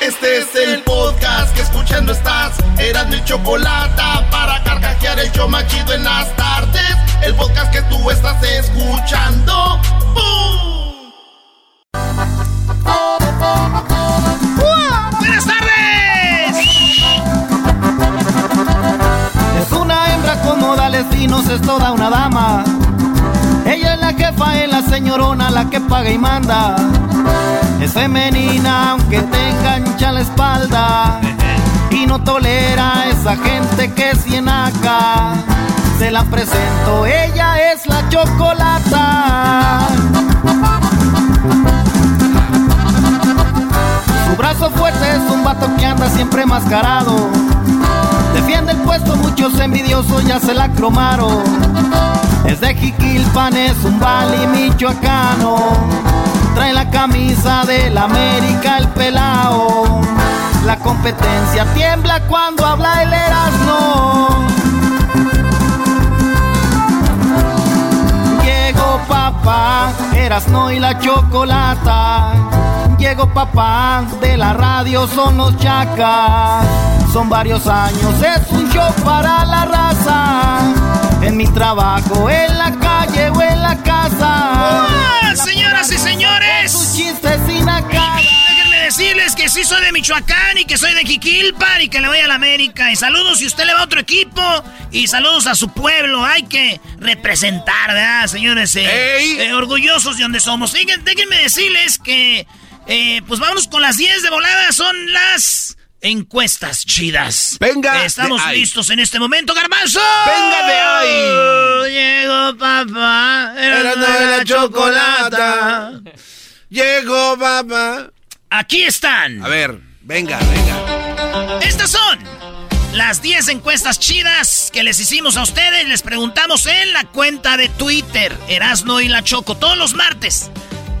Este es el podcast que escuchando estás. Eran mi chocolate para carcajear el show machido en las tardes. El podcast que tú estás escuchando. ¡Bum! ¡Buenas tardes! Es una hembra como Dalecinos, es toda una dama. Ella es la jefa, es la señorona, la que paga y manda. Es femenina, aunque tenga ancha la espalda. Y no tolera a esa gente que es cienaca. Se la presento, ella es la chocolata. Su brazo fuerte es un vato que anda siempre mascarado. Defiende el puesto, muchos envidiosos ya se la cromaron. Es de Jiquilpan, es un bali michoacano. Trae la camisa del América, el pelao. La competencia tiembla cuando habla el Erasmo. Llegó papá, Erasno y la chocolata. Llegó papá, de la radio son los chacas. Son varios años, es un show para la raza. En mi trabajo, en la calle o en la casa. ¡Ah, señoras y señores! Sus chistes sin acá. Déjenme decirles que sí soy de Michoacán y que soy de Jiquilpan y que le voy a la América. Y saludos si usted le va a otro equipo. Y saludos a su pueblo. Hay que representar, ¿verdad, señores? Eh, eh, orgullosos de donde somos. Déjenme decirles que, eh, pues vámonos con las 10 de volada. Son las encuestas chidas. Venga. Estamos listos en este momento, Garbanzo. Venga de ahí. Llegó papá. Era de la chocolata. Llegó papá. Aquí están. A ver, venga, venga. Estas son las 10 encuestas chidas que les hicimos a ustedes. Les preguntamos en la cuenta de Twitter, Erasno y la Choco, todos los martes.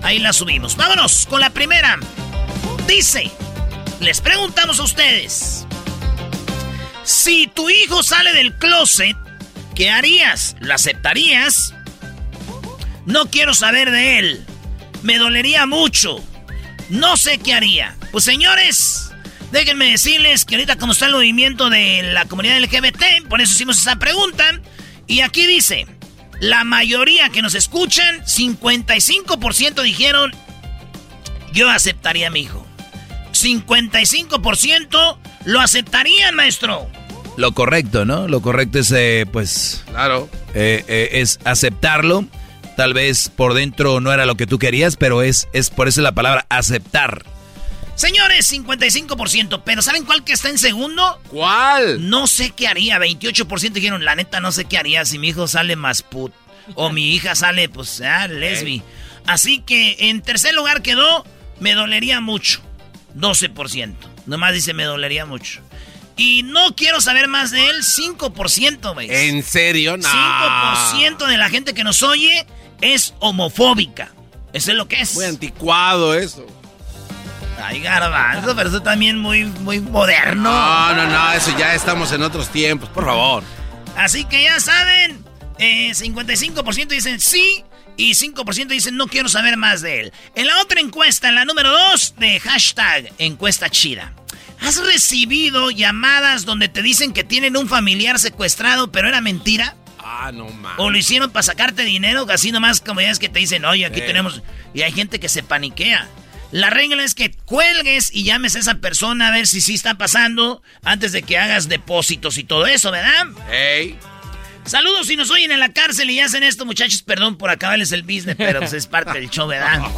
Ahí la subimos. Vámonos con la primera. Dice, les preguntamos a ustedes. Si tu hijo sale del closet, ¿qué harías? ¿Lo aceptarías? No quiero saber de él. Me dolería mucho. No sé qué haría. Pues señores, déjenme decirles que ahorita como está el movimiento de la comunidad LGBT, por eso hicimos esa pregunta. Y aquí dice, la mayoría que nos escuchan, 55% dijeron, yo aceptaría a mi hijo. 55% lo aceptarían, maestro. Lo correcto, ¿no? Lo correcto es, eh, pues, Claro. eh, eh, es aceptarlo. Tal vez por dentro no era lo que tú querías, pero es, es por eso la palabra aceptar. Señores, 55%, pero ¿saben cuál que está en segundo? ¿Cuál? No sé qué haría. 28% dijeron, la neta, no sé qué haría si mi hijo sale más put. O mi hija sale, pues, ah, lesbi. Así que en tercer lugar quedó, me dolería mucho. 12%. Nomás dice, me dolería mucho. Y no quiero saber más de él, 5%, güey. ¿En serio? No. 5% de la gente que nos oye es homofóbica. Eso es lo que es. Muy anticuado eso. Ay, garbanzo, pero eso también muy, muy moderno. No, no, no, eso ya estamos en otros tiempos, por favor. Así que ya saben, eh, 55% dicen sí y 5% dicen no quiero saber más de él. En la otra encuesta, en la número 2 de hashtag encuesta chida. ¿Has recibido llamadas donde te dicen que tienen un familiar secuestrado pero era mentira? Ah, no mames. O lo hicieron para sacarte dinero, así nomás como ya es que te dicen, oye, aquí tenemos... Y hay gente que se paniquea. La regla es que cuelgues y llames a esa persona a ver si sí está pasando antes de que hagas depósitos y todo eso, ¿verdad? Ey. Saludos si nos oyen en la cárcel y hacen esto, muchachos. Perdón por acabarles el business, pero pues es parte del show, ¿verdad?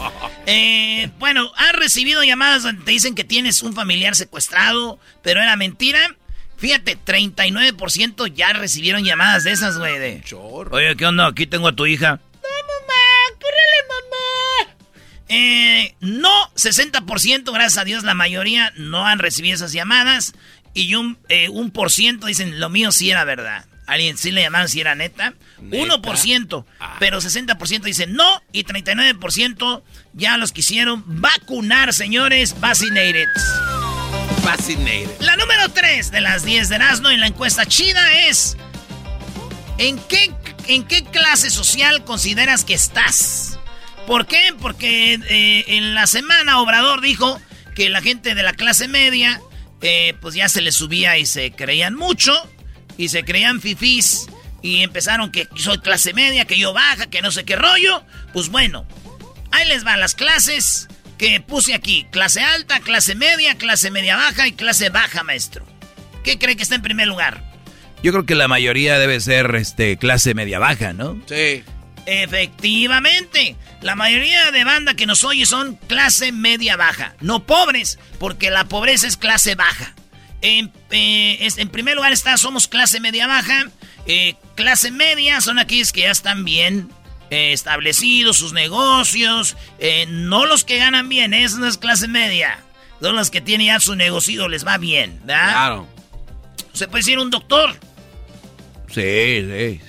Eh, bueno, has recibido llamadas donde te dicen que tienes un familiar secuestrado, pero era mentira. Fíjate, 39% ya recibieron llamadas de esas, güey. De, Oye, ¿qué onda? Aquí tengo a tu hija. No, mamá, córrele, mamá. Eh, no, 60%, gracias a Dios, la mayoría no han recibido esas llamadas. Y un, eh, un por ciento dicen, lo mío sí era verdad. Alguien sí le llamaron si era neta. 1%, pero 60% dicen no y 39% ya los quisieron vacunar, señores. Vaccinated. Vaccinated. La número 3 de las 10 de Erasmo en la encuesta chida es... ¿En qué, ¿En qué clase social consideras que estás? ¿Por qué? Porque eh, en la semana Obrador dijo que la gente de la clase media, eh, pues ya se les subía y se creían mucho y se creían fifís y empezaron que soy clase media, que yo baja, que no sé qué rollo. Pues bueno, ahí les van las clases que puse aquí. Clase alta, clase media, clase media baja y clase baja, maestro. ¿Qué cree que está en primer lugar? Yo creo que la mayoría debe ser este, clase media baja, ¿no? Sí. Efectivamente, la mayoría de banda que nos oye son clase media baja, no pobres, porque la pobreza es clase baja. En, eh, en primer lugar está, somos clase media baja. Eh, clase media son aquellos que ya están bien eh, establecidos, sus negocios. no los que ganan bien, eso no es clase media. Son los que tienen ya su negocio, les va bien, ¿verdad? Claro. Se puede decir un doctor. Sí, sí.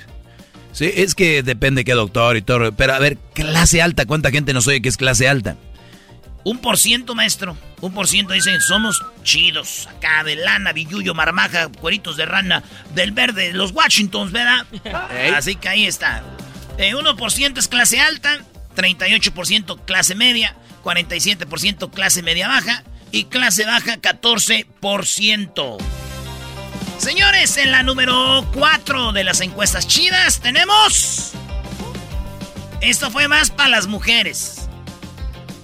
Sí, es que depende qué doctor y todo. Pero a ver, clase alta, ¿cuánta gente nos oye que es clase alta? Un por ciento, maestro. Un por ciento dicen, somos chidos. Acá de lana, billuyo, marmaja, cueritos de rana, del verde, los Washingtons, ¿verdad? Así que ahí está. Eh, 1% es clase alta, 38% clase media, 47% clase media baja y clase baja 14%. Señores, en la número 4 de las encuestas chidas tenemos... Esto fue más para las mujeres.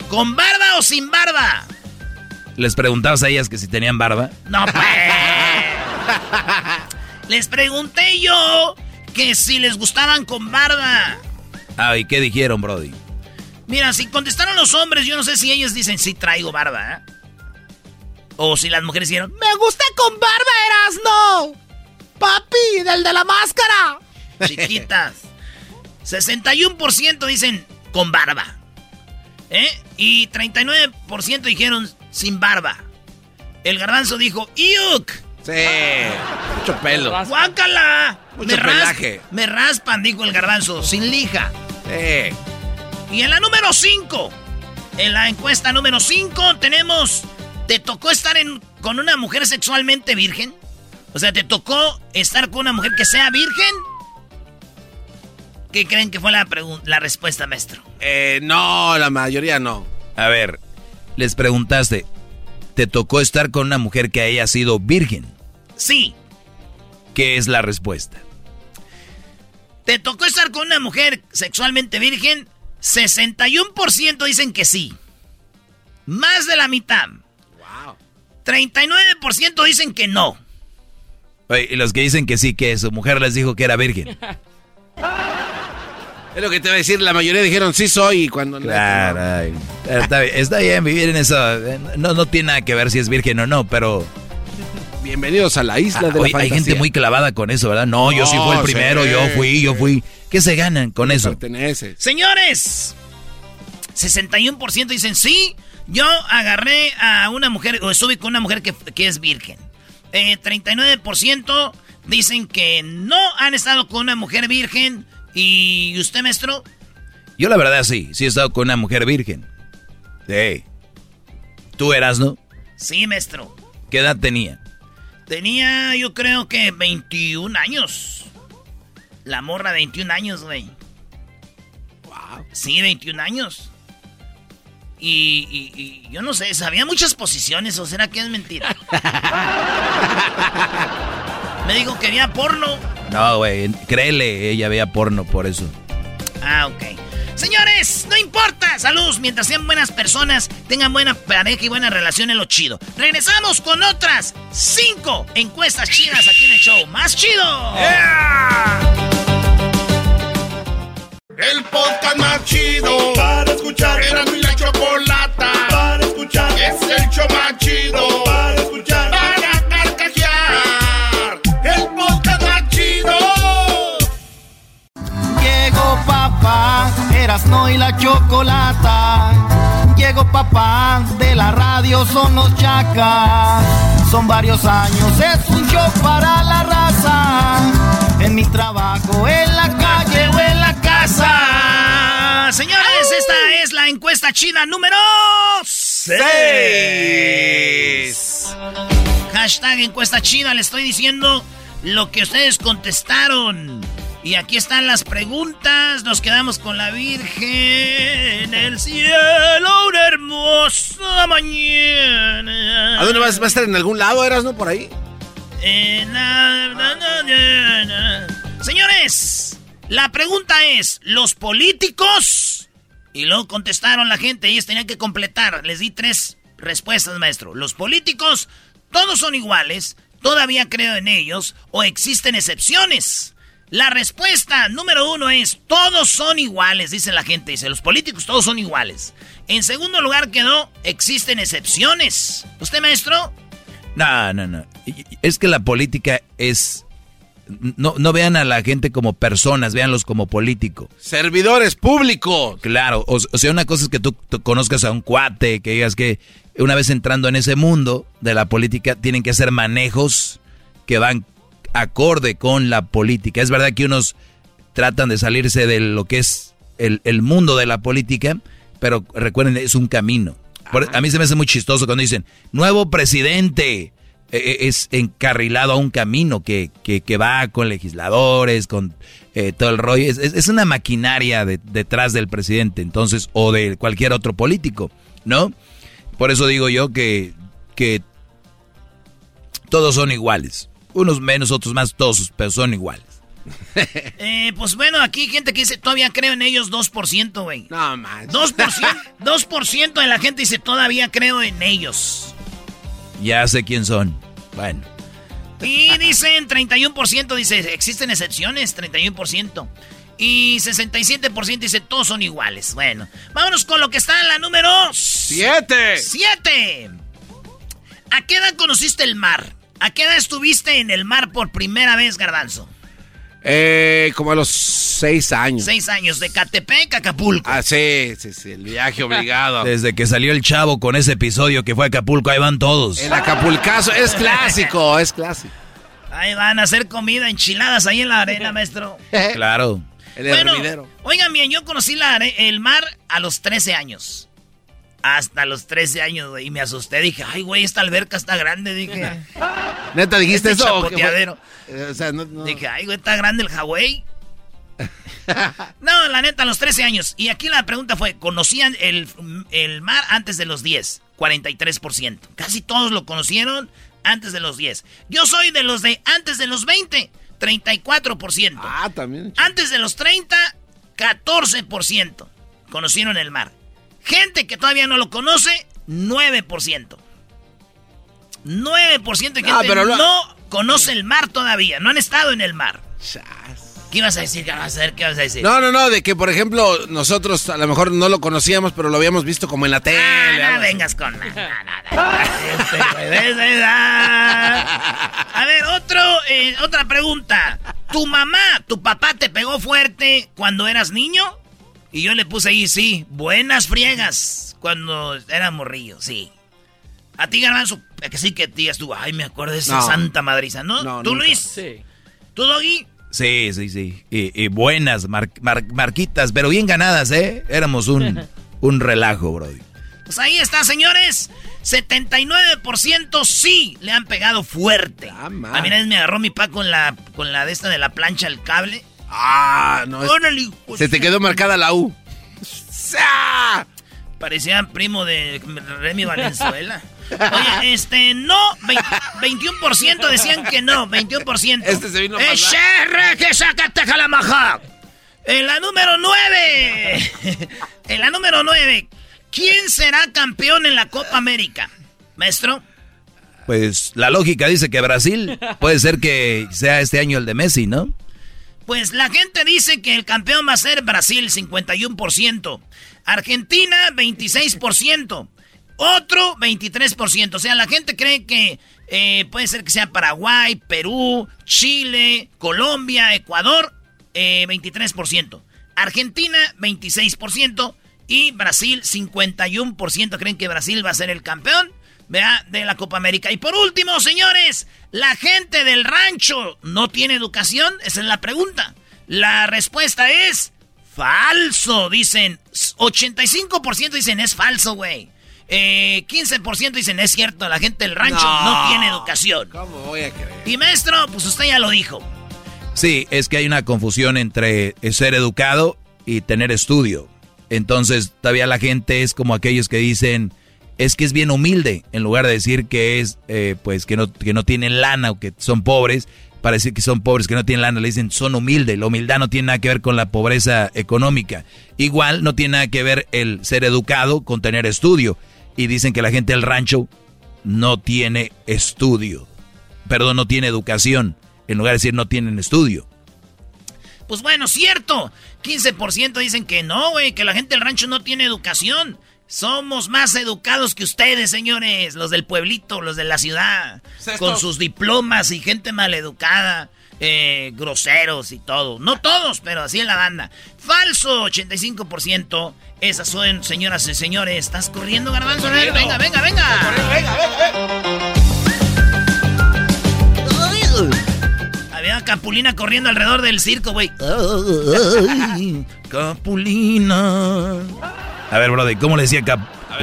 ¿Con barba o sin barba? ¿Les preguntabas a ellas que si tenían barba? No, pues. les pregunté yo que si les gustaban con barba. Ah, ¿y qué dijeron, Brody? Mira, si contestaron los hombres, yo no sé si ellos dicen sí traigo barba, ¿eh? O si las mujeres dijeron, me gusta con barba, Erasno. Papi, del de la máscara. Chiquitas. 61% dicen con barba. ¿Eh? Y 39% dijeron sin barba. El garbanzo dijo, ¡Iuk! Sí, mucho pelo. ¡Guácala! Mucho me pelaje. me raspan, dijo el garbanzo, sin lija. Sí. Y en la número 5, en la encuesta número 5, tenemos. ¿Te tocó estar en, con una mujer sexualmente virgen? O sea, ¿te tocó estar con una mujer que sea virgen? ¿Qué creen que fue la, la respuesta, maestro? Eh, no, la mayoría no. A ver, les preguntaste, ¿te tocó estar con una mujer que haya sido virgen? Sí. ¿Qué es la respuesta? ¿Te tocó estar con una mujer sexualmente virgen? 61% dicen que sí. Más de la mitad. Wow. 39% dicen que no. Oye, y los que dicen que sí, que su mujer les dijo que era virgen. Es lo que te voy a decir, la mayoría dijeron sí soy y cuando Claro, ay, está, bien, está bien vivir en eso. No, no tiene nada que ver si es virgen o no, pero... Bienvenidos a la isla Ah, de oye, la hay gente muy clavada con eso, ¿verdad? No, yo sí fui el primero, sí. yo fui, yo fui. ¿Qué se ganan con eso? Perteneces. Señores, 61% dicen sí. Yo agarré a una mujer, o estuve con una mujer que, que es virgen. Eh, 39% dicen que no han estado con una mujer virgen. ¿Y usted, maestro? Yo la verdad sí, sí he estado con una mujer virgen. Sí. ¿Tú eras, no? Sí, maestro. ¿Qué edad tenía? Tenía, yo creo que 21 años. La morra, 21 años, güey. Wow. Sí, 21 años. Y, y- y yo no sé, sabía muchas posiciones, o será que es mentira. Me dijo que veía porno. No, güey, créele, ella veía porno por eso. Ah, ok. Señores, no importa. Saludos, mientras sean buenas personas, tengan buena pareja y buena relación en lo chido. Regresamos con otras cinco encuestas chidas aquí en el show. ¡Más chido! El podcast más chido para escuchar. Era mi la chocolata para escuchar. Es el show más chido para escuchar. Para carcajear. El podcast más chido. Llegó papá, Erasno y la chocolata. Llegó papá, de la radio son los chacas. Son varios años, es un show para la raza. En mi trabajo, en la calle o en la Señores, esta es la encuesta chida número 6. Hashtag encuesta chida, le estoy diciendo lo que ustedes contestaron. Y aquí están las preguntas. Nos quedamos con la Virgen. El cielo, una hermosa mañana. ¿A dónde vas? ¿Va a estar en algún lado, eras, no? Por ahí. En la mañana. Señores, la pregunta es: ¿los políticos? Y luego contestaron la gente, ellos tenían que completar. Les di tres respuestas, maestro. Los políticos, todos son iguales, todavía creo en ellos, o existen excepciones. La respuesta número uno es, todos son iguales, dice la gente, dice, los políticos todos son iguales. En segundo lugar quedó, existen excepciones. ¿Usted, maestro? No, no, no. Es que la política es... No, no vean a la gente como personas, véanlos como político. Servidores públicos. Claro, o, o sea, una cosa es que tú, tú conozcas a un cuate, que digas que una vez entrando en ese mundo de la política, tienen que hacer manejos que van acorde con la política. Es verdad que unos tratan de salirse de lo que es el, el mundo de la política, pero recuerden, es un camino. Por- a mí se me hace muy chistoso cuando dicen, nuevo presidente, es encarrilado a un camino que, que, que va con legisladores, con eh, todo el rollo. Es, es- es una maquinaria de- detrás del presidente, entonces, o de cualquier otro político, ¿no? Por eso digo yo que, que todos son iguales. Unos menos, otros más, todos, pero son iguales. Eh, pues bueno, aquí hay gente que dice, todavía creo en ellos 2%, güey. No, man. 2%, 2% de la gente dice, todavía creo en ellos. Ya sé quién son. Bueno. Y dicen 31%, dice, existen excepciones, 31%. Y 67% dice, todos son iguales. Bueno, vámonos con lo que está en la número ¡Siete! 7. ¿A qué edad conociste el mar? ¿A qué edad estuviste en el mar por primera vez, Garbanzo? Eh, como a los seis años. Seis años, de Catepec a Acapulco. Ah, sí, sí, sí, el viaje obligado. Desde que salió el chavo con ese episodio que fue a Acapulco, ahí van todos. El Acapulcazo es clásico, es clásico. Ahí van a hacer comida, enchiladas ahí en la arena, maestro. Claro. El Bueno, oigan bien, yo conocí la el mar a los 13 años. Hasta los 13 años, güey, y me asusté. Dije, ay, güey, esta alberca está grande. Dije, ¿Neta dijiste este eso? o chapoteadero. Eh, O sea, no, no. Dije, ay, güey, está grande el Hawái. no, la neta, a los 13 años. Y aquí la pregunta fue, ¿conocían el, el mar antes de los 10? 43%. Casi todos lo conocieron antes de los 10. Yo soy de los de antes de los 20, 34%. Ah, también. Antes de los 30, 14% conocieron el mar. Gente que todavía no lo conoce, 9%. 9% de gente Ah, pero lo- no conoce el mar todavía, no han estado en el mar. ¿Qué ibas a decir? ¿Qué vas a ver? ¿Qué vas a decir? No, no, no, de que por ejemplo nosotros a lo mejor no lo conocíamos, pero lo habíamos visto como en la tele. Ah, no vengas con... no, no, no, no. Este. A ver, otro, eh, otra pregunta. ¿Tu mamá, tu papá te pegó fuerte cuando eras niño? Y yo le puse ahí, sí, buenas friegas cuando era morrillo, sí. A ti, Garbanzo, que sí que digas tú, ay, me acuerdo de esa No. santa madriza, ¿no? No, ¿Tú, nunca. Luis? Sí. ¿Tú, Doggy? Sí, sí, sí. Y, y buenas mar- mar- marquitas, pero bien ganadas, ¿eh? Éramos un, un relajo, Brody. Pues ahí está, señores. 79% sí le han pegado fuerte. Ah, a mí una vez me agarró mi pa con la, con la de esta de la plancha, el cable. Ah, no. Órale, Se te quedó marcada la U. Parecía primo de Remy Valenzuela. Oye, este, no, 21% decían que no, 21%. Este se vino ¡Eh, que sacaste jalamaja! En la número 9. en la número 9. ¿Quién será campeón en la Copa América? Maestro. Pues la lógica dice que Brasil. Puede ser que sea este año el de Messi, ¿no? Pues la gente dice que el campeón va a ser Brasil, 51%. Argentina, 26%. Otro, 23%. O sea, la gente cree que eh, puede ser que sea Paraguay, Perú, Chile, Colombia, Ecuador, 23%. Eh, Argentina, 26%. Y Brasil, 51%. Creen que Brasil va a ser el campeón. ¿Vea? de la Copa América. Y por último, señores, ¿la gente del rancho no tiene educación? Esa es la pregunta. La respuesta es falso, dicen. 85% dicen es falso, güey. Eh, 15% dicen es cierto, la gente del rancho no, tiene educación. ¿Cómo voy a creer? Y maestro, pues usted ya lo dijo. Sí, es que hay una confusión entre ser educado y tener estudio. Entonces, todavía la gente es como aquellos que dicen, es que es bien humilde, en lugar de decir que es, eh, pues, que no, que no tienen lana o que son pobres, para decir que son pobres, que no tienen lana, le dicen son humildes. La humildad no tiene nada que ver con la pobreza económica. Igual no tiene nada que ver el ser educado con tener estudio. Y dicen que la gente del rancho no tiene estudio. Perdón, no tiene educación. En lugar de decir no tienen estudio. Pues bueno, cierto. 15% dicen que no, güey, que la gente del rancho no tiene educación. Somos más educados que ustedes, señores, los del pueblito, los de la ciudad, con sus diplomas y gente maleducada, eh, groseros y todo. No todos, pero así en la banda. Falso, 85%. Esas son, señoras y señores. ¿Estás corriendo, garbanzo? Venga, venga, venga. Venga, venga, Había Capulina corriendo alrededor del circo, güey. Capulina. A ver, brother, ¿cómo le decía Cap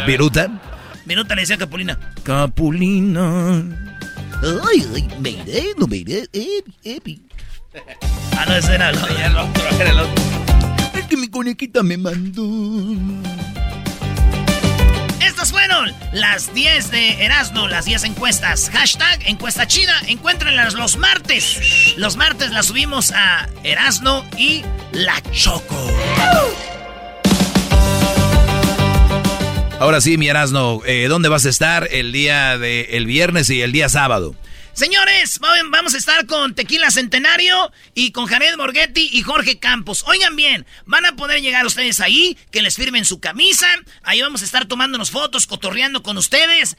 Viruta? Viruta le decía Capulina. Capulina. Ay, ay, me iré, no me iré. Epi, Ah, no, ese era el otro. Era el otro. Es que mi conejita me mandó. Estas fueron las 10 de Erasmo, las 10 encuestas. Hashtag encuesta chida. Encuéntrenlas los martes. Los martes las subimos a Erasmo y La Choco. Ahora sí, mi Erasno, eh, ¿dónde vas a estar el día de el viernes y el día sábado? Señores, vamos a estar con Tequila Centenario y con Jared Borghetti y Jorge Campos. Oigan bien, van a poder llegar ustedes ahí, que les firmen su camisa. Ahí vamos a estar tomándonos fotos, cotorreando con ustedes.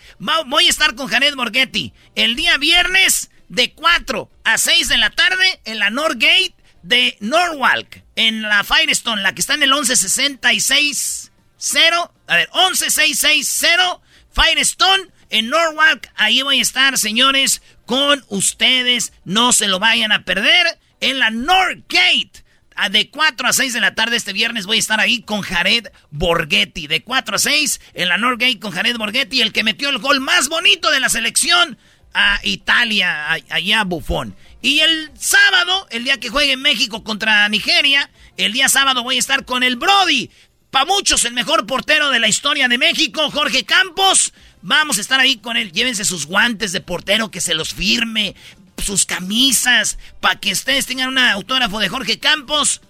voy a estar con Jared Borghetti el día viernes de 4 a 6 de la tarde en la Northgate de Norwalk, en la Firestone, la que está en el 1166 0, a ver, 11660 Firestone en Norwalk. Ahí voy a estar, señores, con ustedes. No se lo vayan a perder en la Northgate. De 4 a 6 de la tarde este viernes voy a estar ahí con Jared Borghetti. De 4 a 6 en la Northgate con Jared Borghetti, el que metió el gol más bonito de la selección a Italia, allá a Buffon. Y el sábado, el día que juegue México contra Nigeria, el día sábado voy a estar con el Brody, para muchos, el mejor portero de la historia de México, Jorge Campos. Vamos a estar ahí con él. Llévense sus guantes de portero, que se los firme, sus camisas, para que ustedes tengan un autógrafo de Jorge Campos.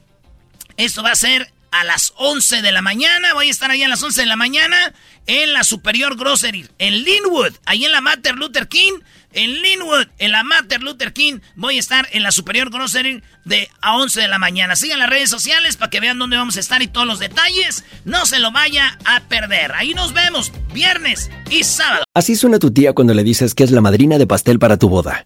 Esto va a ser a las 11 de la mañana. Voy a estar ahí a las 11 de la mañana en la Superior Grocery, en Linwood, ahí en la Mater Luther King. En Linwood, en la Mater Luther King, voy a estar en la Superior Grocery de a 11 de la mañana. Sigan las redes sociales para que vean dónde vamos a estar y todos los detalles. No se lo vaya a perder. Ahí nos vemos viernes y sábado. Así suena tu tía cuando le dices que es la madrina de pastel para tu boda.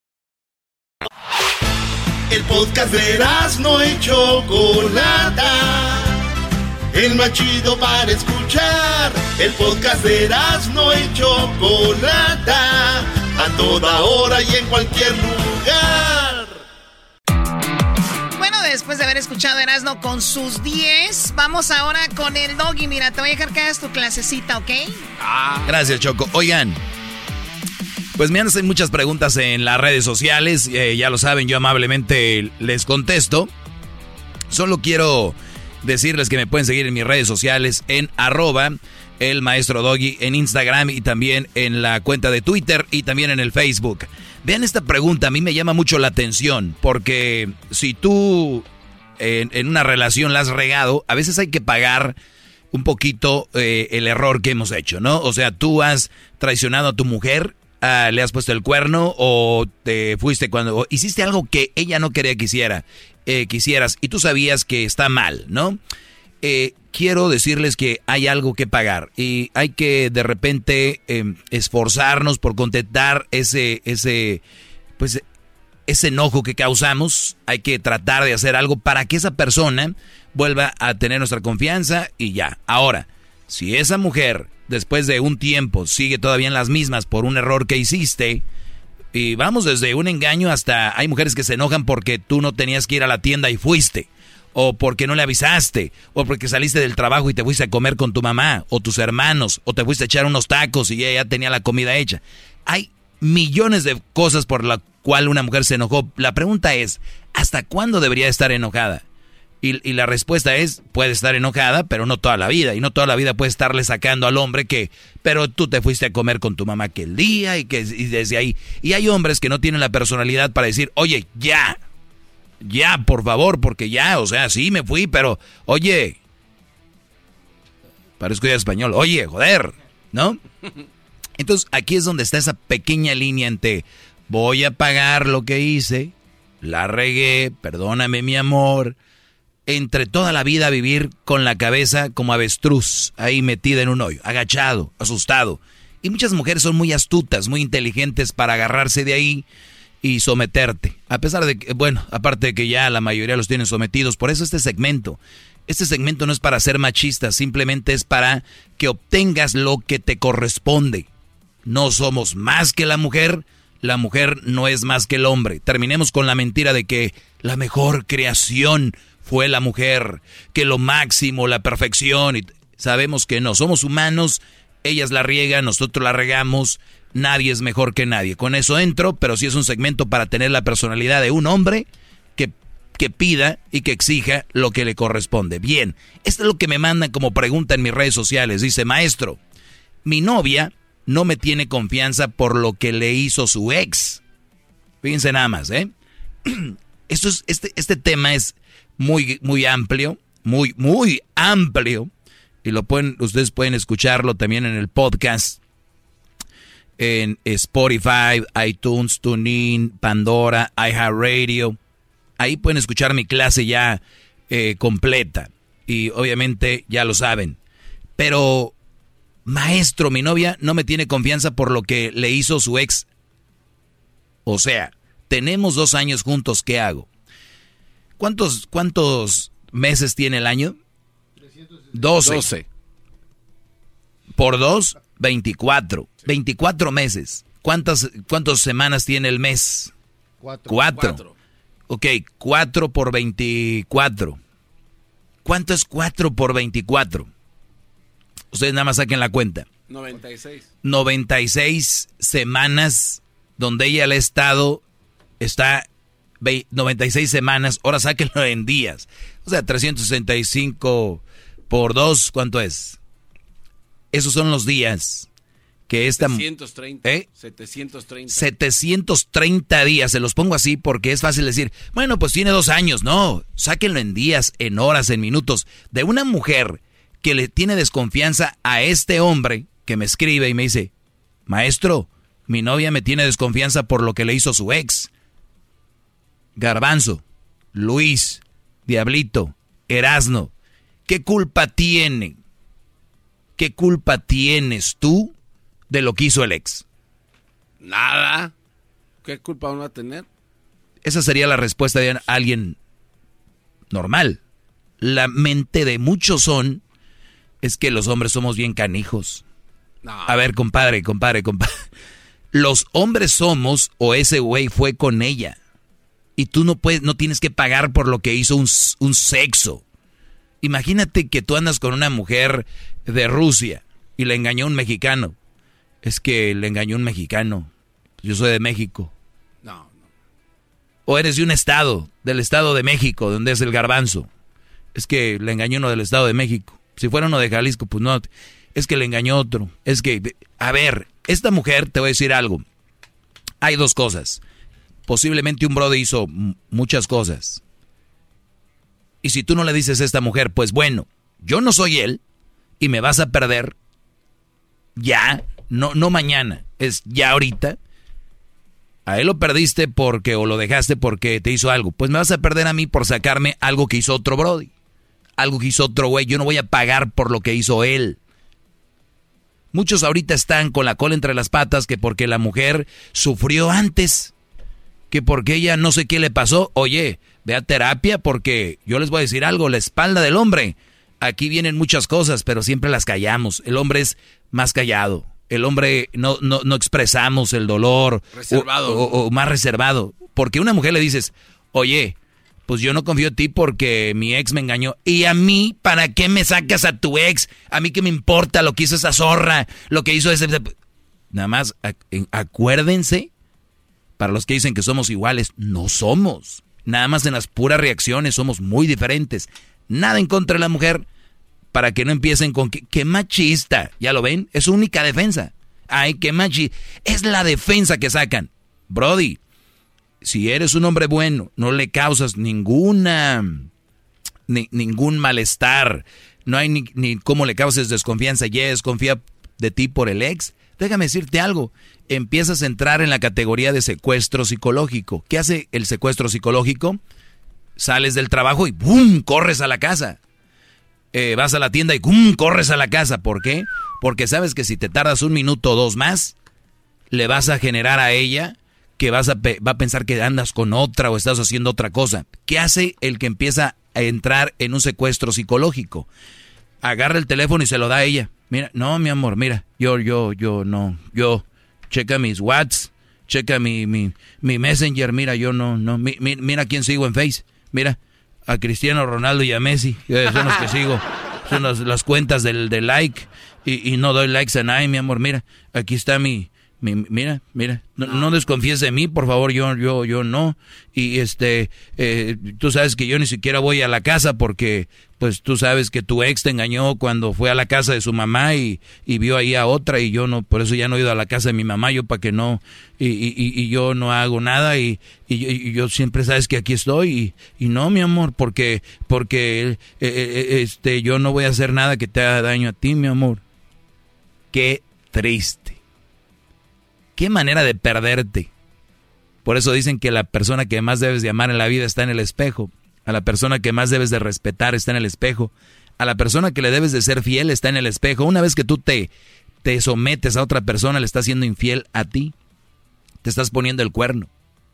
El podcast de no y Chocolata. El más chido para escuchar. El podcast de no y Chocolata. A toda hora y en cualquier lugar. Bueno, después de haber escuchado Erasno con sus 10, vamos ahora con el doggy. Mira, te voy a dejar que hagas tu clasecita, ¿ok? Ah, gracias, Choco. Oigan. Pues me hacen muchas preguntas en las redes sociales, eh, ya lo saben, yo amablemente les contesto. Solo quiero decirles que me pueden seguir en mis redes sociales en arroba el maestro Doggy en Instagram y también en la cuenta de Twitter y también en el Facebook. Vean esta pregunta, a mí me llama mucho la atención porque si tú en, una relación la has regado, a veces hay que pagar un poquito eh, el error que hemos hecho, ¿no? O sea, tú has traicionado a tu mujer Ah, le has puesto el cuerno o te fuiste cuando hiciste algo que ella no quería que hiciera, eh, quisieras y tú sabías que está mal, ¿no? Eh, quiero decirles que hay algo que pagar y hay que de repente em, esforzarnos por contentar ese, ese, pues, ese enojo que causamos. Hay que tratar de hacer algo para que esa persona vuelva a tener nuestra confianza y ya. Ahora, si esa mujer después de un tiempo sigue todavía en las mismas por un error que hiciste, y vamos desde un engaño hasta hay mujeres que se enojan porque tú no tenías que ir a la tienda y fuiste, o porque no le avisaste, o porque saliste del trabajo y te fuiste a comer con tu mamá, o tus hermanos, o te fuiste a echar unos tacos y ella ya tenía la comida hecha. Hay millones de cosas por la cual una mujer se enojó. La pregunta es, ¿hasta cuándo debería estar enojada? Y, la respuesta es, puede estar enojada, pero no toda la vida. Y no toda la vida puede estarle sacando al hombre que, pero tú te fuiste a comer con tu mamá aquel día y que y desde ahí. Y hay hombres que no tienen la personalidad para decir, oye, ya, ya, por favor, porque ya, o sea, sí me fui, pero, oye, parezco ya español, oye, joder, ¿no? Entonces aquí es donde está esa pequeña línea entre voy a pagar lo que hice, la regué, perdóname mi amor, entre toda la vida vivir con la cabeza como avestruz, ahí metida en un hoyo, agachado, asustado. Y muchas mujeres son muy astutas, muy inteligentes para agarrarse de ahí y someterte. A pesar de que, bueno, aparte de que ya la mayoría los tienen sometidos, por eso este segmento. Este segmento no es para ser machista, simplemente es para que obtengas lo que te corresponde. No somos más que la mujer, la mujer no es más que el hombre. Terminemos con la mentira de que la mejor creación fue la mujer, que lo máximo, la perfección, y sabemos que no, somos humanos, ellas la riegan, nosotros la regamos, nadie es mejor que nadie. Con eso entro, pero si es un segmento para tener la personalidad de un hombre que, que pida y que exija lo que le corresponde. Bien, esto es lo que me mandan como pregunta en mis redes sociales. Dice, maestro, mi novia no me tiene confianza por lo que le hizo su ex. Fíjense nada más, ¿eh? Esto es, este, este tema es muy, muy amplio, muy, muy amplio. Y lo pueden, ustedes pueden escucharlo también en el podcast, en Spotify, iTunes, TuneIn, Pandora, iHeartRadio. Ahí pueden escuchar mi clase ya eh, completa. Y obviamente ya lo saben. Pero, maestro, mi novia no me tiene confianza por lo que le hizo su ex. O sea, tenemos dos años juntos, ¿qué hago? ¿Cuántos, cuántos meses tiene el año? 12. Por dos, 24. 24 meses. ¿Cuántas, ¿Cuántas semanas tiene el mes? Cuatro. Cuatro. Ok, 4 por 24. ¿Cuánto es 4 por 24? Ustedes nada más saquen la cuenta. 96. 96 semanas donde ella le ha estado, está 96 semanas, ahora sáquenlo en días. O sea, 365 por 2, ¿cuánto es? Esos son los días que esta... 730. ¿Eh? 730. 730 días, se los pongo así porque es fácil decir, bueno, pues tiene dos años. No, sáquenlo en días, en horas, en minutos. De una mujer que le tiene desconfianza a este hombre que me escribe y me dice, maestro, mi novia me tiene desconfianza por lo que le hizo su ex. Garbanzo, Luis, Diablito, Erasno, ¿qué culpa tiene? ¿Qué culpa tienes tú de lo que hizo el ex? Nada. ¿Qué culpa uno va a tener? Esa sería la respuesta de alguien normal. La mente de muchos son es que los hombres somos bien canijos. A ver, compadre, compadre, compadre. Los hombres somos o ese güey fue con ella. Y tú no puedes, no tienes que pagar por lo que hizo un, un sexo. Imagínate que tú andas con una mujer de Rusia y le engañó un mexicano. Es que le engañó un mexicano. Yo soy de México. No, no. O eres de un estado, del estado de México, donde es el garbanzo. Es que le engañó uno del estado de México. Si fuera uno de Jalisco, pues no. Es que le engañó otro. Es que, a ver, esta mujer, te voy a decir algo. Hay dos cosas. Posiblemente un brother hizo muchas cosas. Y si tú no le dices a esta mujer, pues bueno, yo no soy él y me vas a perder ya, no, no mañana, es ya ahorita. A él lo perdiste porque o lo dejaste porque te hizo algo. Pues me vas a perder a mí por sacarme algo que hizo otro Brody. Algo que hizo otro güey. Yo no voy a pagar por lo que hizo él. Muchos ahorita están con la cola entre las patas que porque la mujer sufrió antes, que porque ella no sé qué le pasó. Oye, ve a terapia porque yo les voy a decir algo, la espalda del hombre. Aquí vienen muchas cosas, pero siempre las callamos. El hombre es más callado. El hombre no, no, no expresamos el dolor. Reservado. O, o más reservado. Porque una mujer le dices, oye, pues yo no confío en ti porque mi ex me engañó. Y a mí, ¿para qué me sacas a tu ex? A mí que me importa lo que hizo esa zorra, lo que hizo ese... Nada más, acuérdense, para los que dicen que somos iguales, no somos. Nada más en las puras reacciones somos muy diferentes. Nada en contra de la mujer para que no empiecen con que, machista. ¿Ya lo ven? Es su única defensa. Ay, qué machista. Es la defensa que sacan. Brody, si eres un hombre bueno, no le causas ninguna, ningún malestar, no hay ni, ni cómo le causes desconfianza, ya desconfía de ti por el ex, déjame decirte algo, empiezas a entrar en la categoría de secuestro psicológico. ¿Qué hace el secuestro psicológico? Sales del trabajo y ¡bum! corres a la casa. Eh, vas a la tienda y ¡bum! corres a la casa. ¿Por qué? Porque sabes que si te tardas un minuto o dos más, le vas a generar a ella que vas a va a pensar que andas con otra o estás haciendo otra cosa. ¿Qué hace el que empieza a entrar en un secuestro psicológico? Agarra el teléfono y se lo da a ella. Mira, no, mi amor, mira, yo, yo, yo, no, yo, checa mis WhatsApp, checa mi, mi, mi Messenger, mira, yo no, no, mira quién sigo en Face, mira, a Cristiano Ronaldo y a Messi, son los que sigo, son las, cuentas del, like, y, y, no doy likes a nadie, mi amor, mira, aquí está mi, mira, mira, no, desconfíes de mí, por favor, yo, yo, yo no. Y este, eh, tú sabes que yo ni siquiera voy a la casa porque, pues tú sabes que tu ex te engañó cuando fue a la casa de su mamá y, vio ahí a otra y yo no, por eso ya no he ido a la casa de mi mamá, yo para que no, y, y, y, yo no hago nada y, y, yo siempre sabes que aquí estoy y, no, mi amor, porque, porque, eh, eh, este, yo no voy a hacer nada que te haga daño a ti, mi amor. Qué triste. Qué manera de perderte. Por eso dicen que la persona que más debes de amar en la vida está en el espejo. A la persona que más debes de respetar está en el espejo. A la persona que le debes de ser fiel está en el espejo. Una vez que tú te, te sometes a otra persona, le estás siendo infiel a ti. Te estás poniendo el cuerno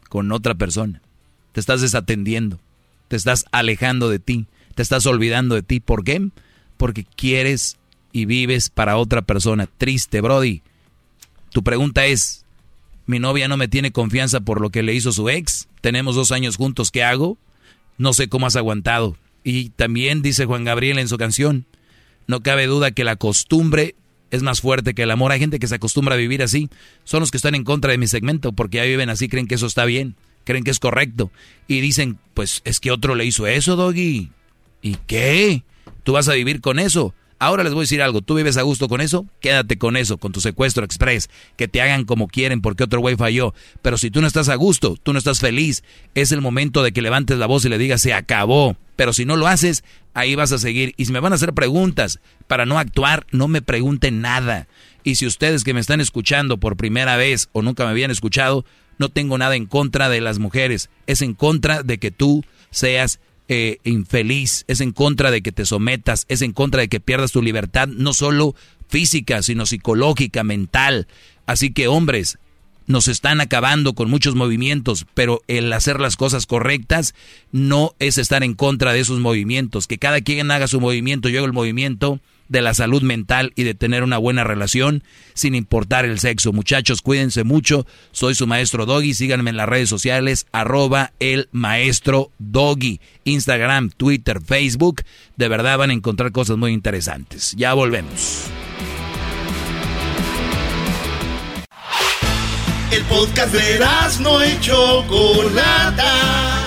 con otra persona. Te estás desatendiendo. Te estás alejando de ti. Te estás olvidando de ti. ¿Por qué? Porque quieres y vives para otra persona. Triste, Brody. Tu pregunta es, mi novia no me tiene confianza por lo que le hizo su ex, tenemos dos años juntos, ¿qué hago? No sé cómo has aguantado. Y también dice Juan Gabriel en su canción, no cabe duda que la costumbre es más fuerte que el amor. Hay gente que se acostumbra a vivir así. Son los que están en contra de mi segmento porque ya viven así, creen que eso está bien, creen que es correcto. Y dicen, pues es que otro le hizo eso, Doggy. ¿Y qué? ¿Tú vas a vivir con eso? Ahora les voy a decir algo, tú vives a gusto con eso, quédate con eso, con tu secuestro express, que te hagan como quieren porque otro güey falló. Pero si tú no estás a gusto, tú no estás feliz, es el momento de que levantes la voz y le digas, se acabó. Pero si no lo haces, ahí vas a seguir. Y si me van a hacer preguntas para no actuar, no me pregunten nada. Y si ustedes que me están escuchando por primera vez o nunca me habían escuchado, no tengo nada en contra de las mujeres, es en contra de que tú seas eh, infeliz, es en contra de que te sometas, es en contra de que pierdas tu libertad, no solo física, sino psicológica, mental. Así que hombres, nos están acabando con muchos movimientos, pero el hacer las cosas correctas no es estar en contra de esos movimientos. Que cada quien haga su movimiento, yo hago el movimiento de la salud mental y de tener una buena relación sin importar el sexo. Muchachos, cuídense mucho. Soy su maestro Doggy. Síganme en las redes sociales, arroba el maestro Doggy. Instagram, Twitter, Facebook. De verdad van a encontrar cosas muy interesantes. Ya volvemos. El podcast de no hecho Chocolata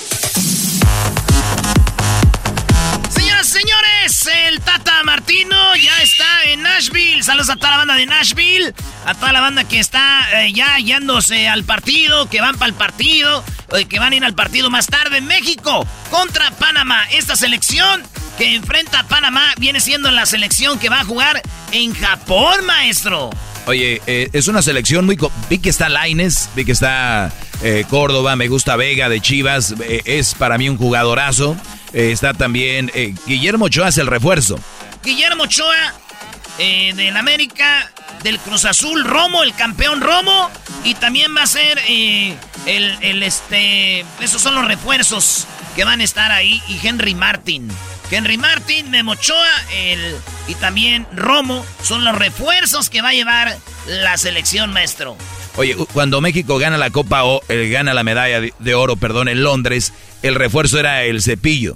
Ya está en Nashville. Saludos a toda la banda de Nashville. A toda la banda que está eh, ya yéndose al partido, que van para el partido, que van a ir al partido más tarde. México contra Panamá. Esta selección que enfrenta a Panamá viene siendo la selección que va a jugar en Japón, maestro. Oye, eh, es una selección muy... Vi que está Laines, vi que está eh, Córdoba, me gusta Vega de Chivas. es para mí un jugadorazo. Eh, está también eh, Guillermo Ochoa el refuerzo. Guillermo Ochoa eh, del América, del Cruz Azul, Romo, el campeón Romo. Y también va a ser el, el, este. Esos son los refuerzos que van a estar ahí. Y Henry Martin. Henry Martin, Memo Ochoa el, y también Romo son los refuerzos que va a llevar la selección maestro. Oye, cuando México gana la Copa o gana la medalla de oro, perdón, en Londres, el refuerzo era el cepillo.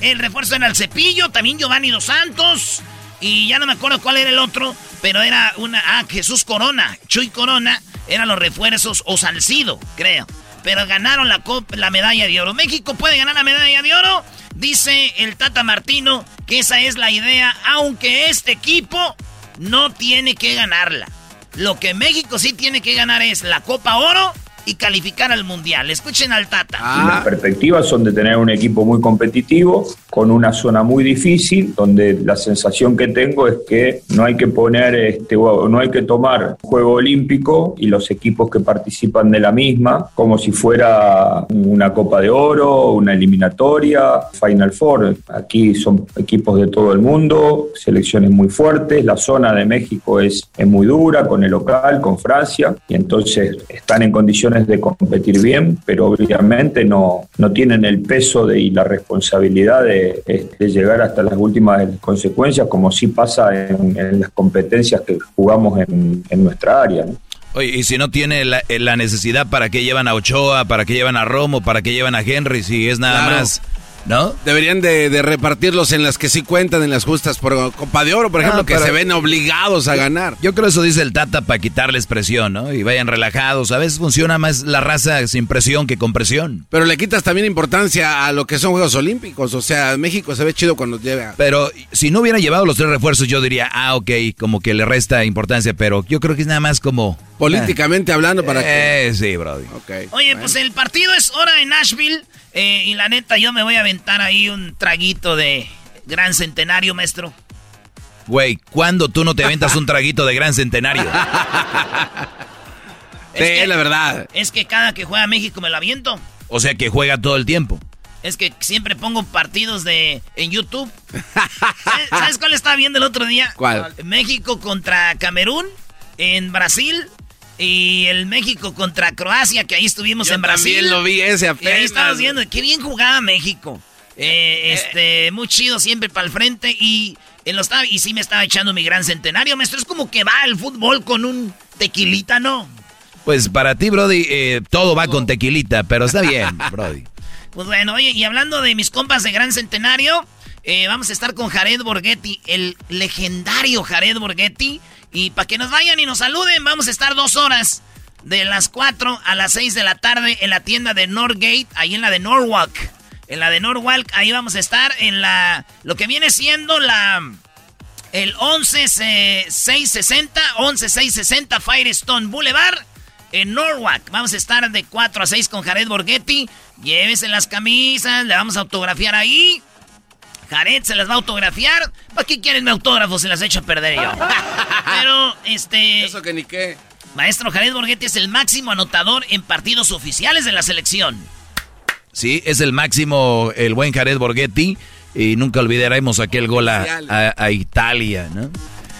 El refuerzo era el cepillo, también Giovanni Dos Santos. Y ya no me acuerdo cuál era el otro, pero era una. Ah, Jesús Corona, Chuy Corona, eran los refuerzos, o Salcido, creo. Pero ganaron la, la medalla de oro. México puede ganar la medalla de oro. Dice el Tata Martino que esa es la idea, aunque este equipo no tiene que ganarla. Lo que México sí tiene que ganar es la Copa Oro y calificar al Mundial. Escuchen al Tata. Las perspectivas son de tener un equipo muy competitivo, con una zona muy difícil, donde la sensación que tengo es que no hay que poner, este, no hay que tomar juego olímpico y los equipos que participan de la misma como si fuera una Copa de Oro, una eliminatoria, Final Four. Aquí son equipos de todo el mundo, selecciones muy fuertes, la zona de México es, es muy dura con el local, con Francia, y entonces están en condiciones de competir bien, pero obviamente no, no tienen el peso de, y la responsabilidad de, llegar hasta las últimas consecuencias, como sí pasa en, las competencias que jugamos en, nuestra área. Oye, y si no tiene la, la, necesidad, ¿para qué llevan a Ochoa? ¿Para qué llevan a Romo? ¿Para qué llevan a Henry? Si es nada más ¿no? Deberían de, repartirlos en las que sí cuentan, en las justas por Copa de Oro, por ejemplo, ah, que se ven obligados a ganar. Yo creo eso dice el Tata para quitarles presión, ¿no? Y vayan relajados. A veces funciona más la raza sin presión que con presión. Pero le quitas también importancia a lo que son Juegos Olímpicos. O sea, México se ve chido cuando lleva. Pero si no hubieran llevado los tres refuerzos, yo diría, ah, ok, como que le resta importancia. Pero yo creo que es nada más como... Políticamente hablando para que... Eh, sí, Brody. Oye, pues el partido es hora en Nashville. Eh, y la neta, yo me voy a aventar ahí un traguito de gran centenario, maestro. Güey, ¿cuándo tú no te aventas un traguito de gran centenario? es la verdad. Es que cada que juega México me lo aviento. O sea que juega todo el tiempo. Es que siempre pongo partidos de en YouTube. ¿Sabes, cuál estaba viendo el otro día? ¿Cuál? México contra Camerún en Brasil y el México contra Croacia, que ahí estuvimos en Brasil. También lo vi ese apenas. Y ahí estábamos viendo, qué bien jugaba México. Eh, este, muy chido siempre para el frente. Y Él lo estaba, y sí me estaba echando mi gran centenario, maestro. Es como que va el fútbol con un tequilita, ¿no? Pues para ti, Brody, eh, todo va con tequilita, pero está bien, Brody. Pues bueno, oye, y hablando de mis compas de gran centenario, eh, vamos a estar con Jared Borghetti, el legendario Jared Borghetti. Y para que nos vayan y nos saluden, vamos a estar dos horas de las 4 a las 6 de la tarde en la tienda de Northgate, ahí en la de Norwalk. En la de Norwalk, ahí vamos a estar en la. Lo que viene siendo la. El 11660, 11660 Firestone Boulevard en Norwalk. Vamos a estar de 4 a 6 con Jared Borghetti. Llévese las camisas, le vamos a autografiar ahí. Jared se las va a autografiar. ¿Para qué quieren mi autógrafo? Se las he hecho a perder yo. Pero, este. Eso que ni qué. Maestro Jared Borghetti es el máximo anotador en partidos oficiales de la selección. Sí, es el máximo, el buen Jared Borghetti. Y nunca olvidaremos aquel gol a, a, Italia, ¿no?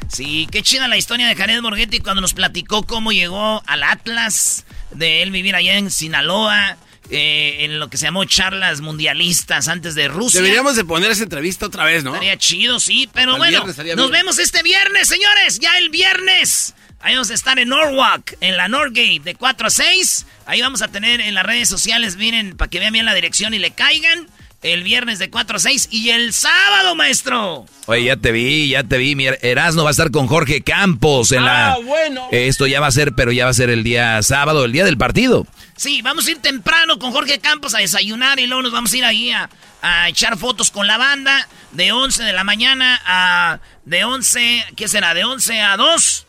Sí, qué chida la historia de Jared Borghetti cuando nos platicó cómo llegó al Atlas, de él vivir allá en Sinaloa, eh, en lo que se llamó charlas mundialistas antes de Rusia. Deberíamos de poner esa entrevista otra vez, ¿no? Estaría chido, sí, pero bueno, nos vemos este viernes, señores, ya el viernes. Ahí vamos a estar en Norwalk, en la Norgate, de 4 a 6. Ahí vamos a tener en las redes sociales, miren, para que vean bien la dirección y le caigan. El viernes de 4 a 6 y el sábado, maestro. Oye, ya te vi, ya te vi. Mira, Erasmo va a estar con Jorge Campos en la. Ah, bueno. Esto ya va a ser, pero ya va a ser el día sábado, el día del partido. Sí, vamos a ir temprano con Jorge Campos a desayunar y luego nos vamos a ir ahí a, a echar fotos con la banda de 11 de la mañana a. De 11, ¿qué será? De 11 a 2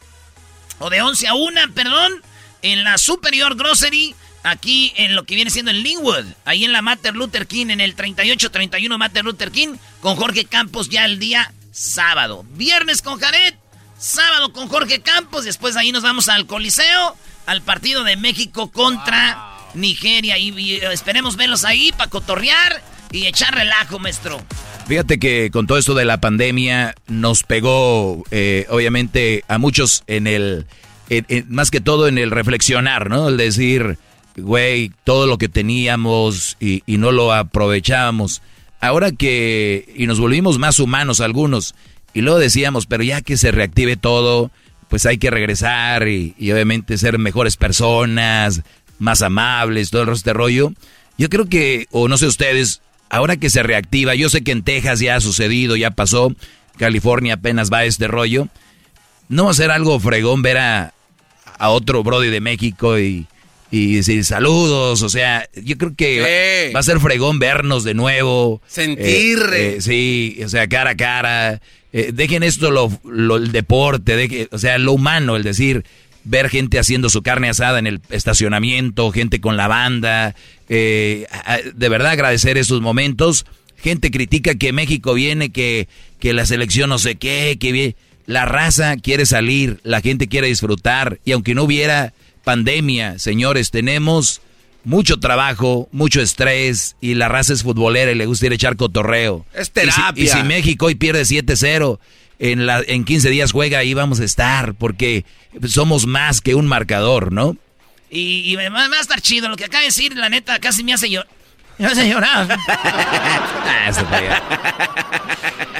o de 11 a 1, perdón, en la Superior Grocery, aquí en lo que viene siendo en Linwood, ahí en la Mater Luther King, en el 3831 Mater Luther King, con Jorge Campos ya el día sábado. Viernes con Jared, sábado con Jorge Campos, después ahí nos vamos al Coliseo, al partido de México contra Nigeria. Y, esperemos verlos ahí para cotorrear y echar relajo, maestro. Fíjate que con todo esto de la pandemia nos pegó, eh, obviamente, a muchos en el, más que todo en el reflexionar, ¿no? El decir, güey, todo lo que teníamos y, no lo aprovechábamos. Ahora que, y nos volvimos más humanos algunos, y luego decíamos, pero ya que se reactive todo, pues hay que regresar y, obviamente ser mejores personas, más amables, todo el resto de rollo. Yo creo que, o no sé ustedes, ahora que se reactiva, yo sé que en Texas ya ha sucedido, ya pasó, California apenas va a este rollo, no va a ser algo fregón ver a, otro Brody de México y, decir saludos, o sea, yo creo que va, a ser fregón vernos de nuevo. Sentir. Eh, eh, sí, o sea, cara a cara. Eh, dejen esto lo, el deporte, o sea, lo humano, el decir, ver gente haciendo su carne asada en el estacionamiento, gente con la banda, eh, de verdad agradecer esos momentos. Gente critica que México viene, que, que la selección no sé qué, que la raza quiere salir, la gente quiere disfrutar y aunque no hubiera pandemia, señores, tenemos mucho trabajo, mucho estrés y la raza es futbolera y le gusta ir a echar cotorreo. Es terapia. Y si, México hoy pierde 7-0, en, la, en 15 días juega, ahí vamos a estar, porque somos más que un marcador, ¿no? Y, va, a estar chido. Lo que acaba de decir, la neta, casi me hace llorar. Me hace llorar.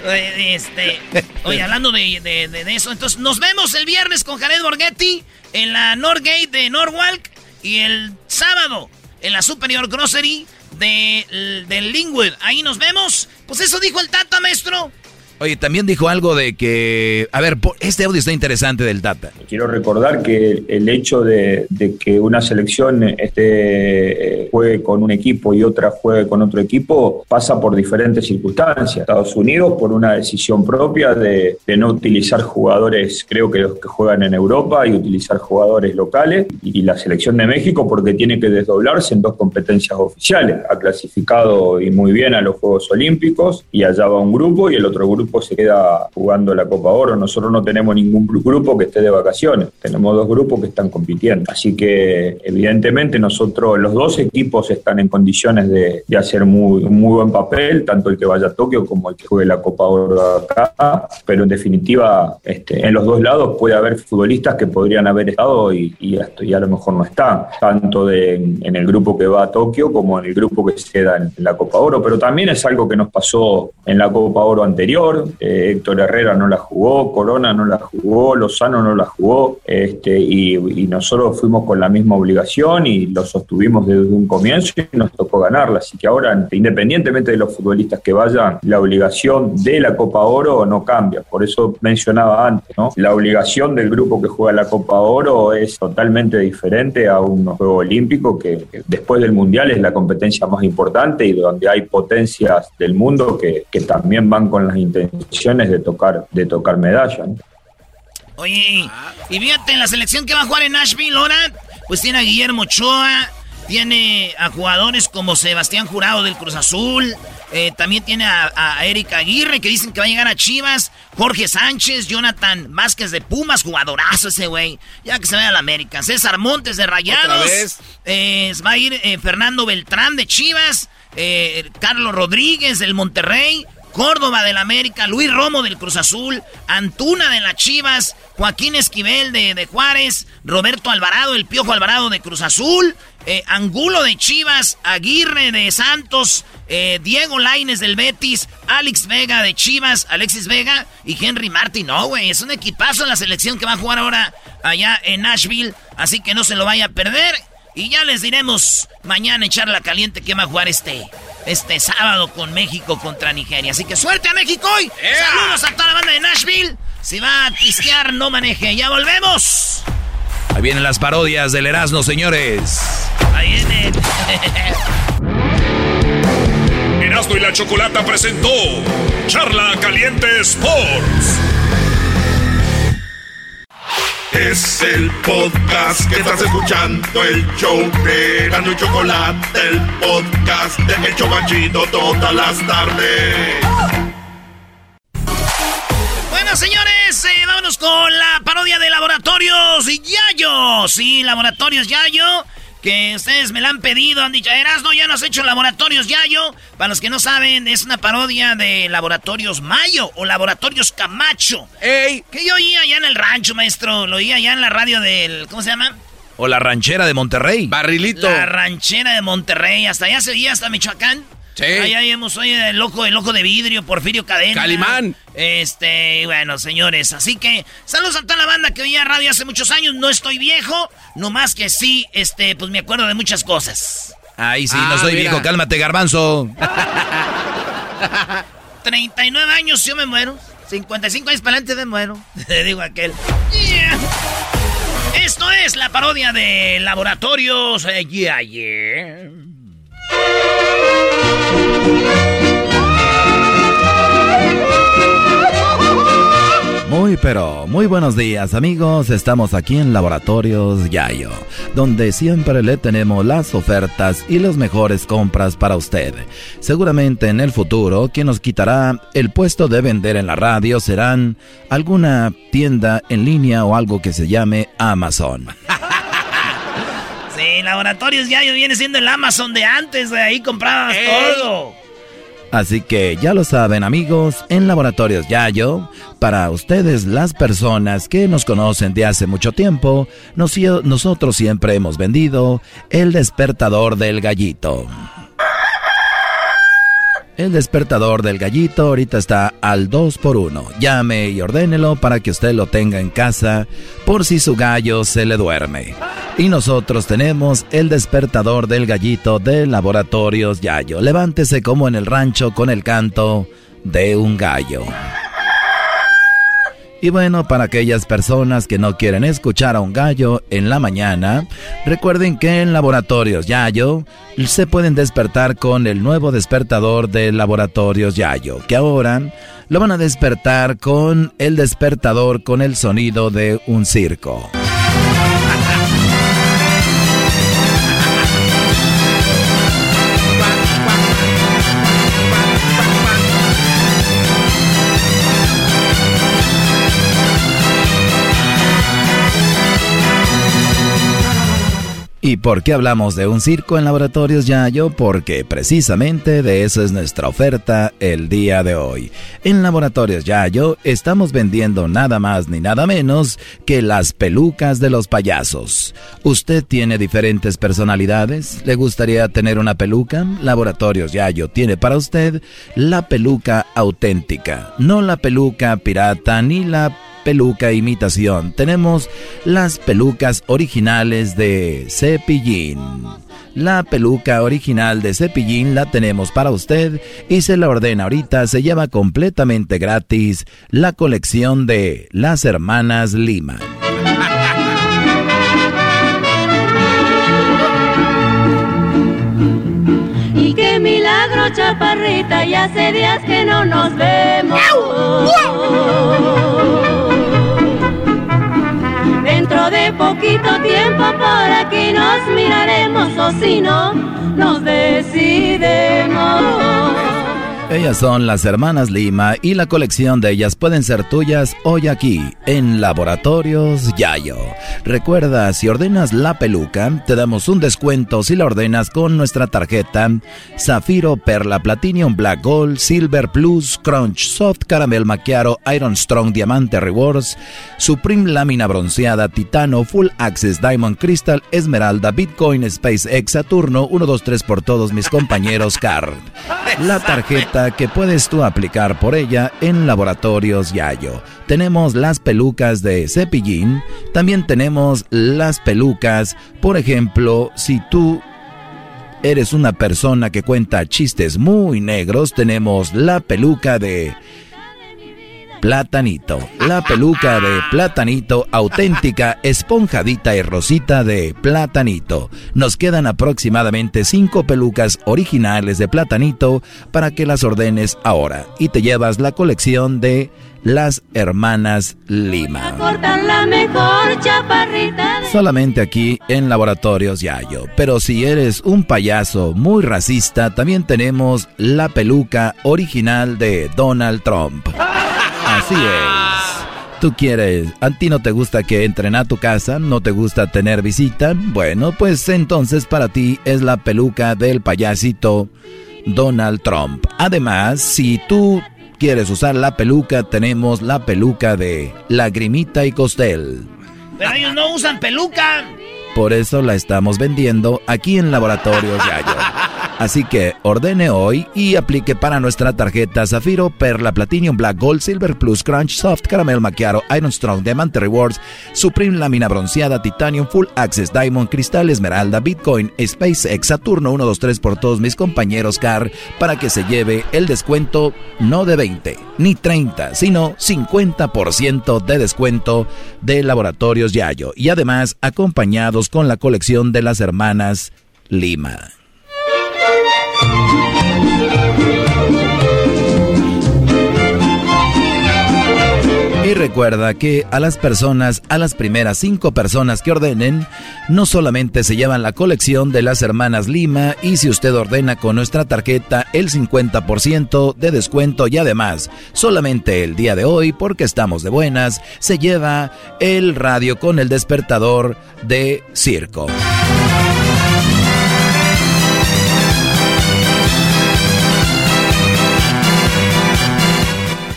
oye, este, oye, hablando de, de, eso, entonces nos vemos el viernes con Jared Borghetti en la Norgate de Norwalk y el sábado en la Superior Grocery de, de Lingwood. Ahí nos vemos. Pues eso dijo el Tata, maestro. Oye, también dijo algo de que, a ver, este audio está interesante del Tata. Quiero recordar que el hecho de, que una selección este, eh, juegue con un equipo y otra juegue con otro equipo pasa por diferentes circunstancias. Estados Unidos por una decisión propia de, no utilizar jugadores, creo que los que juegan en Europa, y utilizar jugadores locales, y la selección de México porque tiene que desdoblarse en dos competencias oficiales. Ha clasificado y muy bien a los Juegos Olímpicos y allá va un grupo y el otro grupo se queda jugando la Copa Oro. Nosotros no tenemos ningún grupo que esté de vacaciones, tenemos dos grupos que están compitiendo. Así que evidentemente nosotros, los dos equipos están en condiciones de, hacer muy, muy buen papel, tanto el que vaya a Tokio como el que juegue la Copa Oro acá, pero en definitiva este, en los dos lados puede haber futbolistas que podrían haber estado y, a lo mejor no están, tanto en el grupo que va a Tokio como en el grupo que se queda en la Copa Oro, pero también es algo que nos pasó en la Copa Oro anterior, eh, Héctor Herrera no la jugó, Corona no la jugó, Lozano no la jugó, este, y, nosotros fuimos con la misma obligación y lo sostuvimos desde un comienzo y nos tocó ganarla. Así que ahora, independientemente de los futbolistas que vayan, la obligación de la Copa Oro no cambia. Por eso mencionaba antes, ¿no? La obligación del grupo que juega la Copa Oro es totalmente diferente a un juego olímpico que, después del Mundial es la competencia más importante y donde hay potencias del mundo que también van con las intenciones de tocar, de tocar medallas. Oye, y fíjate, en la selección que va a jugar en Nashville ahora, pues tiene a Guillermo Ochoa, tiene a jugadores como Sebastián Jurado del Cruz Azul, eh, también tiene a, a Erika Aguirre que dicen que va a llegar a Chivas, Jorge Sánchez, Jonathan Vázquez de Pumas, jugadorazo ese güey, ya que se vaya a la América, César Montes de Rayados, eh, va a ir eh, Fernando Beltrán de Chivas, eh, Carlos Rodríguez del Monterrey, Córdoba del América, Luis Romo del Cruz Azul, Antuna de las Chivas, Joaquín Esquivel de, de Juárez, Roberto Alvarado, el Piojo Alvarado de Cruz Azul, eh, Angulo de Chivas, Aguirre de Santos, eh, Diego Laines del Betis, Alex Vega de Chivas, Alexis Vega y Henry Martin. No, güey, es un equipazo la selección que va a jugar ahora allá en Nashville, así que no se lo vaya a perder. Y ya les diremos mañana echar la caliente que va a jugar este, este sábado con México contra Nigeria. Así que suerte a México hoy. Saludos a toda la banda de Nashville. Si va a pistear, no maneje. Ya volvemos. Ahí vienen las parodias del Erasmo, señores. Ahí vienen. Erasmo y la Chocolata presentó Charla Caliente Sports. Es el podcast que estás escuchando, el show de Erasmo y Chocolate, el podcast de El Chobachito todas las tardes. Bueno, señores, eh, vámonos con la parodia de Laboratorios Yayo. Sí, Laboratorios Yayo. Que ustedes me la han pedido, han dicho, Erasno, ya nos has hecho Laboratorios Yayo. Para los que no saben, es una parodia de Laboratorios Mayo o Laboratorios Camacho. ¡Ey! Que yo oía allá en el rancho, maestro. Lo oía allá en la radio del. ¿Cómo se llama? O la ranchera de Monterrey. Barrilito. La ranchera de Monterrey. Hasta allá se oía, hasta Michoacán. Sí. Allá hemos oído el loco, el loco de vidrio, Porfirio Cadena. Calimán. Este, bueno, señores, así que saludos a toda la banda que oía radio hace muchos años. No estoy viejo, nomás que sí, este, pues me acuerdo de muchas cosas. Ay, sí, Ah, no soy mira. viejo, cálmate, garbanzo. 39 años yo me muero. 55 años para adelante me muero. Le digo aquel. Yeah. Esto es la parodia de Laboratorios eh, yeah, yeah. Muy pero muy buenos días amigos, estamos aquí en Laboratorios Yayo, donde siempre le tenemos las ofertas y las mejores compras para usted. Seguramente en el futuro quien nos quitará el puesto de vender en la radio serán alguna tienda en línea o algo que se llame Amazon. Sí, Laboratorios Yayo viene siendo el Amazon de antes, de ahí comprabas todo. Así que ya lo saben amigos, en Laboratorios Yayo, para ustedes las personas que nos conocen de hace mucho tiempo, nos- nosotros siempre hemos vendido el despertador del gallito. El despertador del gallito ahorita está al 2 por 1 Llame y ordénelo para que usted lo tenga en casa por si su gallo se le duerme. Y nosotros tenemos el despertador del gallito de Laboratorios Yayo. Levántese como en el rancho con el canto de un gallo. Y bueno, para aquellas personas que no quieren escuchar a un gallo en la mañana, recuerden que en Laboratorios Yayo se pueden despertar con el nuevo despertador de Laboratorios Yayo, que ahora lo van a despertar con el despertador con el sonido de un circo. ¿Y por qué hablamos de un circo en Laboratorios Yayo? Porque precisamente de eso es nuestra oferta el día de hoy. En Laboratorios Yayo estamos vendiendo nada más ni nada menos que las pelucas de los payasos. ¿Usted tiene diferentes personalidades? ¿Le gustaría tener una peluca? Laboratorios Yayo tiene para usted la peluca auténtica, no la peluca pirata ni la peluca imitación. Tenemos las pelucas originales de Cepillín. La peluca original de Cepillín la tenemos para usted y se la ordena ahorita. Se lleva completamente gratis la colección de las hermanas Lima. Y qué milagro, chaparrita, ya hace días que no nos vemos de poquito tiempo por aquí nos miraremos o si no, nos decidemos. Ellas son las hermanas Lima y la colección de ellas pueden ser tuyas hoy aquí en Laboratorios Yayo. Recuerda, si ordenas la peluca, te damos un descuento si la ordenas con nuestra tarjeta Zafiro, Perla, Platinum, Black Gold, Silver Plus, Crunch, Soft Caramel Macchiato, Iron Strong, Diamante Rewards, Supreme Lámina Bronceada, Titano, Full Access, Diamond Crystal, Esmeralda, Bitcoin, SpaceX, Saturno, 1, 2, 3 por todos mis compañeros Card. La tarjeta que puedes tú aplicar por ella en Laboratorios Yayo. Tenemos las pelucas de cepillín, también tenemos las pelucas, por ejemplo, si tú eres una persona que cuenta chistes muy negros, tenemos la peluca de Platanito. La peluca de Platanito auténtica, esponjadita y rosita de Platanito. Nos quedan aproximadamente cinco pelucas originales de Platanito para que las ordenes ahora y te llevas la colección de las hermanas Lima. Solamente aquí en Laboratorios Yayo. Pero si eres un payaso muy racista, también tenemos la peluca original de Donald Trump. Así es. Tú quieres, a ti no te gusta que entren a tu casa, no te gusta tener visita. Bueno, pues entonces para ti es la peluca del payasito Donald Trump. Además, si tú quieres usar la peluca, tenemos la peluca de Lagrimita y Costel. Pero ellos no usan peluca. Por eso la estamos vendiendo aquí en Laboratorios Yayo. Así que ordene hoy y aplique para nuestra tarjeta Zafiro, Perla, Platinum, Black Gold, Silver Plus, Crunch, Soft, Caramel Macchiato, Iron Strong, Diamante Rewards, Supreme Lámina Bronceada, Titanium, Full Access, Diamond, Cristal, Esmeralda, Bitcoin, SpaceX, Saturno 123 por todos mis compañeros CAR para que se lleve el descuento no de 20 ni 30, sino 50% de descuento de Laboratorios Yayo y además acompañados con la colección de las hermanas Lima. Y recuerda que a las personas, a las primeras cinco personas que ordenen, no solamente se llevan la colección de las hermanas Lima y si usted ordena con nuestra tarjeta el 50% de descuento y además, solamente el día de hoy, porque estamos de buenas, se lleva el radio con el despertador de circo.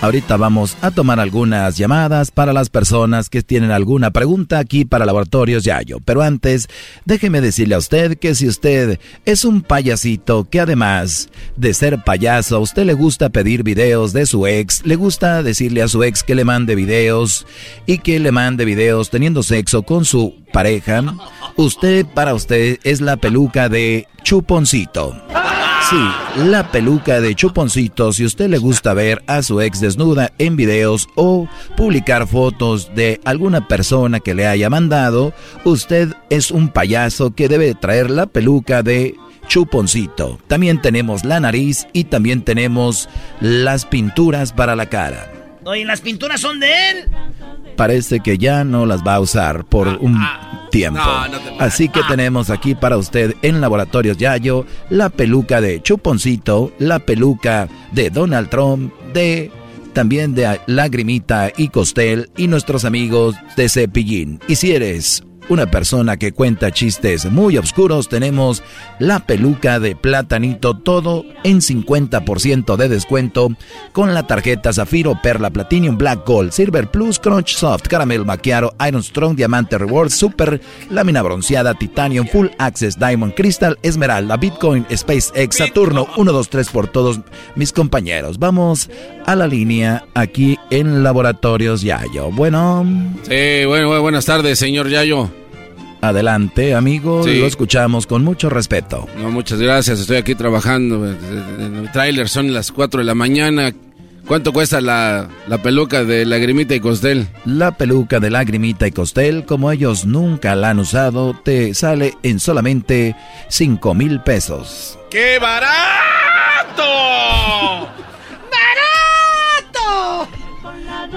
Ahorita vamos a tomar algunas llamadas para las personas que tienen alguna pregunta aquí para Laboratorios Yayo. Pero antes, déjeme decirle a usted que si usted es un payasito que además de ser payaso, a usted le gusta pedir videos de su ex, le gusta decirle a su ex que le mande videos y que le mande videos teniendo sexo con su pareja, usted para usted es la peluca de chuponcito. Sí, la peluca de chuponcito si usted le gusta ver a su ex desnuda en videos o publicar fotos de alguna persona que le haya mandado, usted es un payaso que debe traer la peluca de chuponcito. También tenemos la nariz y también tenemos las pinturas para la cara. Oye, ¿las pinturas son de él? Parece que ya no las va a usar por ah, un ah. tiempo. Así que tenemos aquí para usted en Laboratorios Yayo la peluca de Chuponcito, la peluca de Donald Trump, de también de Lagrimita y Costel y nuestros amigos de Cepillín. Y si eres una persona que cuenta chistes muy oscuros, tenemos la peluca de platanito, todo en 50% de descuento con la tarjeta Zafiro, Perla, Platinum, Black Gold, Silver Plus, Crunch Soft, Caramel Maquiaro, Iron Strong, Diamante Reward, Super, Lámina Bronceada, Titanium, Full Access, Diamond Crystal, Esmeralda, Bitcoin, SpaceX, Saturno, 1, 2, 3 por todos mis compañeros. Vamos a la línea aquí en Laboratorios Yayo. Bueno. Sí, bueno, buenas tardes, señor Yayo. Adelante, amigo, lo escuchamos con mucho respeto. No, muchas gracias, estoy aquí trabajando. En el tráiler son las 4 de la mañana. ¿Cuánto cuesta la, la, peluca de lagrimita y costel? La peluca de lagrimita y costel, como ellos nunca la han usado, te sale en solamente 5 mil pesos. ¡Qué barato!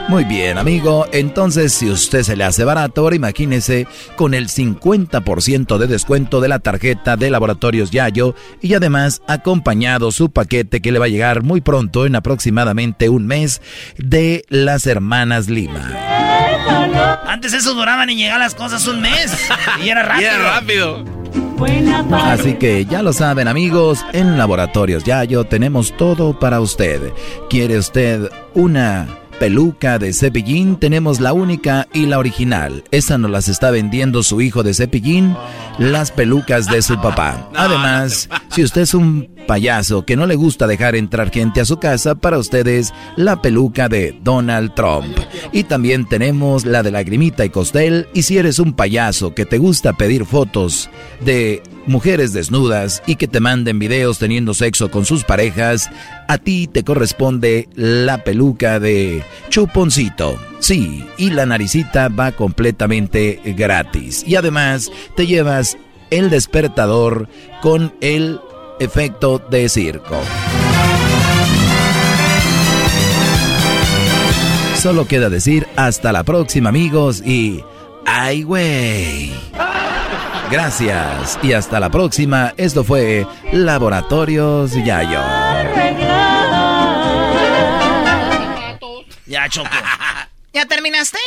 Muy bien, amigo. Entonces, si usted se le hace barato, ahora imagínese con el 50% de descuento de la tarjeta de Laboratorios Yayo y además acompañado su paquete que le va a llegar muy pronto, en aproximadamente un mes, de las hermanas Lima. Antes eso duraban y llegaban las cosas un mes. Y era rápido. Y era rápido. Así que ya lo saben amigos, en Laboratorios Yayo tenemos todo para usted. ¿Quiere usted una peluca de Cepillín tenemos la única y la original. Esa nos las está vendiendo su hijo de Cepillín, las pelucas de su papá. Además, si usted es un payaso que no le gusta dejar entrar gente a su casa, para ustedes la peluca de Donald Trump. Y también tenemos la de Lagrimita y Costel. Y si eres un payaso que te gusta pedir fotos de mujeres desnudas y que te manden videos teniendo sexo con sus parejas, a ti te corresponde la peluca de Chuponcito. Sí, y la naricita va completamente gratis. Y además te llevas el despertador con el efecto de circo. Solo queda decir hasta la próxima amigos y... ¡Ay, güey! Gracias y hasta la próxima. Esto fue Laboratorios Yayo. Ya, Choco. ¿Ya terminaste?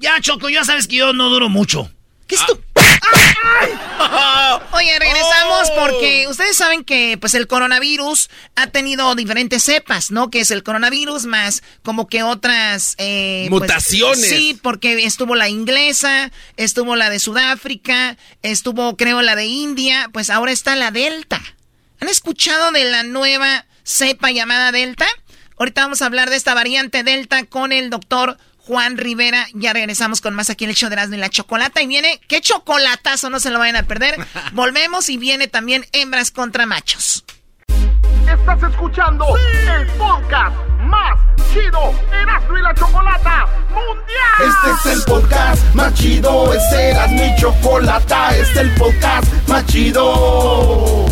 Ya, Choco, ya sabes que yo no duro mucho. ¿Qué es tú? Oye, regresamos oh. porque ustedes saben que pues el coronavirus ha tenido diferentes cepas, ¿no? Que es el coronavirus más como que otras eh, pues, mutaciones. sí, porque estuvo la inglesa, estuvo la de Sudáfrica, estuvo creo la de India, pues ahora está la Delta. ¿Han escuchado de la nueva cepa llamada Delta? Ahorita vamos a hablar de esta variante Delta con el doctor Juan Rivera. Ya regresamos con más aquí en el show de Erasmo y la Chocolata. Y viene, qué chocolatazo, no se lo vayan a perder. Volvemos y viene también hembras contra machos. Estás escuchando el podcast más chido Erasmo y la Chocolata Mundial. Este es el podcast más chido, este es Erasmo y Chocolata, este es el podcast más chido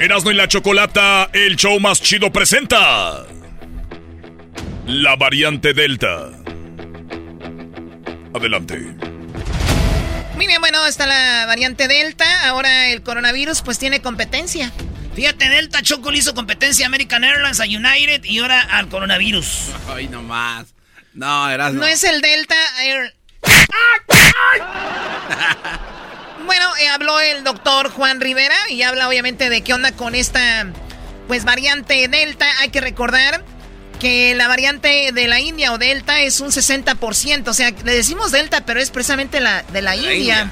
Erasmo y la Chocolata, el show más chido presenta. La variante Delta. Adelante. Muy bien, bueno, está la variante Delta. Ahora el coronavirus pues tiene competencia. Fíjate, Delta Choco le hizo competencia a American Airlines, a United y ahora al coronavirus. Ay, no más. No, Erasmo. No es el Delta Air... Bueno, eh, habló el doctor Juan Rivera y habla obviamente de qué onda con esta pues variante Delta. Hay que recordar que la variante de la India o Delta es un 60%. O sea, le decimos Delta, pero es precisamente la de la, India.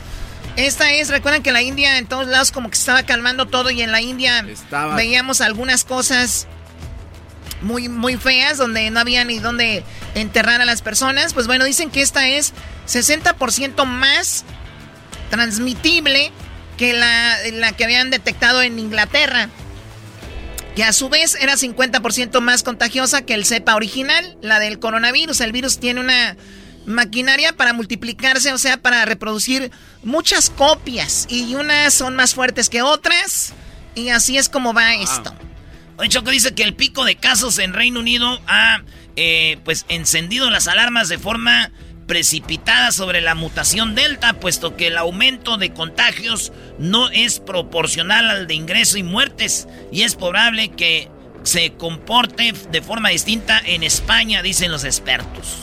Esta es, recuerdan que la India en todos lados como que se estaba calmando todo y en la India veíamos algunas cosas muy, muy feas donde no había ni dónde enterrar a las personas. Pues bueno, dicen que esta es 60% más transmitible que la, la que habían detectado en Inglaterra, que a su vez era 50% más contagiosa que el cepa original, la del coronavirus. El virus tiene una maquinaria para multiplicarse, o sea, para reproducir muchas copias. Y unas son más fuertes que otras. Y así es como va esto. Oye, Choco dice que el pico de casos en Reino Unido ha eh, pues encendido las alarmas de forma precipitada sobre la mutación Delta, puesto que el aumento de contagios no es proporcional al de ingreso y muertes, y es probable que se comporte de forma distinta en España, dicen los expertos.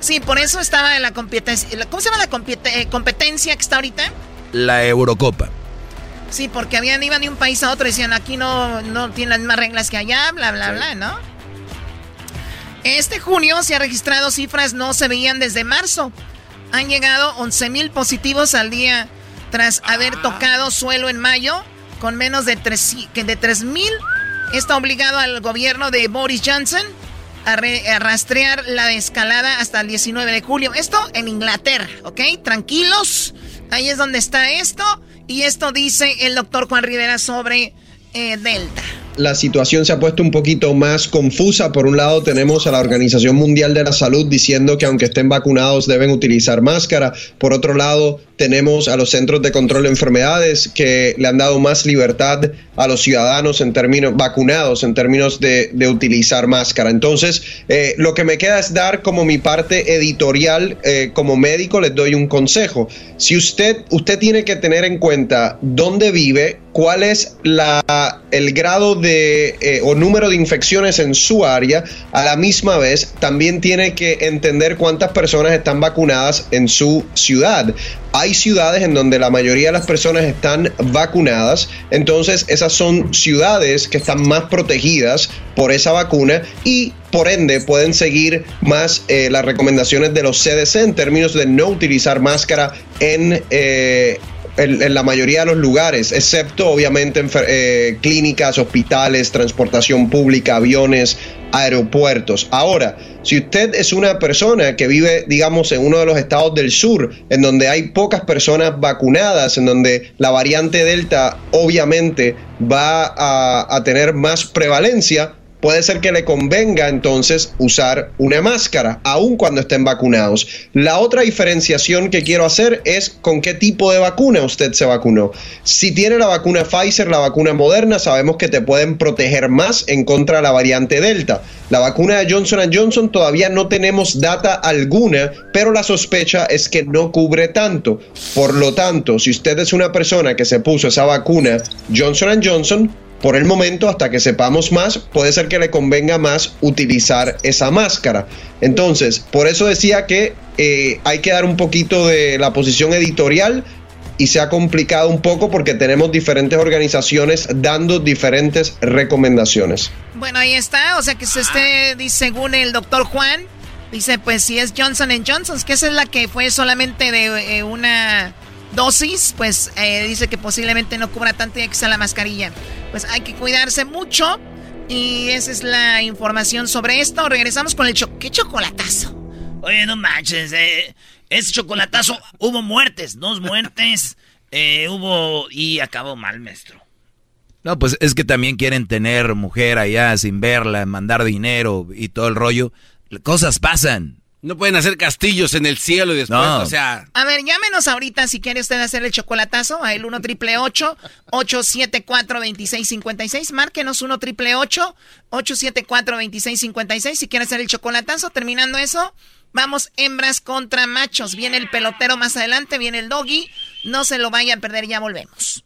Sí, por eso estaba en la competencia. ¿Cómo se llama la eh, competencia que está ahorita? La Eurocopa. Sí, porque habían iban de un país a otro y decían aquí no, no tienen las mismas reglas que allá, bla, bla, bla, ¿no? Este junio se han registrado cifras no se veían desde marzo. Han llegado 11 mil positivos al día tras haber ah. tocado suelo en mayo con menos de 3 mil. Está obligado al gobierno de Boris Johnson a, rastrear la escalada hasta el 19 de julio. Esto en Inglaterra, ¿ok? Tranquilos. Ahí es donde está esto. Y esto dice el doctor Juan Rivera sobre eh, Delta la situación se ha puesto un poquito más confusa. Por un lado tenemos a la Organización Mundial de la Salud diciendo que aunque estén vacunados deben utilizar máscara. Por otro lado tenemos a los Centros de Control de Enfermedades que le han dado más libertad a los ciudadanos en términos vacunados, en términos de, utilizar máscara. Entonces, eh, lo que me queda es dar como mi parte editorial, eh, como médico les doy un consejo. Si usted, usted tiene que tener en cuenta dónde vive, cuál es la, el grado de eh, o número de infecciones en su área, a la misma vez también tiene que entender cuántas personas están vacunadas en su ciudad. Hay ciudades en donde la mayoría de las personas están vacunadas, entonces esas son ciudades que están más protegidas por esa vacuna y por ende pueden seguir más eh, las recomendaciones de los CDC en términos de no utilizar máscara en... Eh, en, la mayoría de los lugares, excepto obviamente en eh, clínicas, hospitales, transportación pública, aviones, aeropuertos. Ahora, si usted es una persona que vive, digamos, en uno de los estados del sur, en donde hay pocas personas vacunadas, en donde la variante Delta obviamente va a tener más prevalencia, puede ser que le convenga entonces usar una máscara, aun cuando estén vacunados. La otra diferenciación que quiero hacer es con qué tipo de vacuna usted se vacunó. Si tiene la vacuna Pfizer, la vacuna Moderna, sabemos que te pueden proteger más en contra de la variante Delta. La vacuna de Johnson Johnson todavía no tenemos data alguna, pero la sospecha es que no cubre tanto. Por lo tanto, si usted es una persona que se puso esa vacuna Johnson Johnson, por el momento, hasta que sepamos más, puede ser que le convenga más utilizar esa máscara. Entonces, por eso decía que eh, hay que dar un poquito de la posición editorial y se ha complicado un poco porque tenemos diferentes organizaciones dando diferentes recomendaciones. Bueno, ahí está, o sea que se esté, según el doctor Juan, dice pues si es Johnson Johnson, que esa es la que fue solamente de eh, una dosis, pues eh, dice que posiblemente no cubra tanto y que sea la mascarilla. Pues hay que cuidarse mucho. Y esa es la información sobre esto. Regresamos con el cho ¿Qué chocolatazo? Oye, no manches, eh. Ese chocolatazo hubo muertes, dos muertes. Eh, hubo y acabó mal, maestro. No, pues es que también quieren tener mujer allá sin verla, mandar dinero y todo el rollo. Cosas pasan. No pueden hacer castillos en el cielo y después, o sea... A ver, llámenos ahorita si quiere usted hacer el chocolatazo a el 1 triple 874 2656 Márquenos 1 triple 874 2656 si quiere hacer el chocolatazo. Terminando eso, vamos hembras contra machos. Viene el pelotero más adelante, viene el doggy. No se lo vayan a perder, ya volvemos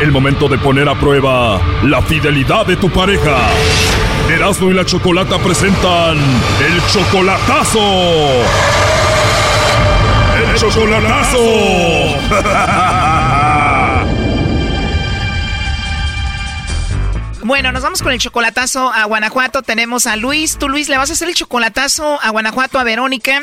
el momento de poner a prueba la fidelidad de tu pareja. Erasmo y la Chocolata presentan el chocolatazo. El chocolatazo. Bueno, nos vamos con el chocolatazo a Guanajuato. Tenemos a Luis. Tú, Luis, le vas a hacer el chocolatazo a Guanajuato a Verónica.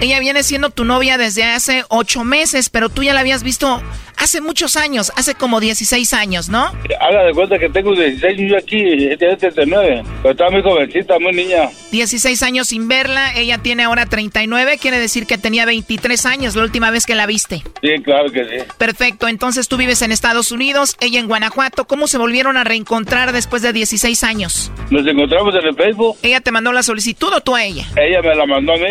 Ella viene siendo tu novia desde hace ocho meses, pero tú ya la habías visto hace muchos años, hace como 16 años, ¿no? Haga de cuenta que tengo 16 años aquí, tiene 39, pero está muy jovencita, muy niña. 16 años sin verla, ella tiene ahora 39, quiere decir que tenía 23 años la última vez que la viste. Sí, claro que sí. Perfecto, entonces tú vives en Estados Unidos, ella en Guanajuato, ¿cómo se volvieron a reencontrar después de 16 años? Nos encontramos en el Facebook. ¿Ella te mandó la solicitud o tú a ella? Ella me la mandó a mí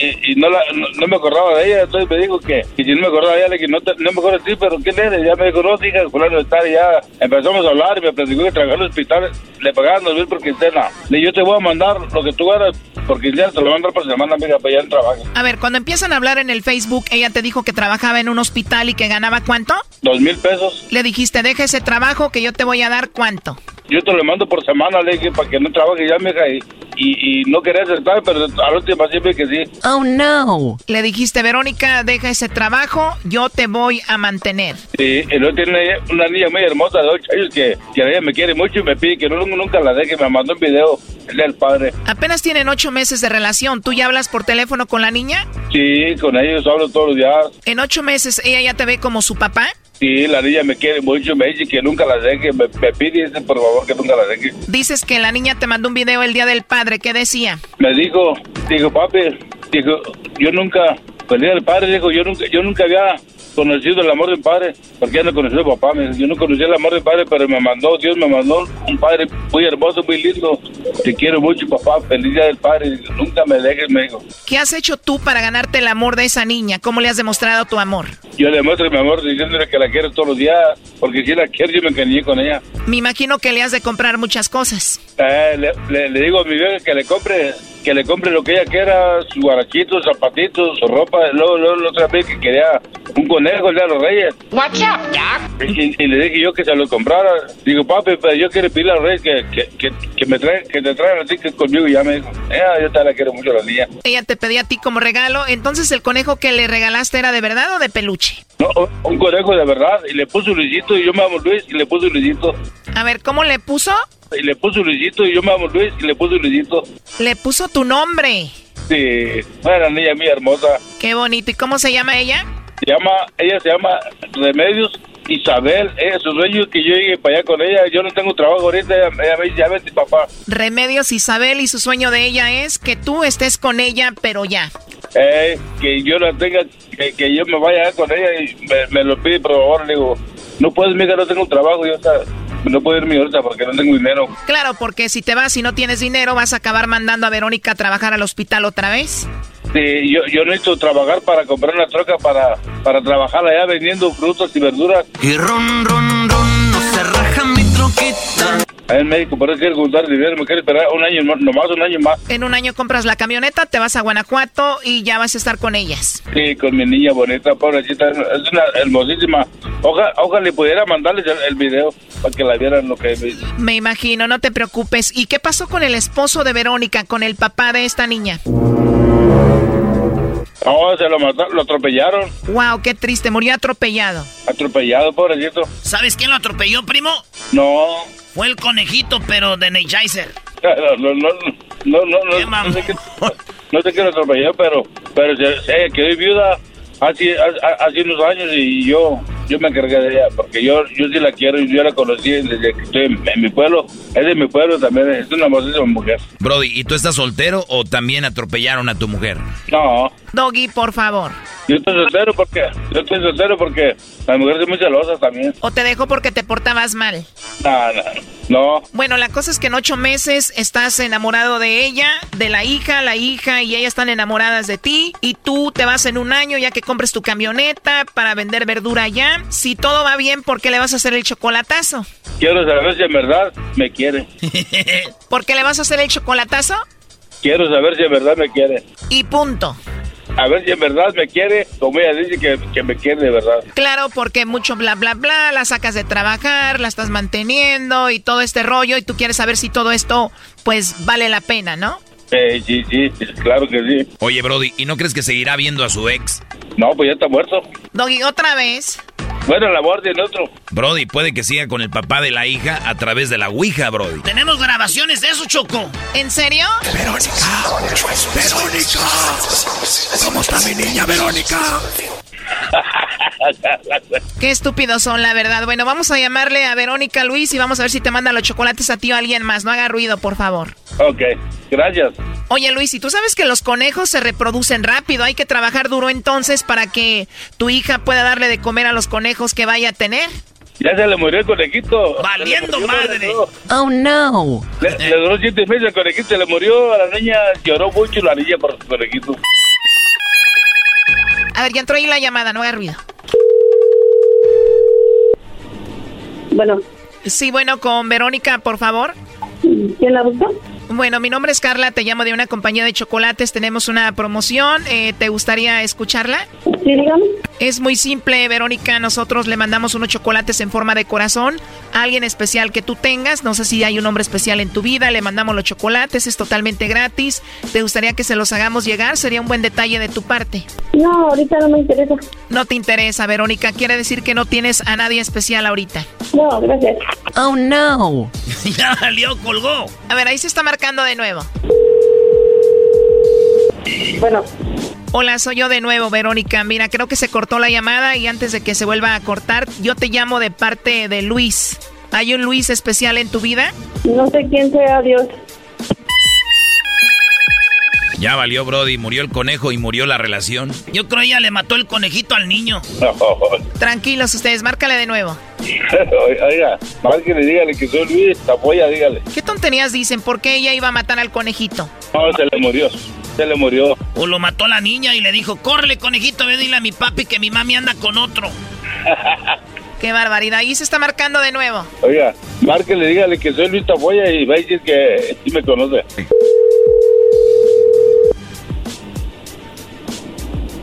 y, no, la, no, me acordaba de ella, entonces me dijo que, y si no me acordaba de ella, dije, no, no me acuerdo de ti, pero ¿quién eres? Ya me dijo, no, hija, fulano está, ya empezamos a hablar y me platicó que trabajaba en el hospital, le pagaban dos mil por quincena. Le dije, yo te voy a mandar lo que tú hagas porque ya te lo mandar por semana, amiga, para allá en trabajo. A ver, cuando empiezan a hablar en el Facebook, ella te dijo que trabajaba en un hospital y que ganaba ¿cuánto? Dos mil pesos. Le dijiste, deja ese trabajo que yo te voy a dar ¿cuánto? Yo te lo mando por semana, le dije, para que no trabaje ya, mija, y, y, no quería aceptar, pero a la última siempre que sí. Oh, no. Le dijiste, Verónica, deja ese trabajo, yo te voy a mantener. Sí, y luego tiene una niña muy hermosa de 8 años que, que ella me quiere mucho y me pide que no, nunca la deje, me mandó un video, él es el padre. Apenas tienen ocho meses de relación, ¿tú ya hablas por teléfono con la niña? Sí, con ellos hablo todos los días. ¿En ocho meses ella ya te ve como su papá? Sí, la niña me quiere mucho, me dice que nunca la deje, me, pide por favor que nunca la deje. Dices que la niña te mandó un video el día del padre, ¿qué decía? Me dijo, dijo papi, dijo, yo nunca, el día del padre, dijo, yo nunca, yo nunca había conocido el amor del padre, porque ya no conocí a papá, yo no conocía el amor del padre, pero me mandó, Dios me mandó un padre muy hermoso, muy lindo, te quiero mucho papá, feliz día del padre, nunca me dejes, me dijo. ¿Qué has hecho tú para ganarte el amor de esa niña? ¿Cómo le has demostrado tu amor? Yo le muestro mi amor diciéndole que la quiero todos los días, porque si la quiero yo me encariñé con ella. Me imagino que le has de comprar muchas cosas. Eh, le, le, digo a mi vieja que le compre que le compre lo que ella quiera, sus guarachitos, zapatitos, su ropa. Luego, luego, la otra vez que quería un conejo, el de los reyes. What's up, Doc? Y, le dije yo que se lo comprara. Digo, papi, pero yo quiero pedirle al rey que, que, que, que me trae, que te traigan así que conmigo. Y ya me dijo, eh, yo te la quiero mucho la niña. Ella te pedía a ti como regalo. Entonces, ¿el conejo que le regalaste era de verdad o de peluche? No, un conejo de verdad. Y le puso Luisito y yo me amo Luis y le puso Luisito. A ver, ¿cómo le puso? Y le puso Luisito y yo me amo Luis y le puso Luisito. Le puso tu nombre. Sí, una niña muy hermosa. Qué bonito. ¿Y cómo se llama ella? Se llama, ella se llama Remedios Isabel. Ella, su sueño es que yo llegue para allá con ella. Yo no tengo trabajo ahorita. Ella, me dice, ya vete, papá. Remedios Isabel y su sueño de ella es que tú estés con ella, pero ya. Eh, que yo la tenga, que, yo me vaya con ella y me, lo pide, por favor. Le digo, no puedes, mira, no tengo trabajo. Yo está no puedo irme ahorita porque no tengo dinero. Claro, porque si te vas y no tienes dinero, vas a acabar mandando a Verónica a trabajar al hospital otra vez. Sí, yo, yo necesito trabajar para comprar una troca para, para trabajar allá vendiendo frutas y verduras. Y ron, ron, ron, no se raja mi troquita. El médico, por eso quiere juntar dinero, me quiere esperar un año más, nomás un año más. En un año compras la camioneta, te vas a Guanajuato y ya vas a estar con ellas. Sí, con mi niña bonita, pobrecita, es una hermosísima. Ojalá, ojalá pudiera mandarles el, video para que la vieran lo que me Me imagino, no te preocupes. ¿Y qué pasó con el esposo de Verónica, con el papá de esta niña? No, se lo mataron, lo atropellaron. Wow, qué triste, murió atropellado. Atropellado, pobrecito. ¿Sabes quién lo atropelló, primo? No. Fue el conejito, pero de Energizer. No, no, no, no, no, sé qué, no te quiero atropellar, pero, pero sé, que soy viuda hace, hace unos años y yo, yo me encargué de ella, porque yo, yo sí la quiero y yo la conocí desde que estoy en, en mi pueblo, es de mi pueblo también, es una hermosísima mujer. Brody, ¿y tú estás soltero o también atropellaron a tu mujer? No, Doggy, por favor. yo estoy soltero porque, yo estoy soltero porque las mujeres son muy celosas también. O te dejo porque te portabas mal. No, no, no. Bueno, la cosa es que en ocho meses estás enamorado de ella, de la hija, la hija y ella están enamoradas de ti. Y tú te vas en un año ya que compres tu camioneta para vender verdura allá. Si todo va bien, ¿por qué le vas a hacer el chocolatazo? Quiero saber si en verdad me quiere. ¿Por qué le vas a hacer el chocolatazo? Quiero saber si en verdad me quiere. Y punto. A ver si en verdad me quiere, como ella dice que, que me quiere de verdad. Claro, porque mucho bla bla bla, la sacas de trabajar, la estás manteniendo y todo este rollo y tú quieres saber si todo esto pues vale la pena, ¿no? Eh, sí, sí, claro que sí. Oye, Brody, ¿y no crees que seguirá viendo a su ex? No, pues ya está muerto. Doggy, otra vez. Bueno, la muerte en otro. Brody, puede que siga con el papá de la hija a través de la Ouija, Brody. Tenemos grabaciones de eso, Choco. ¿En serio? Verónica. Verónica. ¿Cómo está mi niña Verónica? Qué estúpidos son, la verdad. Bueno, vamos a llamarle a Verónica Luis y vamos a ver si te manda los chocolates a ti o a alguien más. No haga ruido, por favor. Ok, gracias. Oye, Luis, y tú sabes que los conejos se reproducen rápido. Hay que trabajar duro entonces para que tu hija pueda darle de comer a los conejos que vaya a tener. Ya se le murió el conejito. Valiendo madre. Oh no. Le, le duró siete meses el conejito, se le murió. A la niña lloró mucho la niña por su conejito. A ver, ya entró ahí la llamada, no haga ruido. Bueno. Sí, bueno, con Verónica, por favor. ¿Quién la busca? Bueno, mi nombre es Carla, te llamo de una compañía de chocolates, tenemos una promoción, eh, ¿te gustaría escucharla? Sí, dígame. Es muy simple, Verónica, nosotros le mandamos unos chocolates en forma de corazón a alguien especial que tú tengas, no sé si hay un hombre especial en tu vida, le mandamos los chocolates, es totalmente gratis, ¿te gustaría que se los hagamos llegar? Sería un buen detalle de tu parte. No, ahorita no me interesa. No te interesa, Verónica, quiere decir que no tienes a nadie especial ahorita. No, gracias. Oh no. ya salió, colgó. A ver, ahí se está marcando de nuevo. Bueno. Hola, soy yo de nuevo, Verónica. Mira, creo que se cortó la llamada y antes de que se vuelva a cortar, yo te llamo de parte de Luis. ¿Hay un Luis especial en tu vida? No sé quién sea, Dios. Ya valió, Brody. Murió el conejo y murió la relación. Yo creo ella le mató el conejito al niño. Tranquilos ustedes, márcale de nuevo. Oiga, márquele, dígale que soy Luis Tapoya, dígale. ¿Qué tonterías dicen? ¿Por qué ella iba a matar al conejito? No, se le murió. Se le murió. O lo mató la niña y le dijo, córrele, conejito, ve dile a mi papi que mi mami anda con otro. Qué barbaridad. Ahí se está marcando de nuevo. Oiga, márquele, dígale que soy Luis Tapoya y va a decir que sí me conoce.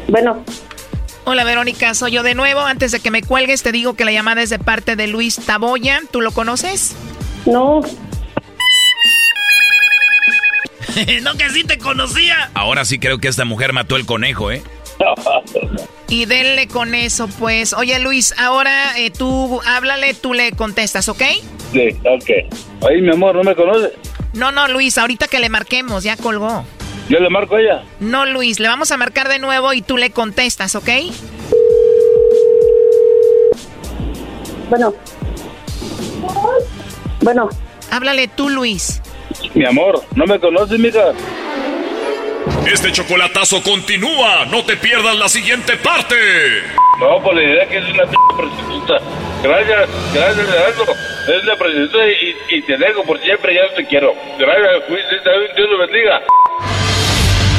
Bueno. Hola Verónica, soy yo de nuevo. Antes de que me cuelgues, te digo que la llamada es de parte de Luis Taboya. ¿Tú lo conoces? No. no, que sí te conocía. Ahora sí creo que esta mujer mató el conejo, ¿eh? Y denle con eso, pues. Oye, Luis, ahora eh, tú háblale, tú le contestas, ¿ok? Sí, ok. Oye, mi amor, ¿no me conoce? No, no, Luis, ahorita que le marquemos, ya colgó. ¿Yo le marco a ella? No, Luis, le vamos a marcar de nuevo y tú le contestas, ¿ok? Bueno. Bueno. Háblale tú, Luis. Mi amor, ¿no me conoces, mija? Este chocolatazo continúa. No te pierdas la siguiente parte. No, por la idea que es una p prostituta. Gracias, gracias, Gerardo. Es la prostituta y, y te dejo por siempre, ya no te quiero. Gracias, Dios lo bendiga.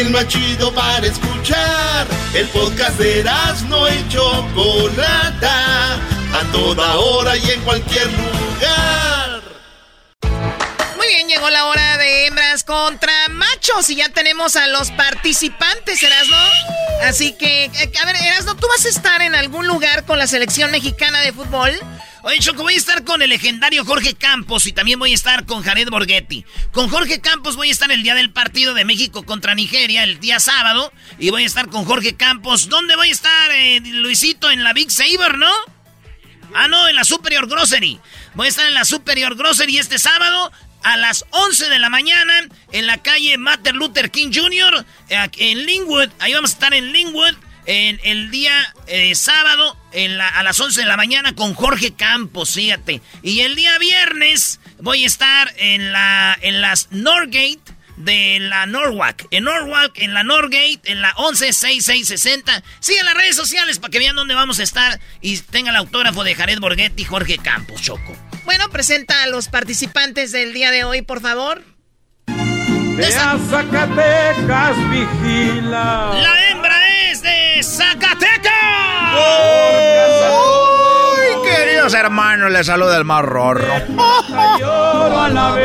el más chido para escuchar. El podcast de Erasmo y Chocolata, a toda hora y en cualquier lugar. Muy bien, llegó la hora de hembra hembras contra machos y ya tenemos a los participantes, Erasno. Así que, eh, a ver, Erasno, ¿tú vas a estar en algún lugar con la selección mexicana de fútbol? Oye, Choco, voy a estar con el legendario Jorge Campos y también voy a estar con Jared Borghetti. Con Jorge Campos voy a estar el día del partido de México contra Nigeria, el día sábado. Y voy a estar con Jorge Campos. ¿Dónde voy a estar, eh, Luisito? En la Big Saber, ¿no? Ah, no, en la Superior Grocery. Voy a estar en la Superior Grocery este sábado a las 11 de la mañana en la calle Martin Luther King Jr. eh, en Linwood. Ahí vamos a estar en Linwood en el día eh, sábado en la- a las 11 de la mañana con Jorge Campos, fíjate. Y el día viernes voy a estar en la en las Norgate de la Norwalk. En Norwalk, en la Norgate, en la 116660. Sigan las redes sociales para que vean dónde vamos a estar y tengan el autógrafo de Jared Borghetti y Jorge Campos, Choco. Bueno, presenta a los participantes del día de hoy, por favor. De a Zacatecas vigila. La de Zacatecas. Uy, queridos hermanos, les saluda el más rorro. Lloro a la vez.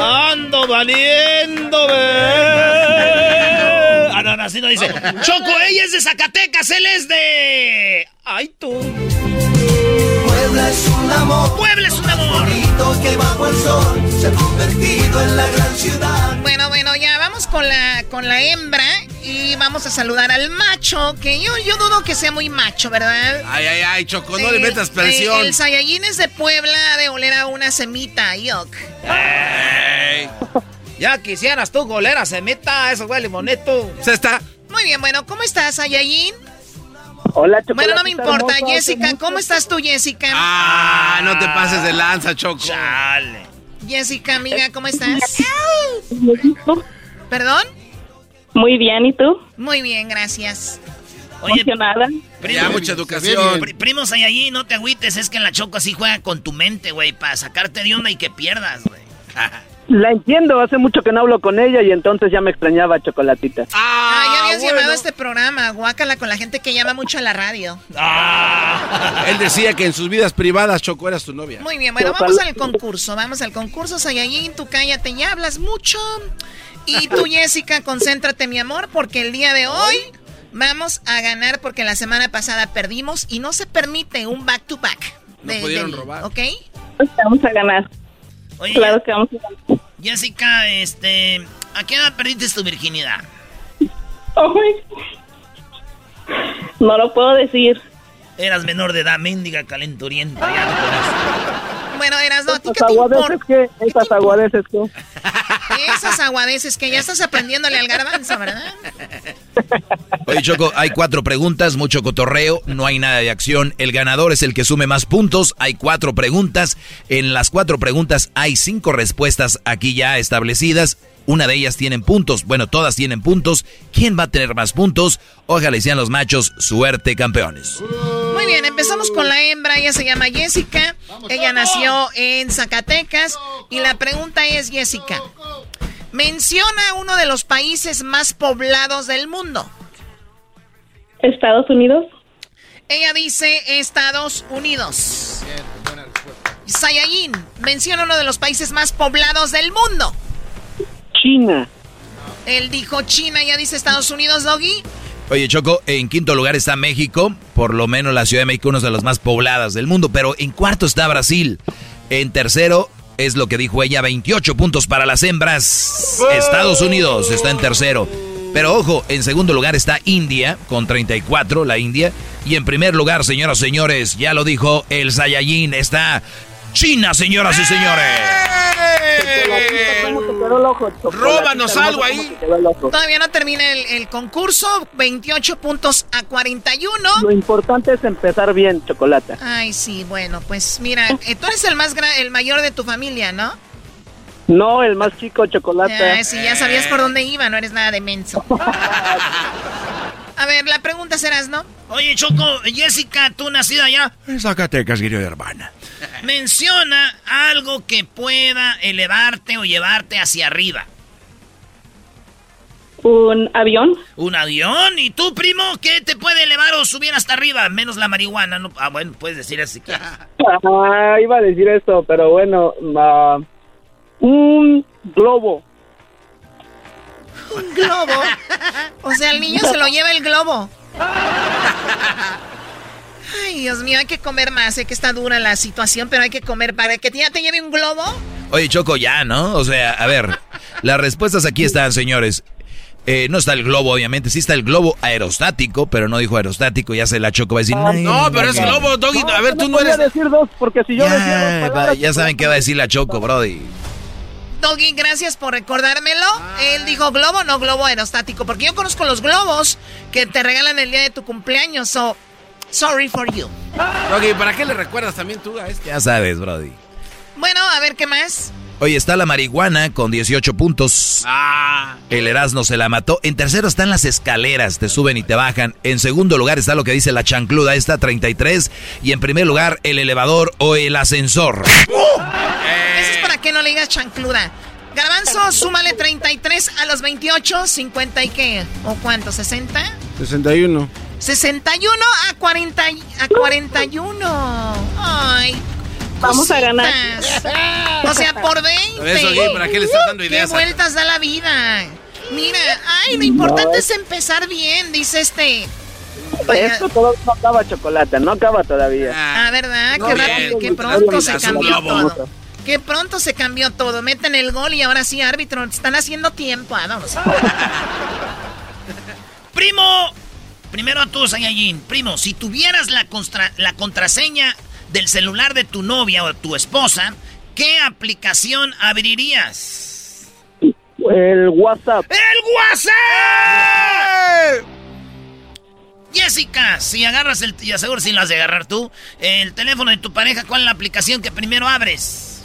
Ando valiéndome. Ah, no, no, así no dice. Choco, ella es de Zacatecas, él es de. Ay, tú. Puebla es un amor. Puebla es un amor. Bonito que bajo el sol se ha convertido en la gran ciudad. Bueno, bueno, ya con la, con la hembra y vamos a saludar al macho, que yo, yo dudo que sea muy macho, ¿verdad? Ay, ay, ay, Choco, no le metas eh, presión. el Saiyajin es de Puebla de oler a una semita, yuck. Ya quisieras tú, golera, se meta, eso huele bonito. Se está. Muy bien, bueno, ¿cómo estás, Saiyajin? Hola, Bueno, no me importa, hermosa, Jessica, ¿cómo estás tú, Jessica? Ah, no te pases de lanza, Choco. Chale. Jessica, amiga, ¿cómo estás? ¿Perdón? Muy bien, ¿y tú? Muy bien, gracias. Oye, Emocionada. Ya, mucha educación. Pri- primos hay allí, no te agüites, es que la Choco así juega con tu mente, güey, para sacarte de onda y que pierdas, güey. La entiendo, hace mucho que no hablo con ella y entonces ya me extrañaba Chocolatita. Ah, ya habías bueno. llamado a este programa, guácala con la gente que llama mucho a la radio. Él decía que en sus vidas privadas, Choco, eras tu novia. Muy bien, bueno, vamos al concurso, vamos al concurso, Saiyajin, tú cállate, ya hablas mucho. Y tú, Jessica, concéntrate, mi amor, porque el día de hoy vamos a ganar porque la semana pasada perdimos y no se permite un back-to-back. No de- pudieron de- robar. ¿Ok? Vamos a ganar. Oye, Claro que vamos a ganar. Jessica, este, ¿a qué edad perdiste tu virginidad? Ay. No lo puedo decir. Eras menor de edad, mendiga calenturienta. Ya no. Bueno, eras no, ¿a ti qué ¿Esas te aguadeces importa? qué? ¿Esas aguadeces qué? Esas aguadeces que ya estás aprendiéndole al garbanzo, ¿verdad? Oye, Choco, hay cuatro preguntas, mucho cotorreo, no hay nada de acción. El ganador es el que sume más puntos. Hay cuatro preguntas. En las cuatro preguntas hay cinco respuestas aquí ya establecidas. Una de ellas tienen puntos. Bueno, todas tienen puntos. ¿Quién va a tener más puntos? Ojalá y sean los machos. Suerte, campeones. Muy bien, empezamos con la hembra. Ella se llama Jessica. Ella nació en Zacatecas. Y la pregunta es, Jessica, menciona uno de los países más poblados del mundo. ¿Estados Unidos? Ella dice Estados Unidos. Sayayin, menciona uno de los países más poblados del mundo. China. Él dijo China, ya dice Estados Unidos, Doggy. Oye, Choco, en quinto lugar está México. Por lo menos la Ciudad de México, una de las más pobladas del mundo. Pero en cuarto está Brasil. En tercero es lo que dijo ella, 28 puntos para las hembras. Estados Unidos está en tercero. Pero ojo, en segundo lugar está India, con 34, la India. Y en primer lugar, señoras y señores, ya lo dijo el Saiyajin, está China, señoras y señores. ¿Cómo te quedó el ojo, Chocolatita Róbanos algo ahí. Todavía no termina el, el concurso. 28 puntos a 41. Lo importante es empezar bien, Chocolata. Ay, sí, bueno, pues mira, eh, tú eres el más gra- el mayor de tu familia, ¿no? No, el más chico, Chocolata. Ah, sí, ya sabías por dónde iba, no eres nada de menso. A ver, la pregunta serás, ¿no? Oye, Choco, Jessica, tú nacida allá, En Zacatecas, querido hermana. Menciona algo que pueda elevarte o llevarte hacia arriba. ¿Un avión? ¿Un avión? ¿Y tú, primo? ¿Qué te puede elevar o subir hasta arriba? Menos la marihuana. ¿no? Ah, bueno, puedes decir así. Ah, iba a decir esto, pero bueno, ah, Un globo. Un globo. O sea, el niño se lo lleva el globo. Ay, Dios mío, hay que comer más. Sé que está dura la situación, pero hay que comer para que ya te lleve un globo. Oye, Choco, ya, ¿no? O sea, a ver, las respuestas aquí están, señores. Eh, no está el globo, obviamente. Sí está el globo aerostático, pero no dijo aerostático. Ya se la Choco va a decir. Ah, no, pero es globo, Doggy. a ver, tú no eres. decir dos, porque si yo ya, va, ya saben qué va a decir la Choco, Brody. Doggy, gracias por recordármelo. Él dijo globo, no globo aerostático. Porque yo conozco los globos que te regalan el día de tu cumpleaños. So, sorry for you. Doggy, ¿para qué le recuerdas también tú a este? Ya sabes, Brody. Bueno, a ver qué más. Oye, está la marihuana con 18 puntos. Ah. El Erasmo se la mató. En tercero están las escaleras, te suben y te bajan. En segundo lugar está lo que dice la chancluda, está 33. Y en primer lugar, el elevador o el ascensor. Eso es para que no le digas chancluda. Garbanzo, súmale 33 a los 28, 50 y qué? ¿O cuánto? ¿60? 61. 61 a 40 a 41. Ay, Vamos a ganar. O sea, por 20. Eso, Gui, ¿para qué le estás dando ideas? ¿Qué vueltas da la vida? Mira, ay, lo importante es empezar bien, dice este. Esto todo no acaba chocolate, no acaba todavía. Ah, ¿verdad? No, qué, bien. rápido, qué pronto se cambió todo. Qué pronto se cambió todo. Meten el gol y ahora sí, árbitro, están haciendo tiempo. Ah, vamos. Primo, primero a todos, Saiyajin. Primo, si tuvieras la, constra- la contraseña del celular de tu novia o tu esposa, ¿qué aplicación abrirías? El WhatsApp. ¡El WhatsApp! Jessica, si agarras el... Y aseguro si lo has de agarrar tú. El teléfono de tu pareja, ¿cuál es la aplicación que primero abres?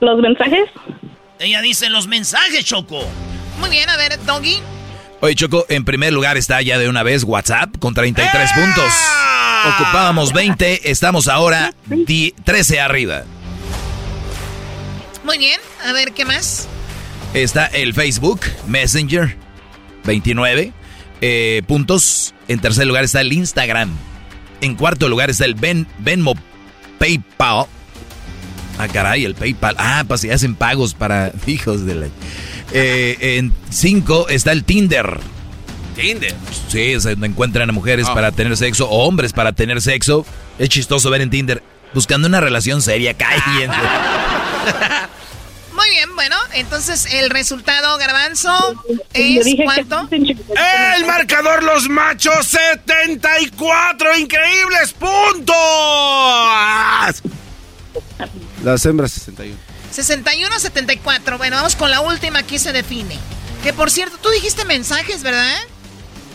¿Los mensajes? Ella dice los mensajes, Choco. Muy bien, a ver, Doggy. Oye, Choco, en primer lugar está ya de una vez WhatsApp con 33 puntos. Ocupábamos 20, estamos ahora 10 13 arriba. Muy bien, a ver, ¿qué más? Está el Facebook, Messenger, 29 eh, puntos. En tercer lugar está el Instagram. En cuarto lugar está el ben, Venmo PayPal. Ah, caray, el PayPal. Ah, pues si hacen pagos para hijos de la... Eh, en cinco está el Tinder. Tinder. Sí, sea, donde encuentran a mujeres Ah. para tener sexo o hombres para tener sexo. Es chistoso ver en Tinder. Buscando una relación seria, cállense. Muy bien, bueno, entonces el resultado, Garbanzo, es ¿cuánto? El marcador Los Machos 74 increíbles puntos. Las hembras 61. 61-74. Bueno, vamos con la última, aquí se define. Que por cierto, tú dijiste mensajes, ¿verdad?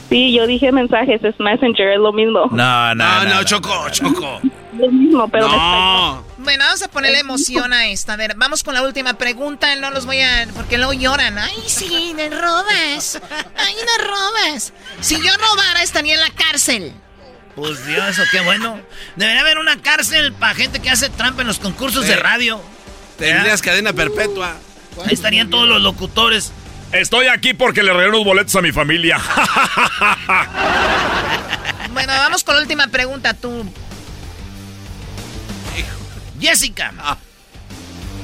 Sí, yo dije mensajes, es Messenger, es lo mismo. No, no, No, no, Choco, Choco. Lo mismo, pero me No. Bueno, vamos a ponerle emoción a esta. A ver, vamos con la última pregunta. No los voy a... Porque luego lloran. Ay, sí, me robas. Ay, me robas. Si yo robara, estaría en la cárcel. Pues Dios, qué bueno. Debería haber una cárcel para gente que hace trampa en los concursos de radio. Tendrías cadena perpetua. Ahí estarían todos los locutores. Estoy aquí porque le regalé los boletos a mi familia. Bueno, vamos con la última pregunta, tú. Jessica.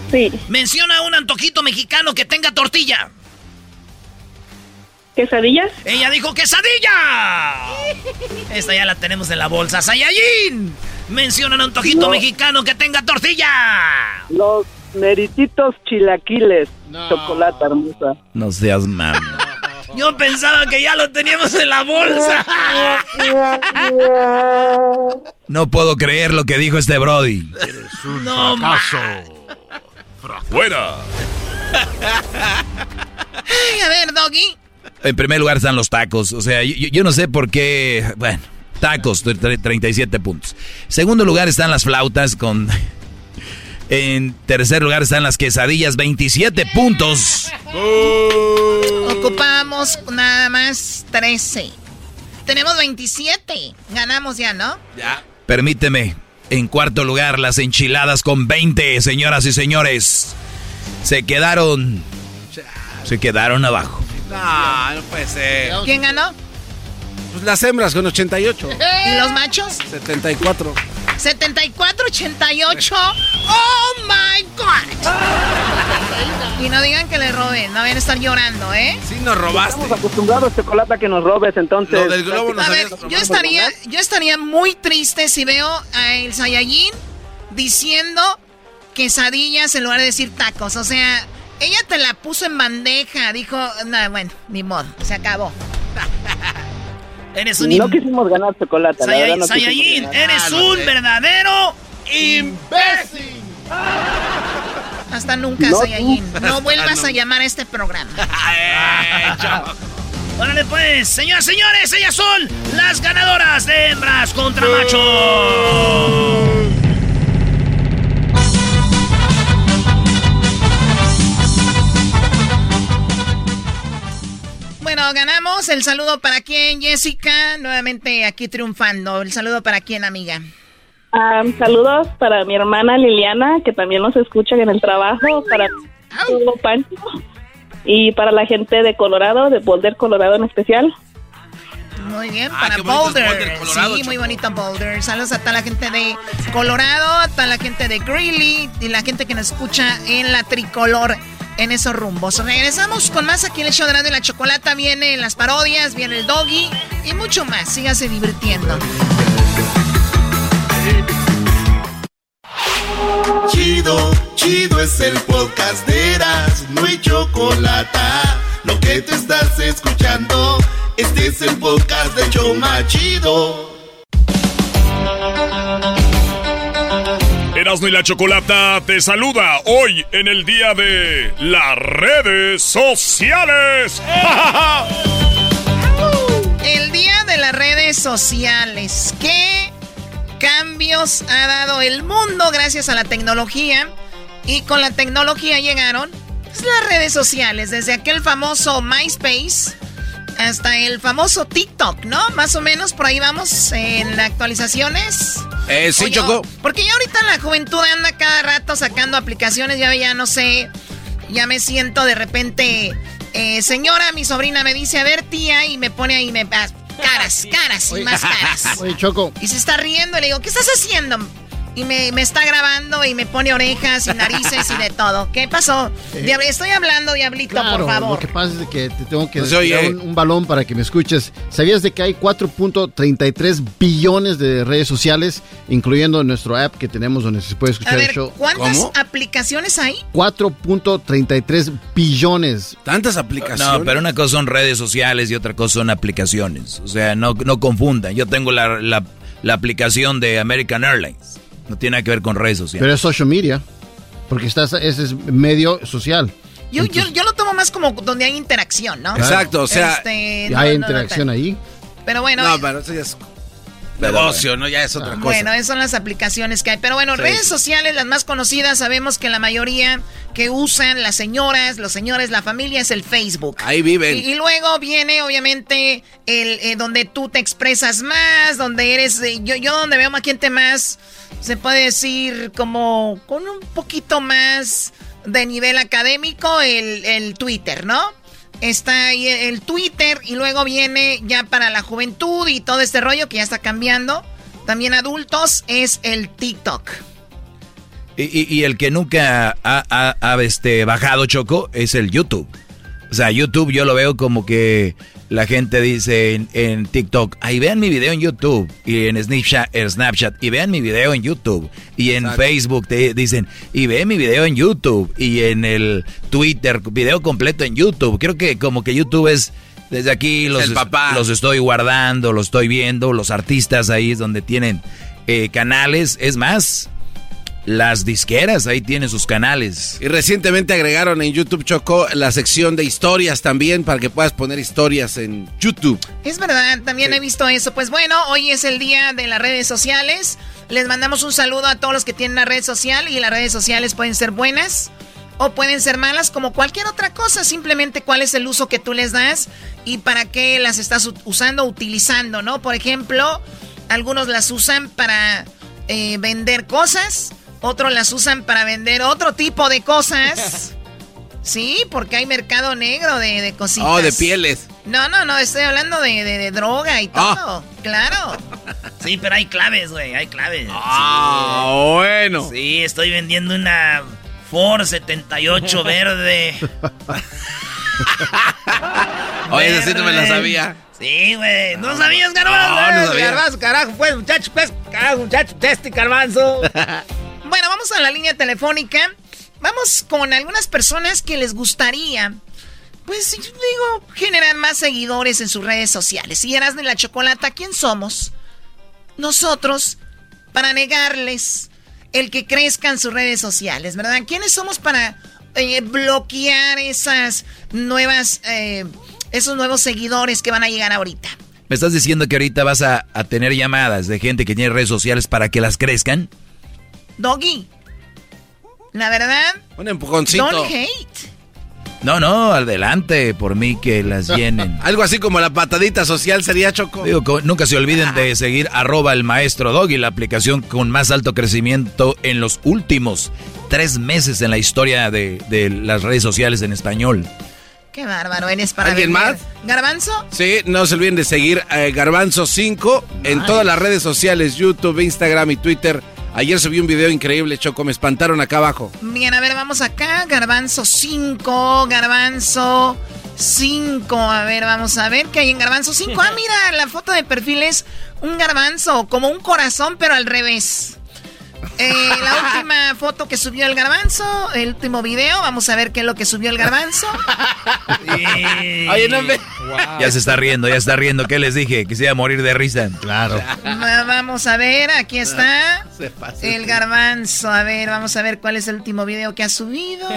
Sí. Menciona un antojito mexicano que tenga tortilla. ¿Quesadillas? Ella dijo quesadilla. Esta ya la tenemos en la bolsa. Sayayin. Menciona un antojito No. mexicano que tenga tortilla. Los merititos chilaquiles. Chocolate hermosa. No seas mam. Yo pensaba que ya lo teníamos en la bolsa. No puedo creer lo que dijo este Brody. No, Fuera. Ay, a ver, Doggy. En primer lugar están los tacos. O sea, yo, yo- no sé por qué. Bueno, tacos, tre- tre- 37 puntos. Segundo lugar están las flautas con. En tercer lugar están las quesadillas, 27 puntos. Ocupamos nada más 13. Tenemos 27. Ganamos ya, ¿no? Ya. Permíteme. En cuarto lugar, las enchiladas con 20, señoras y señores. Se quedaron. Se quedaron abajo. No, no puede ser. ¿Quién ganó? Pues las hembras con 88. ¿Y los machos? 74. 74, 88. ¡Oh, my God! Y no digan que le roben, no vayan a estar llorando, ¿eh? Sí, nos robaste. Estamos acostumbrados, chocolate, a que nos robes, entonces. Lo del globo nos A ver, yo estaría, yo estaría muy triste si veo a el Saiyajin diciendo quesadillas en lugar de decir tacos. O sea, ella te la puso en bandeja. Dijo, no, bueno, ni modo, se acabó. Eres un No im- quisimos ganar chocolate. la verdad, Sayay- no ganar. eres un verdadero imbécil. Hasta nunca, No, Saiyajin. tú. No vuelvas a llamar a este programa. Órale pues, señoras, señores, ellas son las ganadoras de hembras contra machos. Bueno, ganamos. El saludo para quién, Jessica. Nuevamente aquí triunfando. El saludo para quién, amiga. Ah, saludos para mi hermana Liliana, que también nos escucha en el trabajo, para todo Pancho y para la gente de Colorado, de Boulder, Colorado en especial. Muy bien, Ah, para Boulder. Boulder, Colorado, sí, muy bonito Boulder. Saludos a toda la gente de Colorado, a toda la gente de Greeley y la gente que nos escucha en la tricolor en esos rumbos. Regresamos con más aquí en el show de la Chocolata. Vienen las parodias, viene el doggy y mucho más. Sígase divirtiendo. Chido, chido es el podcast de Eras, no hay chocolate. Lo que te estás escuchando, este es el podcast de Choma Chido. Erasmo y la Chocolata te saluda hoy en el día de las redes sociales. El día de las redes sociales. ¿Qué cambios ha dado el mundo gracias a la tecnología? Y con la tecnología llegaron pues, las redes sociales, desde aquel famoso MySpace hasta el famoso TikTok, ¿no? Más o menos por ahí vamos en las actualizaciones. Eh, sí, Oye, Choco. oh, Porque ya ahorita la juventud anda cada rato sacando aplicaciones, ya, ya no sé, ya me siento de repente, eh, señora, mi sobrina me dice, a ver tía, y me pone ahí, me, ah, caras, caras y Oye. más caras. Oye, Choco. Y se está riendo, y le digo, ¿qué estás haciendo? Y me, me está grabando y me pone orejas y narices y de todo. ¿Qué pasó? Eh, Diablo, estoy hablando, Diablito, Claro, por favor. lo que pasa es que te tengo que oye. un, un balón para que me escuches. ¿Sabías de que hay 4.33 billones de redes sociales, incluyendo nuestro app que tenemos donde se puede A escuchar el ver, show? ¿cuántas aplicaciones hay? 4.33 billones. Tantas aplicaciones. No, pero una cosa son redes sociales y otra cosa son aplicaciones. O sea, no, no confundan. Yo tengo la, la- la aplicación de American Airlines. No tiene nada que ver con redes sociales. Pero es social media, porque estás, ese es medio social. Yo, yo, yo lo tomo más como donde hay interacción, ¿no? Exacto, o sea, Este, no, hay no, no, interacción ahí. Pero bueno, No, eh, pero eso ya es negocio, ¿no? Ya es otra cosa. bueno, esas son las aplicaciones que hay. Pero bueno, Sí, redes sociales, las más conocidas, sabemos que la mayoría que usan las señoras, los señores, la familia es el Facebook. Ahí viven. Y, y luego viene, obviamente, el eh, donde tú te expresas más, donde eres. eh, yo, yo donde veo más gente más, se puede decir como con un poquito más de nivel académico, el, el Twitter, ¿no? Está ahí el Twitter y luego viene ya para la juventud y todo este rollo que ya está cambiando. También adultos es el TikTok. Y, y- el que nunca ha, ha- ha, este, bajado Choco es el YouTube. O sea, YouTube yo lo veo como que la gente dice en, en TikTok, ahí vean mi video en YouTube. Y en Snapchat, Snapchat, y vean mi video en YouTube. Y en Exacto. Facebook te dicen, y vean mi video en YouTube. Y en el Twitter, video completo en YouTube. Creo que como que YouTube es... Desde aquí los, papá. los estoy guardando, los estoy viendo, los artistas ahí es donde tienen eh, canales. Es más, las disqueras ahí tienen sus canales. Y recientemente agregaron en YouTube Choco la sección de historias también para que puedas poner historias en YouTube. Es verdad, también he visto eso. Pues bueno, hoy es el día de las redes sociales. Les mandamos un saludo a todos los que tienen una red social y las redes sociales pueden ser buenas o pueden ser malas como cualquier otra cosa. Simplemente cuál es el uso que tú les das y para qué las estás usando o utilizando, ¿no? Por ejemplo, algunos las usan para eh, vender cosas, otros las usan para vender otro tipo de cosas. Sí, porque hay mercado negro de, de cositas. Oh, de pieles. No, no, no, estoy hablando de, de- de droga y todo. Claro. Sí, pero hay claves, güey, hay claves. Ah, bueno. Sí, estoy vendiendo una Ford 78 verde. Oye, esa sí no me la sabía. Sí, güey. ¿No sabías, Garbanzo? No, no sabía. Garbanzo, carajo, pues, muchacho, pues, carajo, muchacho, este Garbanzo. Bueno, vamos a la línea telefónica. Vamos con algunas personas que les gustaría, pues, digo, generar más seguidores en sus redes sociales. Y eras de la chocolata, ¿quién somos? Nosotros, para negarles el que crezcan sus redes sociales, ¿verdad? ¿Quiénes somos para eh, bloquear esas nuevas, eh, esos nuevos seguidores que van a llegar ahorita? ¿Me estás diciendo que ahorita vas a tener llamadas de gente que tiene redes sociales para que las crezcan? Doggy, la verdad, Un empujoncito. don't hate. No, no, adelante, por mí que las llenen. Algo así como la patadita social sería Choco. Digo, nunca se olviden de seguir arroba el maestro Doggy, la aplicación con más alto crecimiento en los últimos tres meses en la historia de, de las redes sociales en español. Qué bárbaro eres para ¿Alguien vender. más? ¿Garbanzo? Sí, no se olviden de seguir a Garbanzo 5 en todas las redes sociales, YouTube, Instagram y Twitter. Ayer subí un video increíble, Choco, me espantaron acá abajo. Bien, a ver, vamos acá. Garbanzo 5, Garbanzo 5. A ver, vamos a ver qué hay en Garbanzo 5. Ah, mira, la foto de perfil es un garbanzo, como un corazón, pero al revés. Eh, la última foto que subió el garbanzo, el último video, vamos a ver qué es lo que subió el garbanzo. Oye, no me... Ya se está riendo, ya está riendo. ¿Qué les dije? Que se iba a morir de risa. Claro. Va- Vamos a ver, aquí está Se pasó. el garbanzo. A ver, vamos a ver cuál es el último video que ha subido.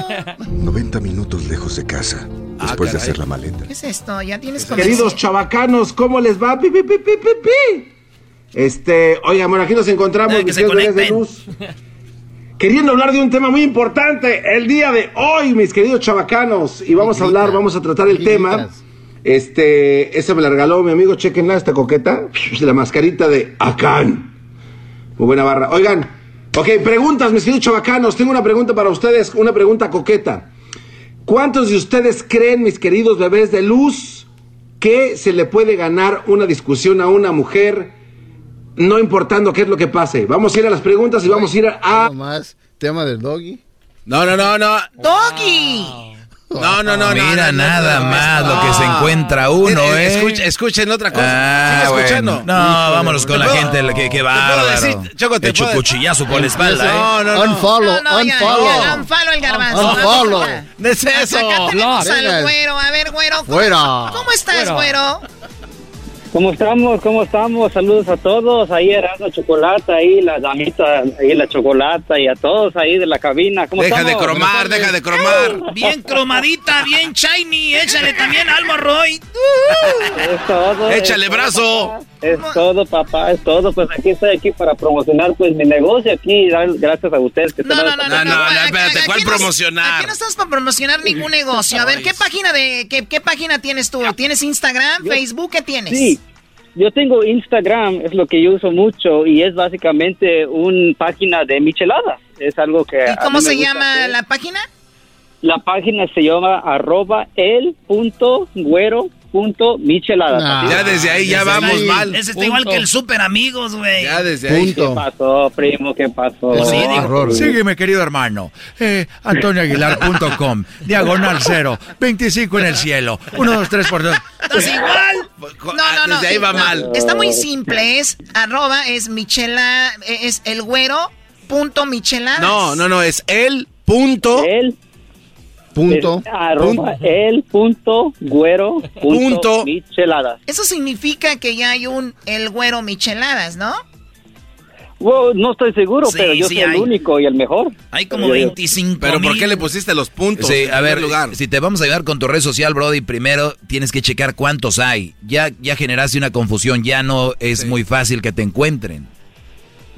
90 minutos lejos de casa, después de hacer la maleta. ¿Qué es esto? ¿Ya tienes Queridos chavacanos, ¿cómo les va? Pi, pi, pi, pi, pi, pi. Este, oigan, bueno, aquí nos encontramos, Eh, que mis se queridos bebés de luz. Queriendo hablar de un tema muy importante el día de hoy, mis queridos chavacanos. Y vamos a hablar, vamos a tratar el tema. Este, esa me la regaló mi amigo, chequenla, esta coqueta. La mascarita de Akan. Muy buena barra. Oigan, ok, preguntas, mis queridos chavacanos. Tengo una pregunta para ustedes, una pregunta coqueta. ¿Cuántos de ustedes creen, mis queridos bebés de luz, que se le puede ganar una discusión a una mujer, no importando qué es lo que pase? Vamos a ir a las preguntas y vamos a ir a... más tema del doggy. No, no, no, no. ¡Doggy! No, no, no, no. Mira no, no, nada no, más no. lo que se encuentra uno, Eh, ¿eh? escuchen otra cosa. Ah, Sigue bueno. escuchando. No, vámonos con ¿Te la puedo- gente, que, que Choco, te Hecho puedo- cuchillazo por la espalda, No, ¿eh? no, no. Unfollow, No, no, ya, unfollow. ya, unfollow el garbanzo. Unfollow. No es eso. Acá tenemos al güero. A ver, güero. ¿cómo- Fuera. ¿Cómo estás, güero? ¿Cómo estamos? ¿Cómo estamos? Saludos a todos. Ahí Erasmo Chocolata, ahí la damita, ahí la Chocolata y a todos ahí de la cabina. ¿Cómo Deja de cromar, deja de cromar. Bien cromadita, bien shiny. Échale también alma, Roy. Es todo. Échale es brazo. Es todo, papá, es todo. Pues aquí estoy aquí para promocionar pues mi negocio aquí. dar- Gracias a ustedes que No, están no, no, no. No, no, Aquí- no, espérate, ¿cuál promocionar? Aquí no estamos para promocionar ningún negocio. A ver, ¿qué página de qué, qué página tienes tú? ¿Tienes Instagram, Yo- Facebook? ¿Qué tienes? Sí, yo tengo Instagram, es lo que yo uso mucho y es básicamente una página de micheladas. Es algo que... ¿Y cómo se llama hacer. la página? La página se llama arroba el punto güero punto micheladas. Nah. Ya es. desde ahí ya Desde vamos ahí. mal. Ese está igual que el super amigos, güey. Ya desde ahí. ¿Qué Punto. pasó, primo? ¿Qué pasó? Eso Sí, digo, error. Sígueme, querido hermano. Eh, AntonioAguilar.com. Diagonal cero. 25 en el cielo. 1, 2, 3 por 2. Estás igual. No, no, no. Desde ahí va No, mal. Está muy simple. Es arroba, es michela, es el güero punto micheladas. No, no, no, es el punto. El Punto. es arroba el punto güero punto, Punto. micheladas. Eso significa que ya hay un el güero micheladas, ¿no? No estoy seguro, Sí, pero yo sí soy el único y el mejor. Hay como Yo- 25 Pero ¿por qué le pusiste los puntos? Sí, a ver, lugar? si te vamos a ayudar con tu red social, Brody, primero tienes que checar cuántos hay. Ya, ya generaste una confusión, ya no es muy fácil que te encuentren.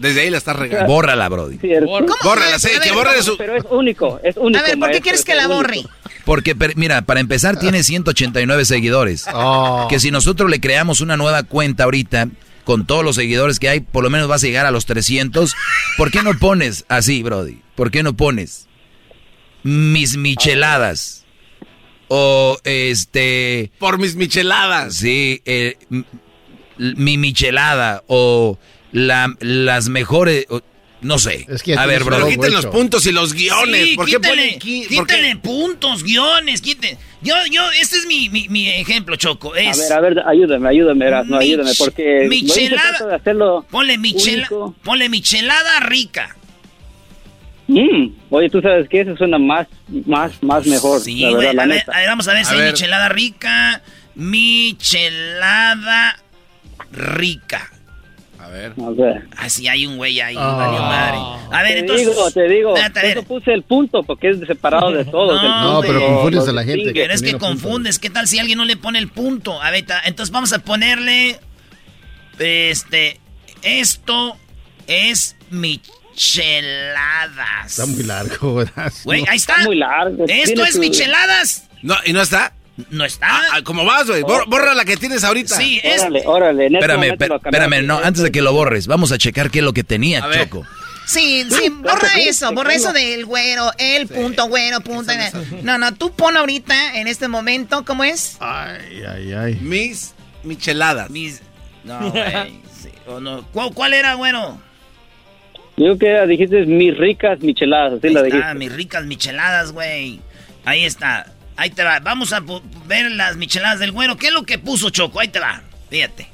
Desde ahí la estás regando. Bórrala, Brody. ¿Cómo? Bórrala, sí, que borre de su. Pero es único, es único. A ver, ¿por qué maestro, quieres es que la único. borre? Porque, per- mira, para empezar tiene 189 seguidores. Oh. Que si nosotros le creamos una nueva cuenta ahorita, con todos los seguidores que hay, por lo menos vas a llegar a los 300. ¿Por qué no pones así, Brody? ¿Por qué no pones mis micheladas? O este... Por mis micheladas. Sí, eh, mi michelada o la- las mejores... No sé. Es que a ver, bro. Quiten los puntos y los guiones. Sí, ¿Por qué quítale, qué? quítale puntos, guiones, quiten. Yo, yo, este es mi, mi, mi ejemplo, Choco. A Es ver, a ver, ayúdame, ayúdame, Erasmo, Mich- ayúdame, porque michelada. de hacerlo Ponle, michela, único. ponle michelada rica. Mm, Oye, tú sabes que eso suena más, más, más mejor. Sí, la güey. la A ver, a ver, vamos a ver A si hay ver. michelada rica. Michelada rica. A ver. A ver. Ah, sí, hay un güey ahí, Ah. valió madre. A ver, te entonces. digo, te digo, eso puse el punto porque es separado de todos. el No, pero confundes a la gente. Pero es que confundes. ¿Qué tal si alguien no le pone el punto? A ver, entonces vamos a ponerle. Este. Esto es micheladas. Está muy largo, ¿verdad? Güey, ahí está. muy largo. Esto es micheladas. No, ¿Y no está? No está. Ah, ¿Cómo vas, güey? Bor- Borra la que tienes ahorita. Sí, es. Órale, órale. en este Espérame, espérame, no, antes de que lo borres, vamos a checar qué es lo que tenía, A ver. Choco. Sí, sí, borra eso, borra eso del güero, el punto güero, punto. No, no, tú pon ahorita, en este momento, ¿cómo es? Ay, ay, ay. Mis micheladas. Mis. No, güey. sí, o no. ¿Cuál, cuál era, güero? Yo que dijiste mis ricas micheladas, así Ahí la está, dijiste. mis ricas micheladas, güey. Ahí está. Ahí te va. Vamos a ver las micheladas del güero. ¿Qué es lo que puso Choco? Ahí te va. Fíjate.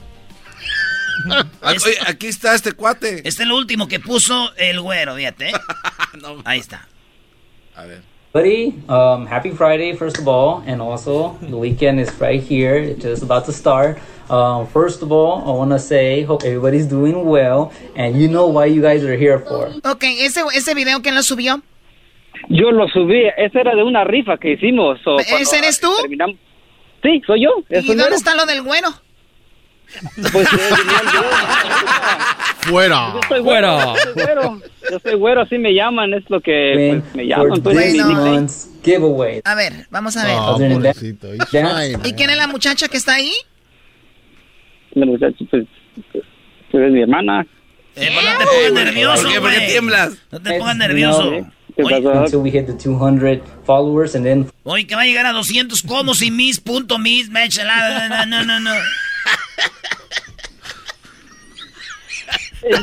Oye, aquí está este cuate. Este es lo último que puso el güero, fíjate. ¿eh? Ahí está. A ver. Buddy, um, happy Friday, first of all, and also the weekend is right here, it's just about to start. Um, first of all, I want to say, hope everybody's doing well, and you know why you guys are here for. Ok, ese, ese video, ¿quién lo subió? Yo lo subí, esa era de una rifa que hicimos. o ¿Ese eres tú? terminamos- Sí, soy yo. ¿Y dónde mero. está lo del güero? Pues, eh, venía yo. Fuera. Yo soy güero, yo soy güero. Yo soy güero, así me llaman, es lo que pues, me llaman. Pues, month's giveaway. A ver, vamos a ver. Oh, pobrecito. Yeah. fine. ¿Y quién es la muchacha que está ahí? La muchacha, pues, pues, es mi hermana. Eh, pues no te pongas nervioso, ¿Por qué? ¿Por qué güey. tiemblas? No te pongas nervioso. know, ¿Qué Oye, pasó? Until we hit the 200 followers, and then oye, que va a llegar a 200 como si mis punto mis michelada. No, no, no, no.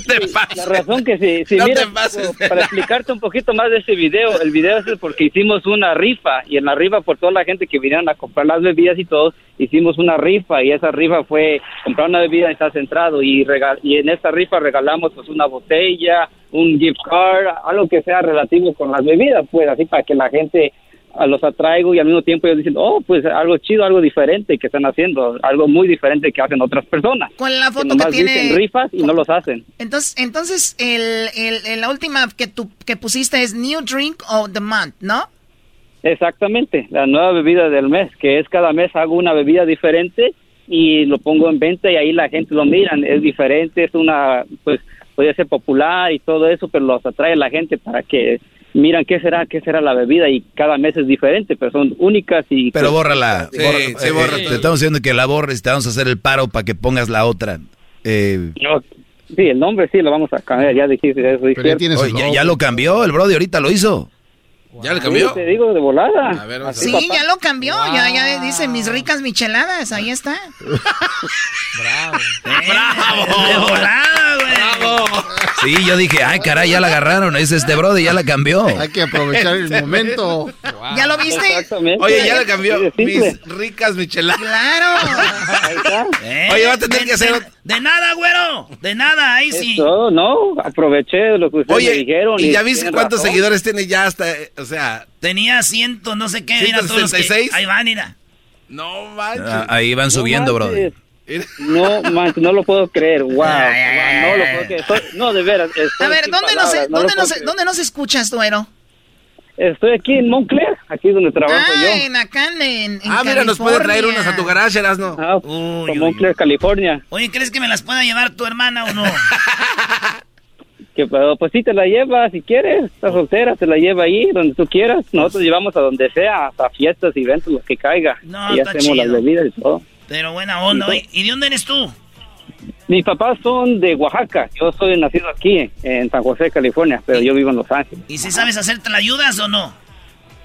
La razón que si, si No mira, te pases de para explicarte un poquito más de ese video, el video es porque hicimos una rifa y en la rifa por toda la gente que vinieron a comprar las bebidas y todo, hicimos una rifa y esa rifa fue comprar una bebida y está centrado y regal y en esta rifa regalamos pues una botella, un gift card, algo que sea relativo con las bebidas, pues así para que la gente los atraigo y al mismo tiempo ellos dicen, oh, pues algo chido, algo diferente que están haciendo, algo muy diferente que hacen otras personas. Con la Que foto que nomás tiene... dicen rifas y no los hacen. Entonces, entonces el, el- el- la última que, tú, que pusiste es New Drink of the Month, ¿no? Exactamente, la nueva bebida del mes, que es cada mes hago una bebida diferente y lo pongo en venta y ahí la gente lo miran, es diferente, es una, pues puede ser popular y todo eso, pero los atrae la gente para que miran qué será, qué será la bebida y cada mes es diferente, pero son únicas y... Pero pues, bórrala. Sí, Borra- sí, eh, borra eh, te estamos diciendo que la borres, te vamos a hacer el paro para que pongas la otra. Eh, no, sí, el nombre sí lo vamos a cambiar, ya dijiste eso. oye, ya, ya lo cambió, el Brody ahorita lo hizo. ¿Ya le Sí, te digo de volada. A ver, vamos a Sí, ya lo cambió, ya, ya dice mis ricas micheladas, ahí está. ¡Bravo! De volada, güey. Sí, yo dije, ay, caray, ya la agarraron. Es este Brody, ya la cambió. Hay que aprovechar el momento. ¿Ya lo viste? Exactamente. Oye, ya le cambió. Mis ricas micheladas. Claro. Ahí está. Eh, Oye, va a tener que hacer De, nada, güero. De nada, ahí sí. Eso, no, aproveché lo que ustedes me dijeron. ¿y ya viste cuántos razón. seguidores tiene ya hasta, eh, o sea, Tenía ciento, no sé qué. Mira todos los que- 166? Ahí van, mira. no manches. Ah, ahí van subiendo, manches. No, manches, no lo puedo creer. Wow, wow, no lo puedo creer. Estoy- no, de veras. A ver, ¿dónde nos, palabras, no lo dónde, nos, creer. ¿dónde nos escuchas, Duero? Estoy aquí en Montclair, aquí donde trabajo Ah, yo. en acá en, en ah, mira, nos puede traer California. unas a tu garage, Erasno. Ah, Uy, en uy, Montclair, California. Oye, ¿crees que me las pueda llevar tu hermana o no? Que pero, pues sí te la lleva si quieres. Estás soltera, te la lleva ahí donde tú quieras. Nosotros llevamos a donde sea, hasta fiestas, eventos, lo que caiga. No, y está hacemos chido. las bebidas y todo. Pero buena onda. Oye, ¿y de dónde eres tú? Mis papás son de Oaxaca. Yo soy nacido aquí, en San José, California, pero yo vivo en Los Ángeles. ¿Y si sabes hacer te la ayudas o no?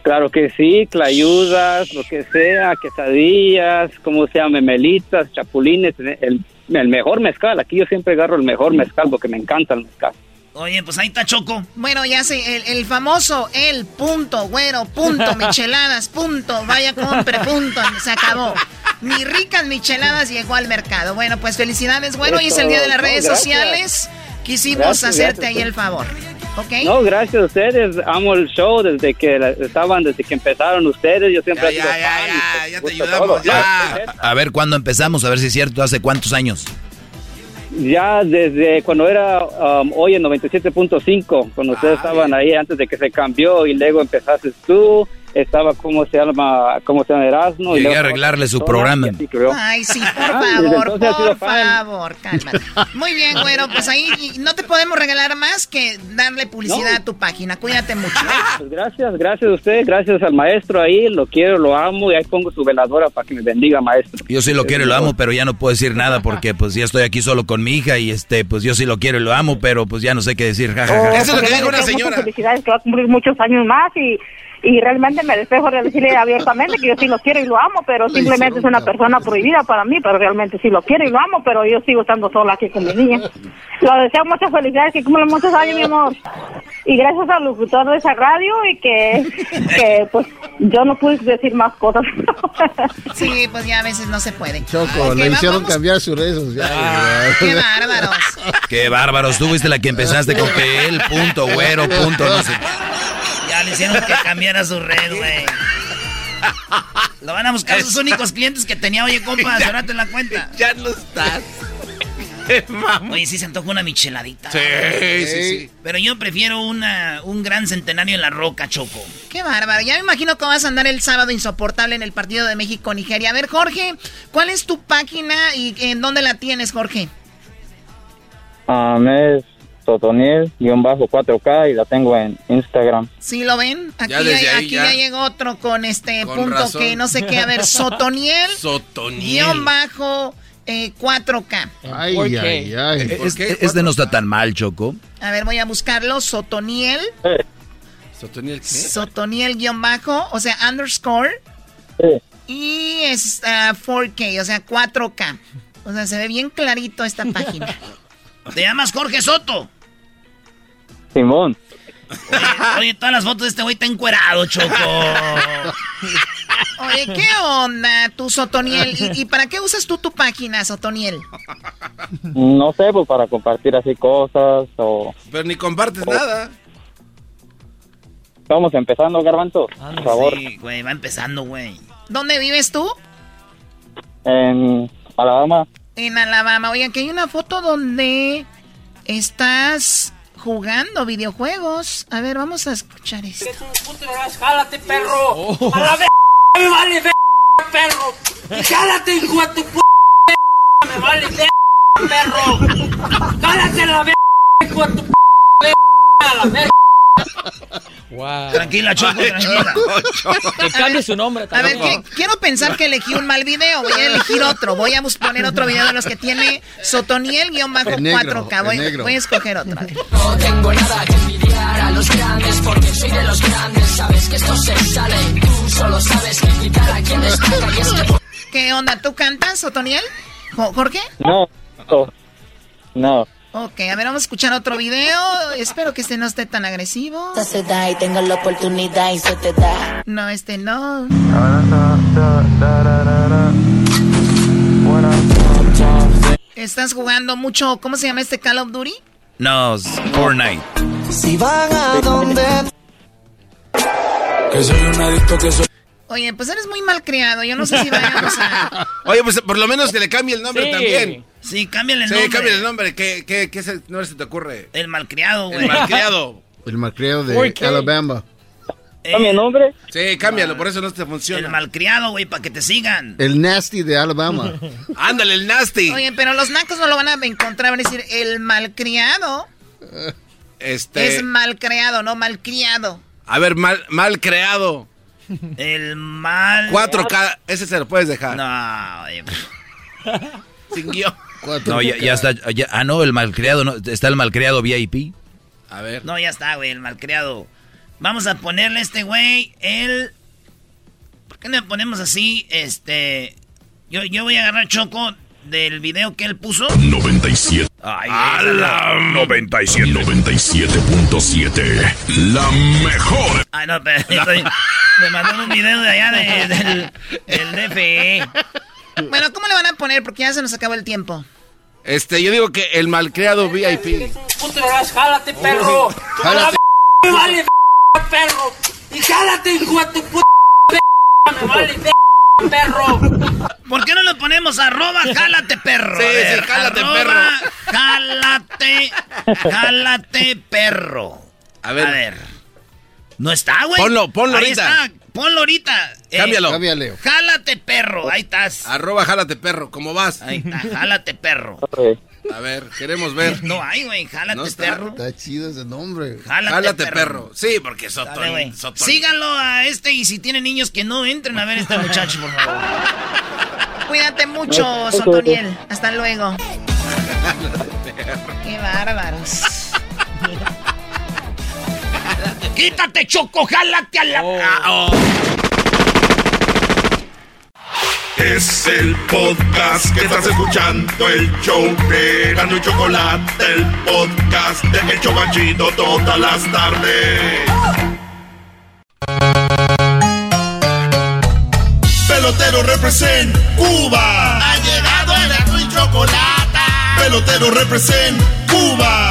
Claro que sí, clayudas, lo que sea, quesadillas, como sea, memelitas, chapulines, el, el mejor mezcal. Aquí yo siempre agarro el mejor mezcal porque me encanta el mezcal. Oye, pues ahí está Choco. Bueno, ya sé, el, el famoso el punto, güero, punto, micheladas, punto, vaya compre, punto, se acabó. Ni ricas micheladas llegó al mercado. Bueno, pues felicidades, güero, hoy es el día de las No, redes gracias. sociales. Quisimos Gracias, hacerte gracias. ahí el favor. ¿Ok? No, gracias a ustedes. Amo el show desde que la- estaban, desde que empezaron ustedes. Yo siempre he sido fan y, pues, gusta todo. A ver cuándo empezamos, a ver si es cierto, hace cuántos años. Ya desde cuando era um, hoy en 97.5, cuando ustedes estaban ahí antes de que se cambió y luego empezaste tú, estaba como se llama, cómo se llama Erasmo. y Llegué luego a arreglarle su programa. y así creo. Ay, sí, por Ah, favor, por favor, cálmate. Muy bien, güero, pues ahí y no te podemos regalar más que darle publicidad No. a tu página. Cuídate mucho. Pues gracias, gracias a usted, gracias al maestro ahí, lo quiero, lo amo y ahí pongo su veladora para que me bendiga, maestro. Yo sí lo quiero y lo amo, pero ya no puedo decir nada porque pues ya estoy aquí solo con mi hija y este, pues yo sí lo quiero y lo amo, pero pues ya no sé qué decir. ja, ja, ja. Pues, le deseo Muchas felicidades, que va a cumplir muchos años más y, y realmente me despejo de decirle abiertamente que yo sí lo quiero y lo amo, pero simplemente es una persona prohibida para mí, pero realmente sí lo quiero y lo amo, pero yo sigo estando sola aquí con mi niña. Lo deseo muchas felicidades, que cumplan muchos años, mi amor. Y gracias al locutor de esa radio y que, que pues yo no pude decir más cosas. Sí, pues ya a veces no se puede. Choco, Ok, le hicieron vamos. cambiar sus redes sociales. Qué bárbaros. Qué bárbaros, tú fuiste la que empezaste con que él, punto, güero, punto, no sé. Ya le hicieron que cambiara su red, güey. Lo van a buscar sus únicos clientes que tenía. Oye, compa, cerrate la cuenta. Ya no estás. Oye, sí se antoja una micheladita. Sí, sí, sí. Pero yo prefiero una, un gran centenario en la roca, Choco. Qué bárbaro. Ya me imagino que vas a andar el sábado insoportable en el partido de México-Nigeria. A ver, Jorge, ¿cuál es tu página y en dónde la tienes, Jorge? Um, es Sotoniel-4K y la tengo en Instagram. ¿Sí lo ven? Aquí, Ya desde ya, ahí aquí ya. ya llegó otro con este Con punto razón. que no sé qué. A ver, Sotoniel. Sotoniel. Guión bajo eh, 4K. Ay, ay, ay. Es- Este no está tan mal, Choco. A ver, voy a buscarlo. Sotoniel. ¿Sotoniel qué? Sotoniel guion bajo, o sea, underscore. Y es ah, 4K, o sea, 4K. O sea, se ve bien clarito esta página. Te llamas Jorge Soto. Simón. Oye, oye, todas las fotos de este güey está encuerado, Choco. Oye, ¿qué onda, tú, Sotoniel? ¿Y, y para qué usas tú tu página, Sotoniel? No sé, pues para compartir así cosas o... Pero ni compartes nada. Estamos empezando, Garbanzo. Por favor. Sí, güey, va empezando, güey. ¿Dónde vives tú? En Alabama. En Alabama. Oye, aquí hay una foto donde estás jugando videojuegos. A ver, vamos a escuchar esto. ¡Jálate, perro! ¡A la v me vale v perro! ¡Jálate, hijo de tu p ¡Me vale v perro! ¡Jálate la v hijo de tu p ¡A la v Tranquila, Choco, tranquila. Que cambie su nombre A ver, que- quiero pensar que elegí un mal video. Voy a elegir otro. Voy a poner otro video de los que tiene Sotoniel-4K. En negro, Voy, voy a escoger otro. a ver. No tengo nada que envidiar a los grandes porque soy de los grandes. Sabes que esto se sale. Tú solo sabes criticar a quien destaca y es que ¿Qué onda? ¿Tú cantas, Sotoniel? Jo- ¿Jorge? No, no. No. Ok, a ver, vamos a escuchar otro video. Espero que este no esté tan agresivo. Se da y tengo la oportunidad y se te da. No, este no. ¿Estás jugando mucho? ¿Cómo se llama este Call of Duty? No, es Fortnite. Si van a donde. Que soy un adicto que soy. Oye, pues eres muy mal criado. Yo no sé si vayamos a. Oye, pues por lo menos que le cambie el nombre Sí. también. Sí, cámbiale el sí, nombre. cámbiale el nombre. ¿Qué, qué, qué nombre se te ocurre? El malcriado, güey. El malcriado. El malcriado ¿Por de? Alabama. ¿Cambia el nombre? Sí, cámbialo, por eso no te funciona. El malcriado, güey, para que te sigan. El nasty de Alabama. Ándale, el nasty. Oye, pero los nacos no lo van a encontrar. Van a decir, el malcriado Este. es malcriado, no malcriado. A ver, mal, mal creado. El mal. 4K, ese se lo puedes dejar. No, oye. Sin guion. No, ya, ya está. ya- ah, no, el malcriado, no, está el malcriado VIP. A ver. No, ya está, güey, el malcriado. Vamos a ponerle a este güey el. ¿Por qué no le ponemos así? Este. Yo, yo voy a agarrar Choco. del video que él puso. 97. Ay, A la 97. 97.7. La mejor. Ay, no, pero estoy- me mandaron un video de allá de- del, del DFE. Bueno, ¿cómo le van a poner? Porque ya se nos acabó el tiempo. Este, yo digo que el malcriado VIP. Puto eras, jálate, perro. Jálate. Me vale, perro. Y jálate, hijo de tu puta. Me vale, perro. ¿Por qué no le ponemos arroba jálate perro? Sí, sí, jálate, arroba perro. Jálate, jálate perro. A ver. A ver. No está, güey. Ponlo, ponlo Ahí ahorita. está, ponlo ahorita. Eh, Cámbialo. Jálate perro, ahí estás. Arroba jálate perro, ¿cómo vas? Ahí está, jálate perro. A ver, queremos ver. No hay, güey, jálate No está. perro. Está chido ese nombre. Jálate, Jálate, perro. perro. Sí, porque Sotón. Síganlo a este y si tienen niños que no entren a ver a este muchacho, por favor. Cuídate mucho, Sotoniel. Hasta luego. Qué bárbaros. Quítate, Choco, jálate a la. Ah, oh. Es el podcast que estás escuchando, el show de Gano y Chocolate, el podcast de El Chobachito todas las tardes. Pelotero represent Cuba. Ha llegado el Gano y Chocolate. Pelotero represent Cuba.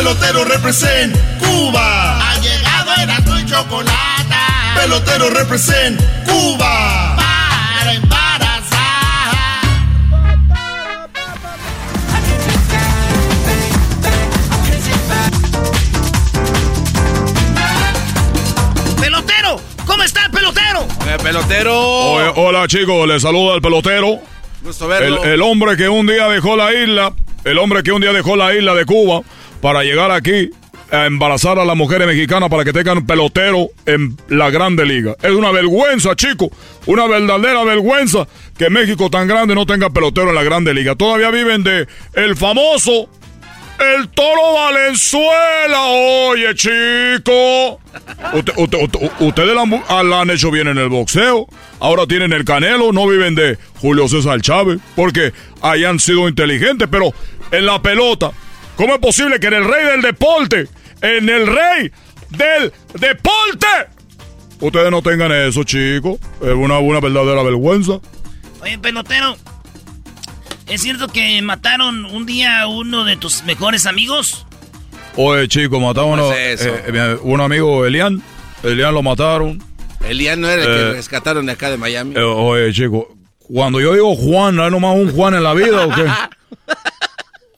Pelotero represent Cuba. Ha llegado el Gano y Chocolate. Pelotero represent Cuba. Para embarazar. ¡Pelotero! ¿Cómo está el pelotero? Eh, pelotero. Oye, hola chicos, les saluda el pelotero. Gusto El, verlo. el hombre que un día dejó la isla, el hombre que un día dejó la isla de Cuba para llegar aquí a embarazar a las mujeres mexicanas para que tengan pelotero en la Grande Liga. Es una vergüenza, chicos, una verdadera vergüenza que México tan grande no tenga pelotero en la Grande Liga. Todavía viven de el famoso el Toro Valenzuela. Oye, chico. Usted- usted- usted- ustedes la, ah, la han hecho bien en el boxeo. Ahora tienen el canelo. No viven de Julio César Chávez. Porque hayan sido inteligentes. Pero en la pelota, ¿cómo es posible que en el rey del deporte, en el rey del deporte, ustedes no tengan eso, chicos? Es una, una verdadera vergüenza. Oye, pelotero. ¿Es cierto que mataron un día a uno de tus mejores amigos? Oye, chicos, mataron a eh, eh, un amigo, Elian. Elian lo mataron. Elian no era el que Eh, rescataron de acá de Miami. Eh, oye, chico, cuando yo digo Juan, ¿hay nomás un Juan en la vida o qué?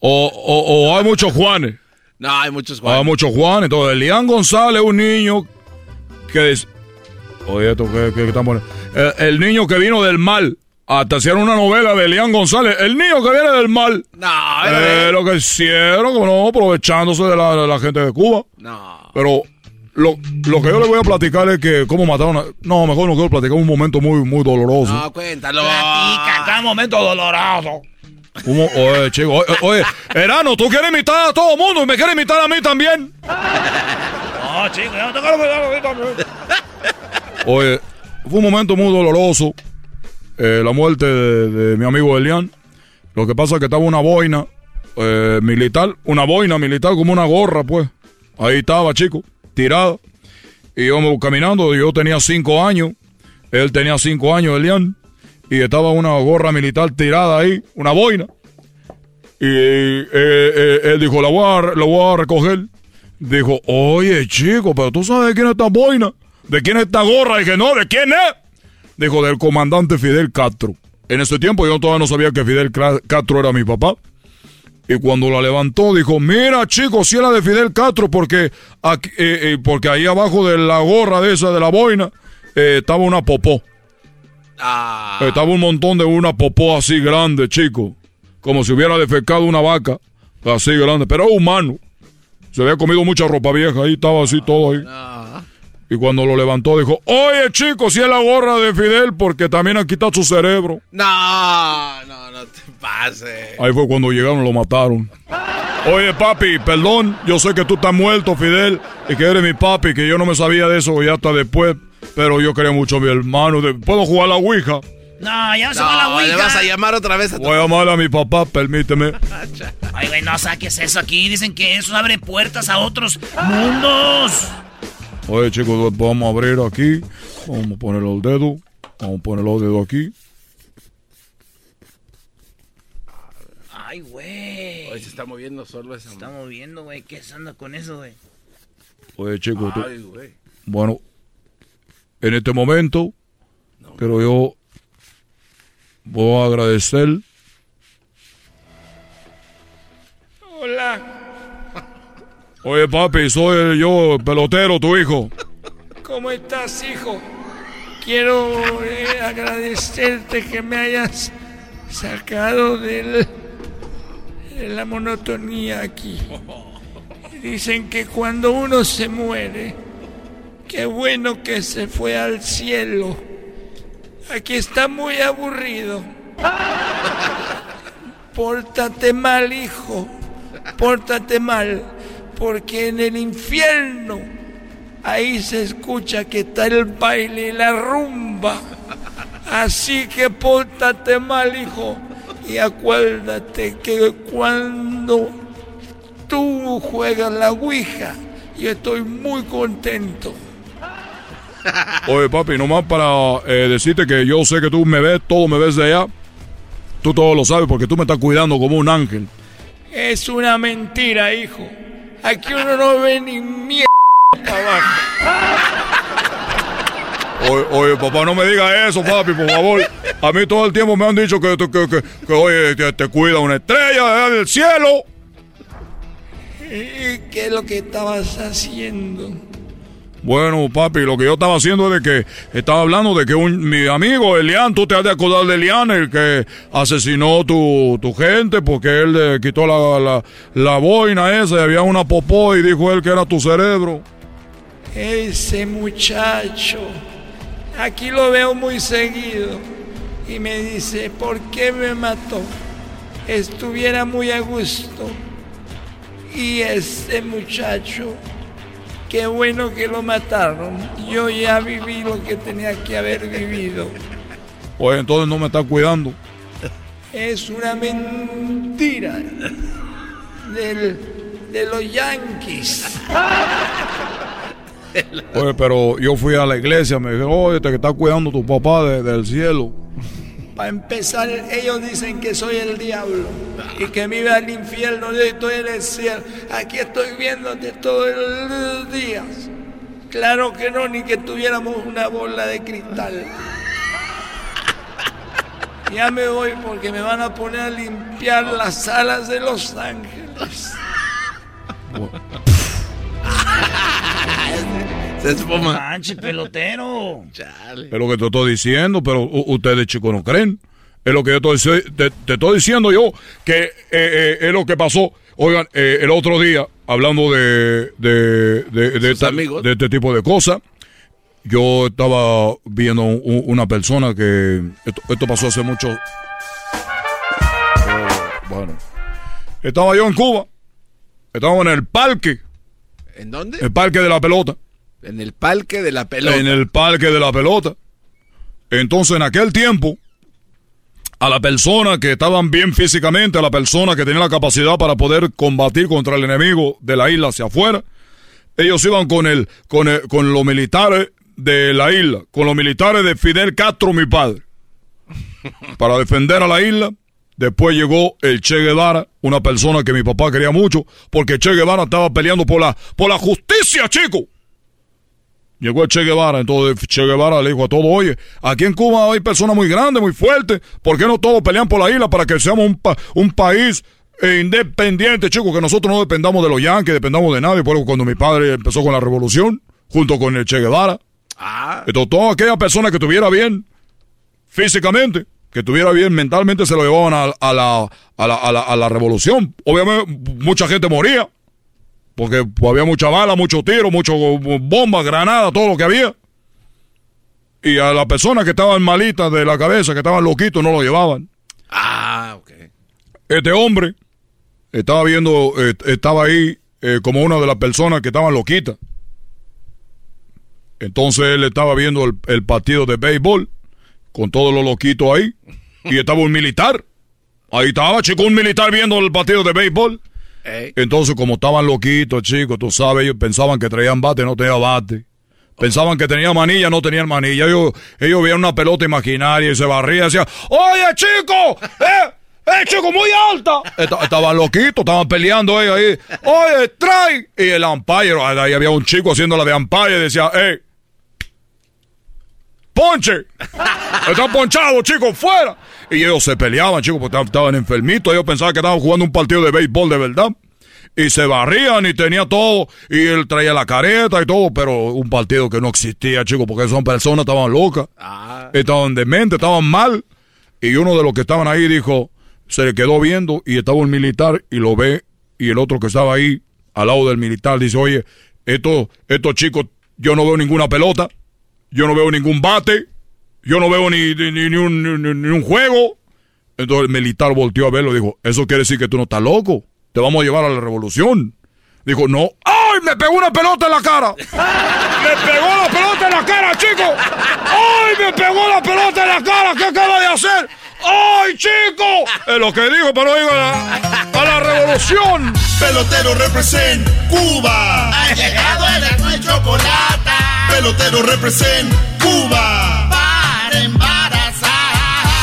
o, o- o hay muchos Juanes. No, hay muchos Hay Juan. muchos Juanes. Entonces, Elian González es un niño que es... Oye, esto que, que, están poniendo? Eh, el niño que vino del mal. Hasta hicieron una novela de Elian González. El niño que viene del mal. No, Eh, lo que hicieron, como no, aprovechándose de la, de la gente de Cuba. No. Pero lo, lo que yo le voy a platicar es que cómo mataron a... No, mejor no quiero platicar un momento muy, muy doloroso. No, cuéntalo. Platica, cada momento doloroso. ¿Cómo? Oye, chico, oye, oye, Erano, tú quieres imitar a todo mundo y me quieres imitar a mí también. No, chico, yo no te quiero cuidar a mí también. Oye, fue un momento muy doloroso. eh, la muerte de, de mi amigo Elian. Lo que pasa es que estaba una boina eh, militar, una boina militar como una gorra, pues. Ahí estaba, chico, tirada. Y íbamos caminando, yo tenía cinco años, él tenía cinco años, Elian, y estaba una gorra militar tirada ahí, una boina. Y eh, eh, él dijo, la voy, a, la recoger. Dijo, oye, chico, pero tú sabes de quién es esta boina, de quién es esta gorra. Dije, no, ¿de quién es? Dijo, del comandante Fidel Castro. En ese tiempo yo todavía no sabía que Fidel Castro era mi papá. Y cuando la levantó, dijo, mira, chicos, si era de Fidel Castro, porque, eh, porque ahí abajo de la gorra de esa, de la boina, estaba una popó. Ah. Estaba un montón de una popó así grande, chico. Como si hubiera defecado una vaca. Así grande. Pero humano. Se había comido mucha ropa vieja. Ahí estaba así todo ahí. Y cuando lo levantó dijo, oye chico, si es la gorra de Fidel porque también han quitado su cerebro. No, no, no te pases. Ahí fue cuando llegaron, lo mataron. Oye papi, perdón, yo sé que tú estás muerto, Fidel, y que eres mi papi, que yo no me sabía de eso ya hasta después, pero yo quería mucho a mi hermano. De- ¿Puedo jugar a la Ouija? No, ya se fue la No, le Ouija. vas a llamar otra vez a tu... Voy a llamar a mi papá, permíteme. Ay, güey, no saques eso aquí. Dicen que eso abre puertas a otros mundos. Oye, chicos, vamos a abrir aquí. Vamos a poner el dedo. Vamos a poner el dedo aquí. Ay, güey. Oye, se está moviendo solo esa... Se está moviendo, güey. ¿Qué se anda con eso, güey? Oye, chicos, tú- Ay, güey. bueno, en este momento, pero yo voy a agradecer. Hola. Oye, papi, soy yo, el pelotero, tu hijo. ¿Cómo estás, hijo? Quiero eh, agradecerte que me hayas sacado del- de la monotonía aquí. Dicen que cuando uno se muere, qué bueno que se fue al cielo. Aquí está muy aburrido. Pórtate mal, hijo. Pórtate mal. Porque en el infierno ahí se escucha que está el baile y la rumba. Así que pórtate mal, hijo. Y acuérdate que cuando tú juegas la Ouija, yo estoy muy contento. Oye, papi, nomás para eh, decirte que yo sé que tú me ves, todo me ves de allá. Tú todo lo sabes porque tú me estás cuidando como un ángel. Es una mentira, hijo. Aquí uno no ve ni mierda. Oye, oye, papá, no me digas eso, papi, por favor. A mí todo el tiempo me han dicho que, que, que, que, oye, te, te cuida una estrella del cielo. ¿Y qué es lo que estabas haciendo? Bueno, papi, lo que yo estaba haciendo es de que estaba hablando de que un, mi amigo Elian, tú te has de acordar de Elian, el que asesinó tu, tu gente porque él le quitó la, la, la boina esa y había una popó y dijo él que era tu cerebro. Ese muchacho, aquí lo veo muy seguido y me dice, ¿por qué me mató? Estuviera muy a gusto. Y ese muchacho, qué bueno que lo mataron. Yo ya viví lo que tenía que haber vivido. Pues entonces no me estás cuidando. Es una mentira del, de los yankees. Oye, pero yo fui a la iglesia, me dijeron, oye, te que está cuidando tu papá de- del cielo. Para empezar, ellos dicen que soy el diablo y que me iba al infierno, yo estoy en el cielo. Aquí estoy viéndote todos los días. Claro que no, ni que tuviéramos una bola de cristal. Ya me voy porque me van a poner a limpiar las alas de Los Ángeles. Se espuma. Manche, pelotero. Es lo que te estoy diciendo, pero ustedes chicos no creen. Es lo que yo estoy, te, te estoy diciendo yo, que eh, eh, es lo que pasó. Oigan, eh, el otro día, hablando de, de, de, de esta- de este tipo de cosas, yo estaba viendo un- una persona que... Esto, esto pasó hace mucho... Oh, bueno. Estaba yo en Cuba. Estaba en el parque. ¿En dónde? El parque de la pelota. En el parque de la pelota. En el parque de la pelota. Entonces, en aquel tiempo, a la persona que estaban bien físicamente, a la persona que tenía la capacidad para poder combatir contra el enemigo de la isla hacia afuera, ellos iban con el, con el- con los militares de la isla, con los militares de Fidel Castro, mi padre, para defender a la isla. Después llegó el Che Guevara, una persona que mi papá quería mucho, porque Che Guevara estaba peleando por la, por la justicia, chico. Llegó el Che Guevara, entonces Che Guevara le dijo a todos, oye, aquí en Cuba hay personas muy grandes, muy fuertes, ¿por qué no todos pelean por la isla para que seamos un, pa- un país eh, independiente, chicos, que nosotros no dependamos de los yanquis, dependamos de nadie? Por eso cuando mi padre empezó con la revolución, junto con el Che Guevara, entonces toda aquella persona que estuviera bien físicamente, que estuviera bien mentalmente, se lo llevaban a, a la, a, la, a, la, a la revolución. Obviamente mucha gente moría, porque pues, había mucha bala, mucho tiro, mucho bombas, granadas, todo lo que había. Y a las personas que estaban malitas de la cabeza, que estaban loquitos, no lo llevaban. Ah, ok. Este hombre estaba viendo, eh, estaba ahí eh, como una de las personas que estaban loquitas. Entonces él estaba viendo el, el partido de béisbol con todos los loquitos ahí. Y estaba un militar. Ahí estaba, chico, un militar viendo el partido de béisbol. Entonces, como estaban loquitos, chicos, tú sabes, ellos pensaban que traían bate, no tenían bate. Pensaban que tenían manilla, no tenían manilla. Ellos, ellos veían una pelota imaginaria y se barrían y decían, ¡Oye, chico! ¡Eh! ¡Eh, chico, muy alta! Esta- Estaban loquitos, estaban peleando ellos ahí. ¡Oye, trae! Y el umpire, ahí había un chico haciendo la de umpire y decía, ¡Eh! ¡Ponche! Están ponchados, chicos, fuera. Y ellos se peleaban, chicos, porque estaban- enfermitos. Ellos pensaban que estaban jugando un partido de béisbol de verdad. Y se barrían y tenía todo. Y él traía la careta y todo, pero un partido que no existía, chicos, porque son personas, estaban locas. Estaban dementes, estaban mal. Y uno de los que estaban ahí dijo, se le quedó viendo y estaba un militar y lo ve. Y el otro que estaba ahí, al lado del militar, dice, oye, estos, estos chicos, yo no veo ninguna pelota. Yo no veo ningún bate. Yo no veo ni, ni, ni- ni un, ni- ni un juego. Entonces el militar volteó a verlo y dijo, eso quiere decir que tú no estás loco. Te vamos a llevar a la revolución. Dijo, no. ¡Ay! Me pegó una pelota en la cara. ¡Me pegó la pelota en la cara, chico! ¡Ay! Me pegó la pelota en la cara. ¿Qué acaba de hacer? ¡Ay, chico! Es lo que dijo, pero digo a la, a la revolución. Pelotero represent Cuba. Ha llegado el y chocolate. Pelotero represent Cuba.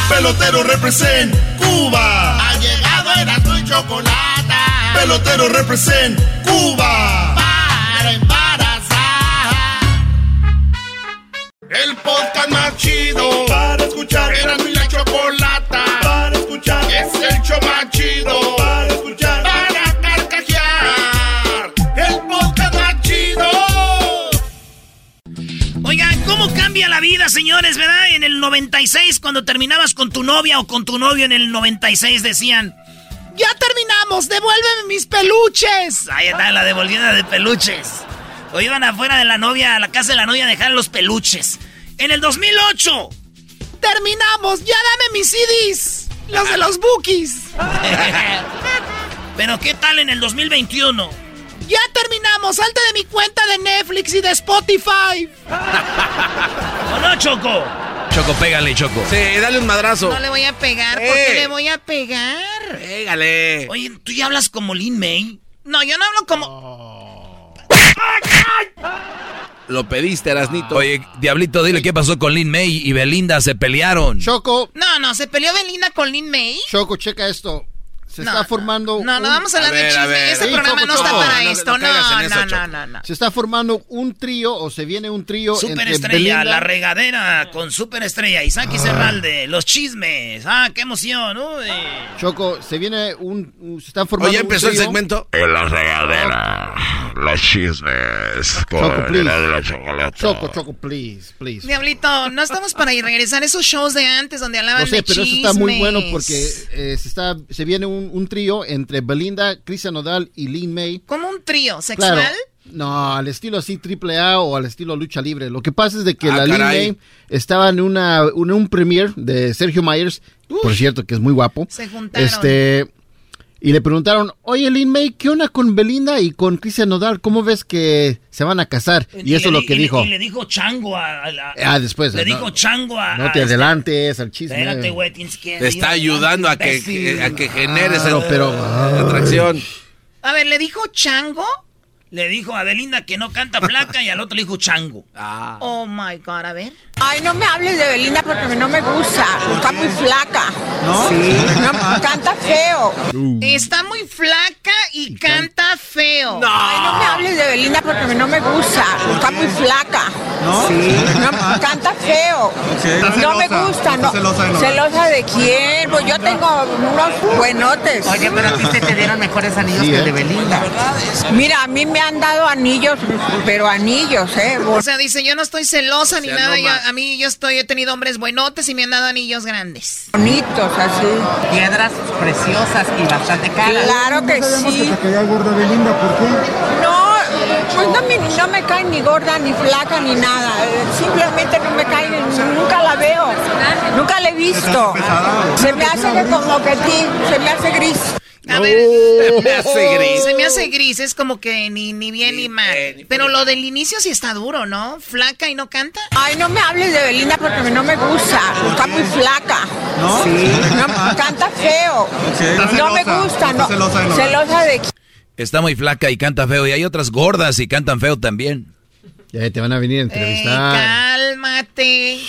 Pelotero represent Cuba. Ha llegado el y chocolate. Pelotero represent Cuba. Para embarazar. El podcast más chido para escuchar. Era mi la chocolata para escuchar. Es el show ¿cómo cambia la vida, señores, verdad? En el 96, cuando terminabas con tu novia o con tu novio en el 96, decían... ¡Ya terminamos! ¡Devuélveme mis peluches! Ahí está la devolvida de peluches. O iban afuera de la novia, a la casa de la novia, a dejar los peluches. En el 2008... ¡Terminamos! ¡Ya dame mis CDs! ¡Los de los bookies! Pero ¿qué tal en el 2021? ¡Ya terminamos! ¡Salte de mi cuenta de Netflix y de Spotify! ¿O no, Choco? Choco, pégale, Choco. Sí, dale un madrazo. No le voy a pegar, ¿por qué le voy a pegar? Pégale. Oye, ¿tú ya hablas como Lin May? No, yo no hablo como... Oh. Lo pediste, Erasnito. Oye, Diablito, dile qué pasó con Lin May y Belinda, se pelearon. Choco, No, no, se peleó Belinda con Lin May. Choco, checa esto. Se No, está formando. No, no un- vamos a hablar de chisme. Este Sí, programa no está para No, esto. no No, no, eso, no, no, no. Se está formando un trío o se viene un trío entre Superestrella, la regadera con superestrella. Isaac y Cerralde, los chismes. Ah, qué emoción. Uy. Choco, se viene un, un- se está formando Oye, un empezó el trío. segmento. En la regadera, los chismes con Choco, please. el de la chocolate. Choco, Choco, please, please. Diablito, no estamos para ir regresar a esos shows de antes donde hablaban No sé, de pero chismes. eso está muy bueno porque eh, se, está, se viene un, un trío entre Belinda, Cristian Nodal y Lin May. ¿Como un trío sexual? Claro. No, al estilo así triple A o al estilo lucha libre. Lo que pasa es de que Ah, la Lin. May estaba en una, en un premiere de Sergio Myers, por cierto, que es muy guapo. Se juntaron. Este y le preguntaron, oye Lin May, ¿qué onda con Belinda y con Cristian Nodal? ¿Cómo ves que se van a casar? Y, eso es lo que y le- dijo. Y le dijo chango a, a la- Ah, después. Le no, dijo chango a. No a te este- adelantes al chisme. Espérate, güey, tienes que. Te está ayudando a que, que- a que generes el- pero- atracción. A ver, ¿le dijo chango? Le dijo a Belinda que no canta flaca y al otro le dijo chango. Oh my God, a ver. Ay, no me hables de Belinda porque no me gusta. Está muy flaca. ¿No? Sí. No, canta feo. Está muy flaca y canta feo. Ay, no me hables de Belinda porque no me gusta. Está muy flaca. ¿No? Sí. No, canta feo. No me gusta. No. ¿Celosa de quién? Pues yo tengo unos buenotes. Oye, pero a ti se te dieron mejores anillos Sí, que el de. Belinda. Mira, a mí me han dado anillos, pero anillos, ¿eh? O sea, dice, yo no estoy celosa ni O sea, nada. no yo- a mí yo estoy, he tenido hombres buenotes y me han dado anillos grandes. Bonitos, así. Piedras preciosas y bastante caras. Claro que sí. caía gorda Belinda, ¿por qué? No, pues no me, no me cae ni gorda, ni flaca, ni nada. Eh, Simplemente no me cae, nunca la veo. Nunca la he visto. Se me hace que como que ti, se me hace gris. A ver, Se me hace gris. Se me hace gris, es como que ni, ni bien ni, mal. Pero lo del inicio sí está duro, ¿no? Flaca y no canta. Ay, no me hables de Belinda porque no me gusta. Está muy flaca. ¿No? Sí. No, canta feo. No me gusta, no. celosa de Nodal. Celosa de Está muy flaca y canta feo. Y hay otras gordas y cantan feo también. Ya te van a venir a Eh, entrevistar. cálmate.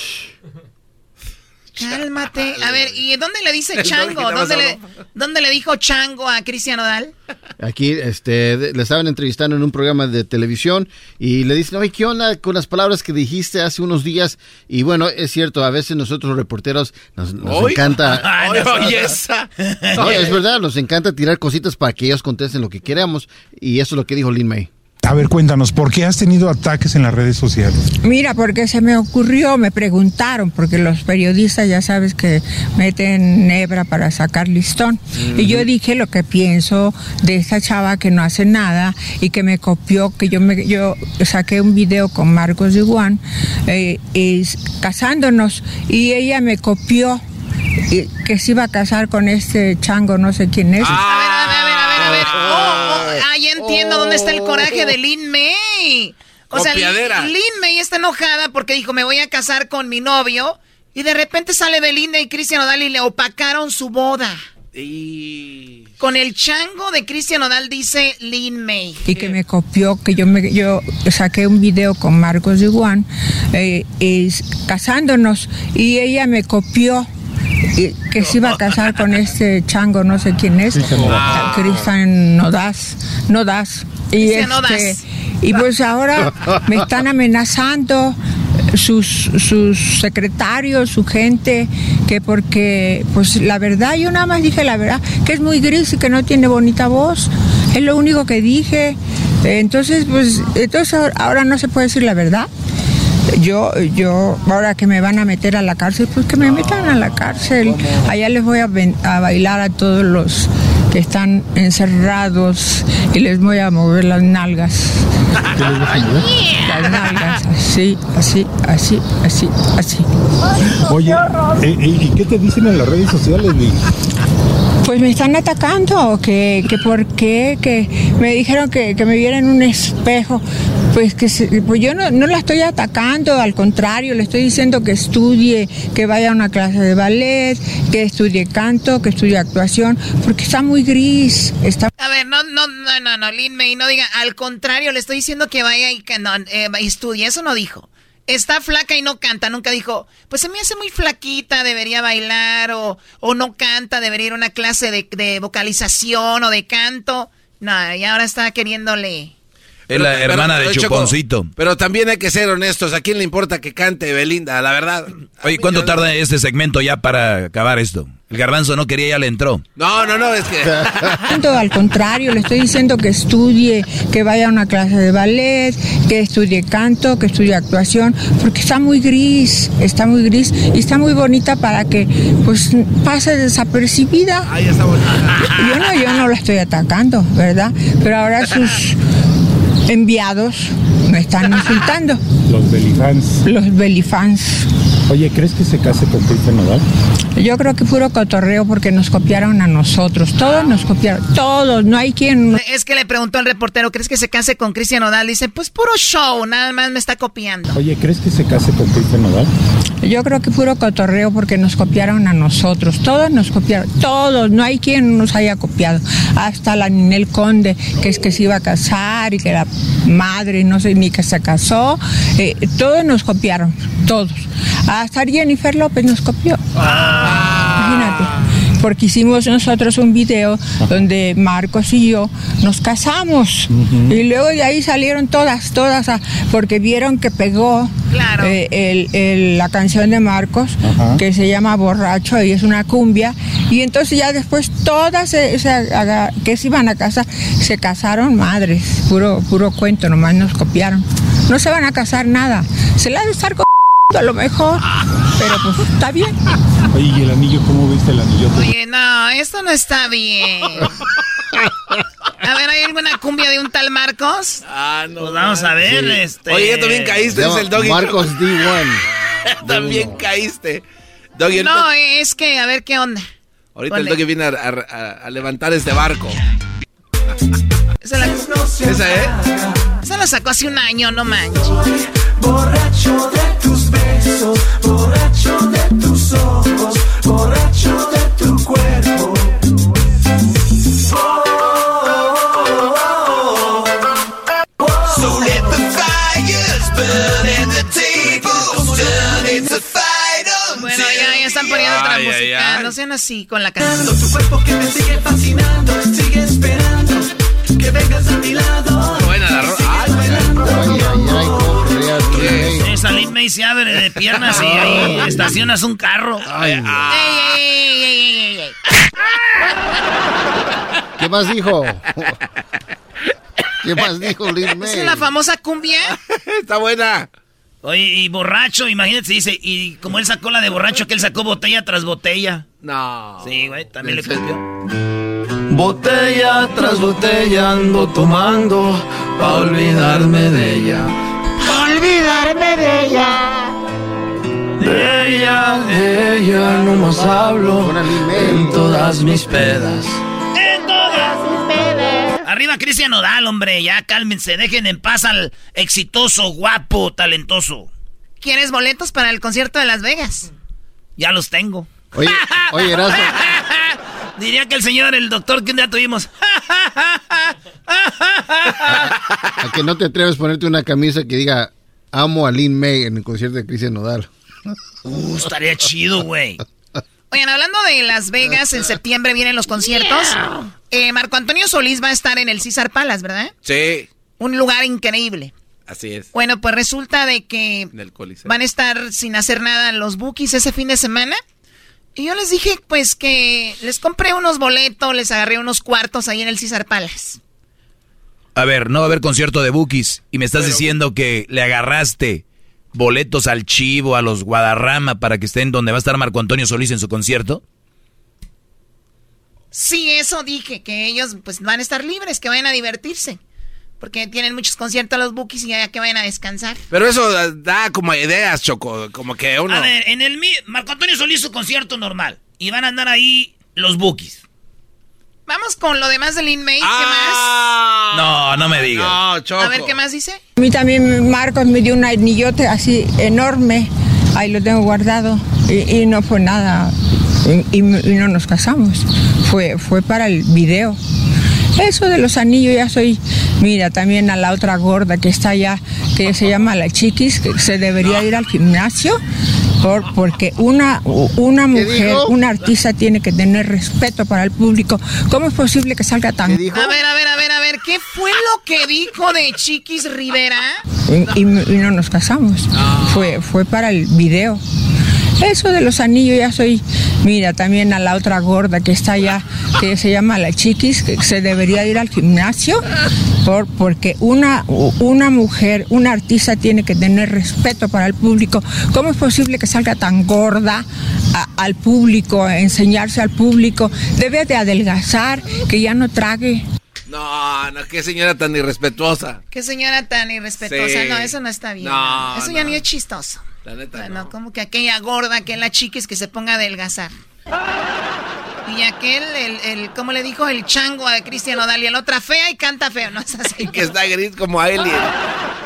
Cálmate. A ver, ¿y dónde le dice chango? ¿Dónde le, ¿Dónde le dijo chango a Cristian Odal? Aquí este, le estaban entrevistando en un programa de televisión y le dicen, oye, ¿qué onda con las palabras que dijiste hace unos días? Y bueno, es cierto, a veces nosotros los reporteros nos, nos encanta... Ay, esa. No, es verdad, nos encanta tirar cositas para que ellos contesten lo que queramos y eso es lo que dijo Lin May. A ver, cuéntanos, ¿por qué has tenido ataques en las redes sociales? Mira, porque se me ocurrió, me preguntaron, porque los periodistas ya sabes que meten nebra para sacar listón. Y yo dije lo que pienso de esta chava que no hace nada y que me copió, que yo me yo saqué un video con Marcos de Juan casándonos y ella me copió que se iba a casar con este chango, no sé quién es. A ver, oh, oh, ah, ya entiendo dónde está el coraje de Lin May. O sea, Copiadera. Lin May está enojada porque dijo, me voy a casar con mi novio. Y de repente sale Belinda y Cristian Odal y le opacaron su boda. Con el chango de Cristian Odal dice Lin May. y que me copió, que yo me yo saqué un video con Marcos de Juan casándonos y ella me copió y que se iba a casar con este chango, no sé quién es, Cristian Cristian Nodaz, Nodaz. Y, este, y pues ahora me están amenazando sus, sus secretarios, su gente, que porque, pues la verdad, yo nada más dije la verdad, que es muy gris y que no tiene bonita voz, es lo único que dije. Entonces, pues, entonces ahora no se puede decir la verdad. Yo, yo, ahora que me van a meter a la cárcel, pues que me metan a la cárcel. Allá les voy a, a bailar a todos los que están encerrados y les voy a mover las nalgas. Las nalgas, así, así, así, así, así. Oye, eh, eh, ¿y qué te dicen en las redes sociales? Pues me están atacando, que, que por qué, que me dijeron que, que me viera en un espejo. Pues que se- pues yo no, no la estoy atacando, al contrario, le estoy diciendo que estudie, que vaya a una clase de ballet, que estudie canto, que estudie actuación, porque está muy gris, está A ver, no, no, no, no, no, Lin May, no diga, al contrario, le estoy diciendo que vaya y que no, eh, estudie, eso no dijo. Está flaca y no canta, nunca dijo, pues se me hace muy flaquita, debería bailar, o, o no canta, debería ir a una clase de, de vocalización o de canto. No, y ahora está queriéndole... Es la Pero- hermana pero, de Choco, Chuponcito. Pero también hay que ser honestos. ¿A quién le importa que cante Belinda? La verdad. Oye, ¿cuánto tarda este segmento ya para acabar esto? El garbanzo no quería, ya le entró. No, no, no, es que. Tanto al contrario, le estoy diciendo que estudie, que vaya a una clase de ballet, que estudie canto, que estudie actuación, porque está muy gris, está muy gris y está muy bonita para que pues pase desapercibida. Yo no, yo no la estoy atacando, ¿verdad? Pero ahora sus enviados me están insultando, Los belifans. los belifans. Oye, ¿crees que se case con Cristian Nodal? Yo creo que puro cotorreo porque nos copiaron a nosotros, todos nos copiaron, todos, no hay quien... Es que le preguntó al reportero, ¿crees que se case con Cristian Odal? Dice, pues puro show, nada más me está copiando. Oye, ¿crees que se case con Cristian Nodal? Yo creo que puro cotorreo porque nos copiaron a nosotros, todos nos copiaron, todos, no hay quien nos haya copiado. Hasta la Ninel Conde, que es que se iba a casar y que la madre, no sé ni que se casó, eh, todos nos copiaron, todos. Hasta Jennifer López nos copió. Imagínate. Porque hicimos nosotros un video donde Marcos y yo nos casamos. Y luego de ahí salieron todas, todas, ah, porque vieron que pegó eh, el- el- la canción de Marcos, Ajá. que se llama Borracho y es una cumbia. Y entonces ya después todas se- se aga- que se iban a casar, se casaron madres. Puro, puro cuento, nomás nos copiaron. No se van a casar nada. Se la de estar con a lo mejor. Pero pues está bien. Oye, ¿y el anillo? ¿Cómo viste el anillo? Oye, no, esto no está bien. A ver, ¿hay alguna cumbia de un tal Marcos? Ah, no. Pues vamos a ver, Sí. este. Oye, ya también caíste, es el doggy. Marcos D1. también caíste. Doggy, No, es que, a ver qué onda. Ahorita el doggy viene a, a- a levantar este barco. Esa, la... Esa, ¿eh? Esa la sacó hace un año, no manches. Borracho de tus besos, borracho de tus ojos, borracho de tu cuerpo. So let the fires burn and the tables turn. It's a fight on Bueno, ya, ya están poniendo otra Ay, ay, música. ay. No sean así con la canción. Tu cuerpo que me sigue fascinando, sigue esperando que vengas a mi lado. Buena la rola. Esa Lin May se abre de piernas y ahí estacionas un carro. Ay, ey. ¿Qué más dijo? ¿Qué más dijo Lin May? ¿Es la famosa cumbia? Está buena. Oye, y borracho, imagínate, dice, y como él sacó la de borracho, que él sacó botella tras botella. No. Sí, güey, también le copió. Botella tras botella ando tomando pa' olvidarme de ella. Olvidarme de ella. De ella, de ella no más hablo en todas mis pedas. En todas sus pedas. Arriba Cristian Nodal, hombre, ya cálmense, dejen en paz al exitoso, guapo, talentoso. ¿Quieres boletos para el concierto de Las Vegas? Ya los tengo. Oye, oye, Erasmo. Diría que el señor, el doctor que un día tuvimos. ¿A que no te atreves a ponerte una camisa que diga amo a Lin May en el concierto de Cristian Nodal? Uh, estaría chido, güey. Oigan, hablando de Las Vegas, en septiembre vienen los conciertos. Eh, Marco Antonio Solís va a estar en el César Palace, ¿verdad? Sí, Un lugar increíble. así es. Bueno, pues resulta de que van a estar sin hacer nada los bookies ese fin de semana. Y yo les dije, pues, que les compré unos boletos, les agarré unos cuartos ahí en el César Palace. A ver, no va a haber concierto de Bookies y me estás diciendo que le agarraste boletos al Chivo, a los Guadarrama para que estén donde va a estar Marco Antonio Solís en su concierto. Sí, eso dije, que ellos pues van a estar libres, que vayan a divertirse. Porque tienen muchos conciertos los bookies y ya que vayan a descansar. Pero eso da- da como ideas, Choco. Como que uno. A ver, en el Marco Antonio Solís su concierto normal. Y van a andar ahí los bookies. Vamos con lo demás de Lin May, ¿qué No, no me digas. No, más? A ver, ¿qué más dice? A mí también Marcos me dio un anillote así enorme. Ahí lo tengo guardado. Y, y no fue nada. Y, y- y no nos casamos. Fue, fue para el video. Eso de los anillos ya soy. Mira, también a la otra gorda que está allá, que se llama la chiquis, que se debería ir al gimnasio. Por, porque una, una mujer, una artista tiene que tener respeto para el público. ¿Cómo es posible que salga tan... A ver, a ver, a ver, a ver, ¿qué fue lo que dijo de Chiquis Rivera? y, y- y no nos casamos. Fue, fue para el video. Eso de los anillos ya soy, mira, también a la otra gorda que está allá, que se llama la chiquis, que se debería ir al gimnasio, por, porque una, una mujer, una artista tiene que tener respeto para el público. ¿Cómo es posible que salga tan gorda a- al público, a enseñarse al público? Debe de adelgazar, que ya no trague. No, no, qué señora tan irrespetuosa. Qué señora tan irrespetuosa. Sí. No, eso no está bien. No, eso ya ni es chistoso. La neta. Bueno, como que aquella gorda, que la chiquis que se ponga a adelgazar. Y aquel, el, el, ¿cómo le dijo? El chango a Cristian Odal y el otra fea y canta feo, ¿no es así? Que está gris como Alien.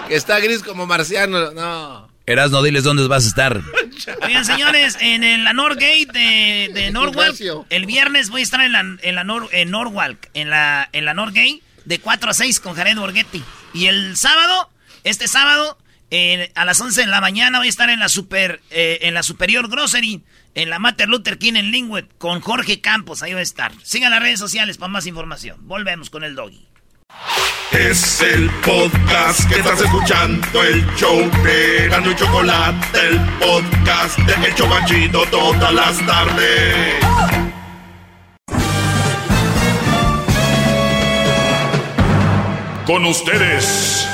Que está gris como Marciano. No. Erasno, diles dónde vas a estar. Oigan, señores, en el- la Norgate de, de Norwalk, el viernes voy a estar en la, en la Nor- en Norwalk, en la, en la Norgate, de 4 a 6 con Jared Borghetti. Y el sábado, este sábado, eh, a las 11 de la mañana voy a estar en la super, eh, en la Superior Grocery, en la Mater Luther King en Linwood, con Jorge Campos, ahí voy a estar. Sigan las redes sociales para más información. Volvemos con el doggy. Es el podcast que estás escuchando, el show de Gano y Chocolate, el podcast de El Chobachito todas las tardes. Con ustedes.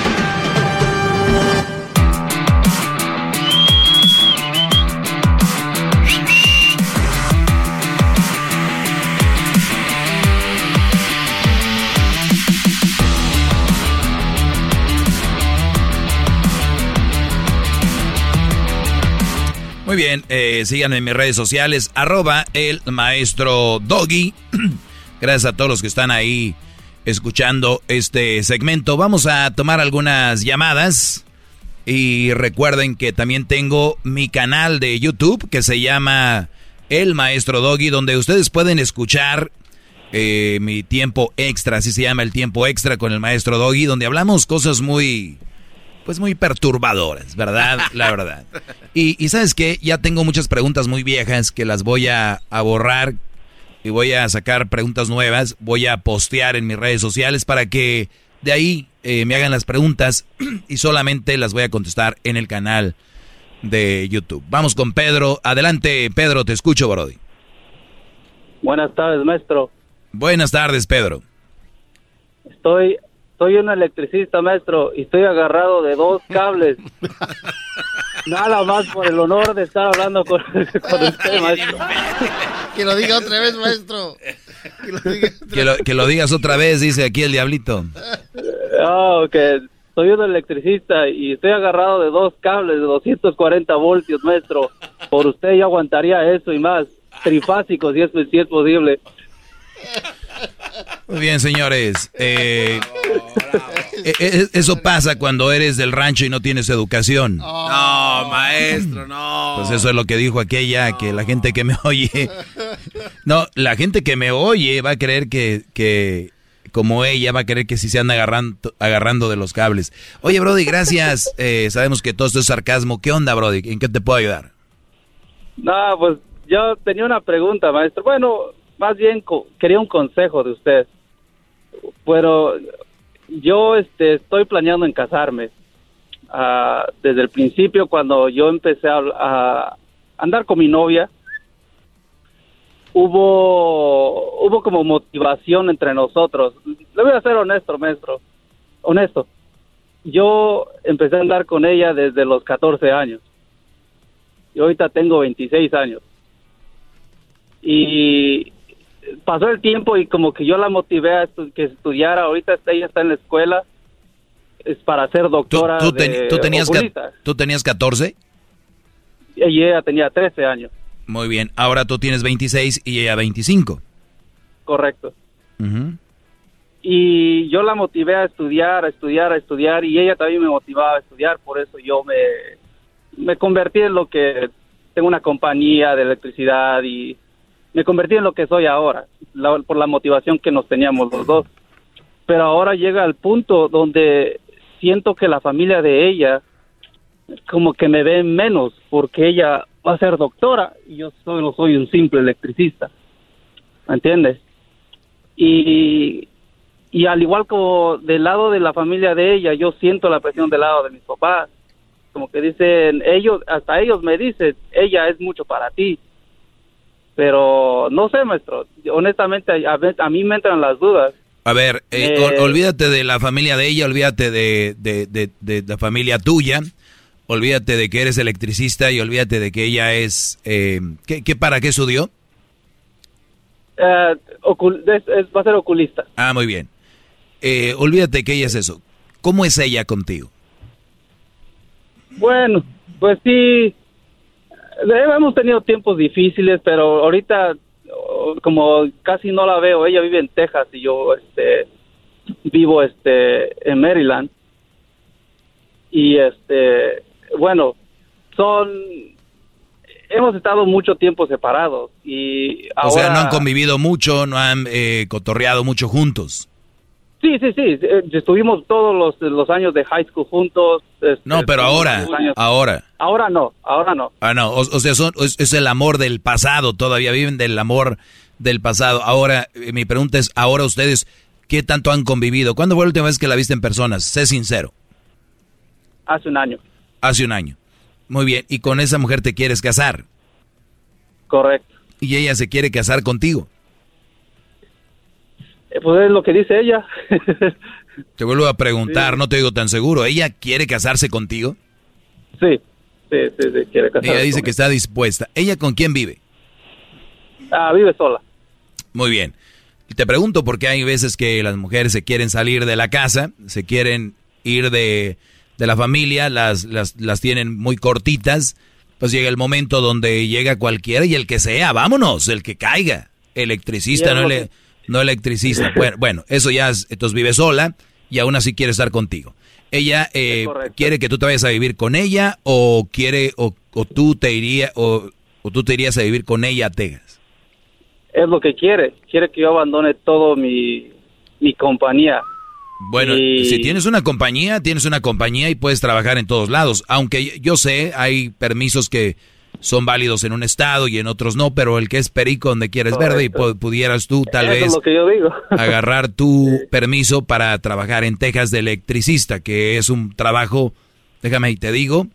Muy bien, eh, síganme en mis redes sociales, arroba el maestro Doggy. Gracias a todos los que están ahí escuchando este segmento. Vamos a tomar algunas llamadas. Y recuerden que también tengo mi canal de YouTube que se llama El Maestro Doggy, donde ustedes pueden escuchar eh, mi tiempo extra, así se llama el tiempo extra con el Maestro Doggy, donde hablamos cosas muy, pues muy perturbadoras, ¿verdad? La verdad. Y, y sabes qué, ya tengo muchas preguntas muy viejas que las voy a, a borrar y voy a sacar preguntas nuevas, voy a postear en mis redes sociales para que de ahí eh, me hagan las preguntas y solamente las voy a contestar en el canal de YouTube. Vamos con Pedro. Adelante, Pedro, te escucho, Brody. Buenas tardes, maestro. Buenas tardes, Pedro. Estoy, soy un electricista, maestro, y estoy agarrado de dos cables. Nada más por el honor de estar hablando con, con usted, maestro. Que lo diga otra vez, maestro. Que lo diga otra Que lo, que lo digas otra vez, dice aquí el diablito. Ah, ok. Soy un electricista y estoy agarrado de dos cables de 240 voltios, maestro. Por usted yo aguantaría eso y más. Trifásicos, si es, si es posible. Muy bien, señores. Eh, eh, eh, eso pasa cuando eres del rancho y no tienes educación. No, maestro, no. Pues eso es lo que dijo aquella, que la gente que me oye... No, la gente que me oye va a creer que, que como ella, va a creer que sí se anda agarrando, agarrando de los cables. Oye, Brody, gracias. Eh, sabemos que todo esto es sarcasmo. ¿Qué onda, Brody? ¿En qué te puedo ayudar? No, pues yo tenía una pregunta, maestro. Bueno, más bien quería un consejo de usted. Pero yo este, estoy planeando en casarme. Ah, desde el principio, cuando yo empecé a, a andar con mi novia, hubo, hubo como motivación entre nosotros. Le voy a ser honesto, maestro. Honesto. Yo empecé a andar con ella desde los 14 años. Y ahorita tengo 26 años. Y pasó el tiempo y como que yo la motivé a estu- que estudiara. Ahorita ella está en la escuela. Es para ser doctora ¿Tú, ten- de tú tenías. ¿Tú tenías 14? Y ella tenía 13 años. Muy bien. Ahora tú tienes 26 y ella 25. Correcto. Y yo la motivé a estudiar, a estudiar, a estudiar y ella también me motivaba a estudiar, por eso yo me, me convertí en lo que tengo una compañía de electricidad y me convertí en lo que soy ahora, la- por la motivación que nos teníamos los dos. Pero ahora llega el punto donde siento que la familia de ella como que me ve menos porque ella va a ser doctora y yo solo soy un simple electricista. ¿Me entiendes? Y, y al igual como del lado de la familia de ella, yo siento la presión del lado de mis papás. Como que dicen, ellos, hasta ellos me dicen, ella es mucho para ti. Pero no sé, maestro, honestamente a, a mí me entran las dudas. A ver, eh, Eh, ol- olvídate de la familia de ella, olvídate de, de, de- de la familia tuya, olvídate de que eres electricista y olvídate de que ella es... Eh, ¿qué, qué para qué estudió? Eh, ocul- es- es- va a ser oculista. Ah, muy bien. Eh, olvídate que ella es eso. ¿Cómo es ella contigo? Bueno, pues sí, hemos tenido tiempos difíciles, pero ahorita oh, como casi no la veo, ella vive en Texas y yo este vivo este en Maryland. Y este, bueno, son hemos estado mucho tiempo separados y ahora O sea, no han convivido mucho, no han eh, cotorreado mucho juntos. Sí, sí, sí, eh, estuvimos todos los, los años de high school juntos. este, No, pero ahora, ahora. Ahora no, ahora no. Ah, no, o, o sea, son- es, es el amor del pasado, todavía viven del amor del pasado. Ahora, eh, mi pregunta es, ahora ustedes, ¿qué tanto han convivido? ¿Cuándo fue la última vez que la viste en personas? Sé sincero. Hace un año, Hace un año. Muy bien, y con esa mujer te quieres casar. correcto. Y ella se quiere casar contigo. Eh, Pues es lo que dice ella. Te vuelvo a preguntar, no te digo tan seguro. ¿Ella quiere casarse contigo? sí, sí, sí, sí, quiere casarse Ella dice que está dispuesta. ¿Ella con quién vive? Ah, vive sola. Muy bien. Te pregunto porque hay veces que las mujeres se quieren salir de la casa, se quieren ir de, de la familia, las, las, las tienen muy cortitas pues llega el momento donde llega cualquiera y el que sea, vámonos, el que caiga. Electricista, no, ele- no electricista. Bueno, bueno, eso ya es, entonces vive sola y aún así quiere estar contigo. Ella eh, quiere que tú te vayas a vivir con ella o quiere o, o tú te iría o, o tú te irías a vivir con ella a Texas. Es lo que quiere. Quiere que yo abandone todo mi, mi compañía. Bueno, Y- si tienes una compañía, tienes una compañía y puedes trabajar en todos lados. Aunque yo sé, hay permisos que son válidos en un estado y en otros no, pero el que es perico donde quieres verde y pu- pudieras tú tal Eso vez es lo que yo digo. agarrar tu permiso para trabajar en Texas de electricista, que es un trabajo, déjame y te digo,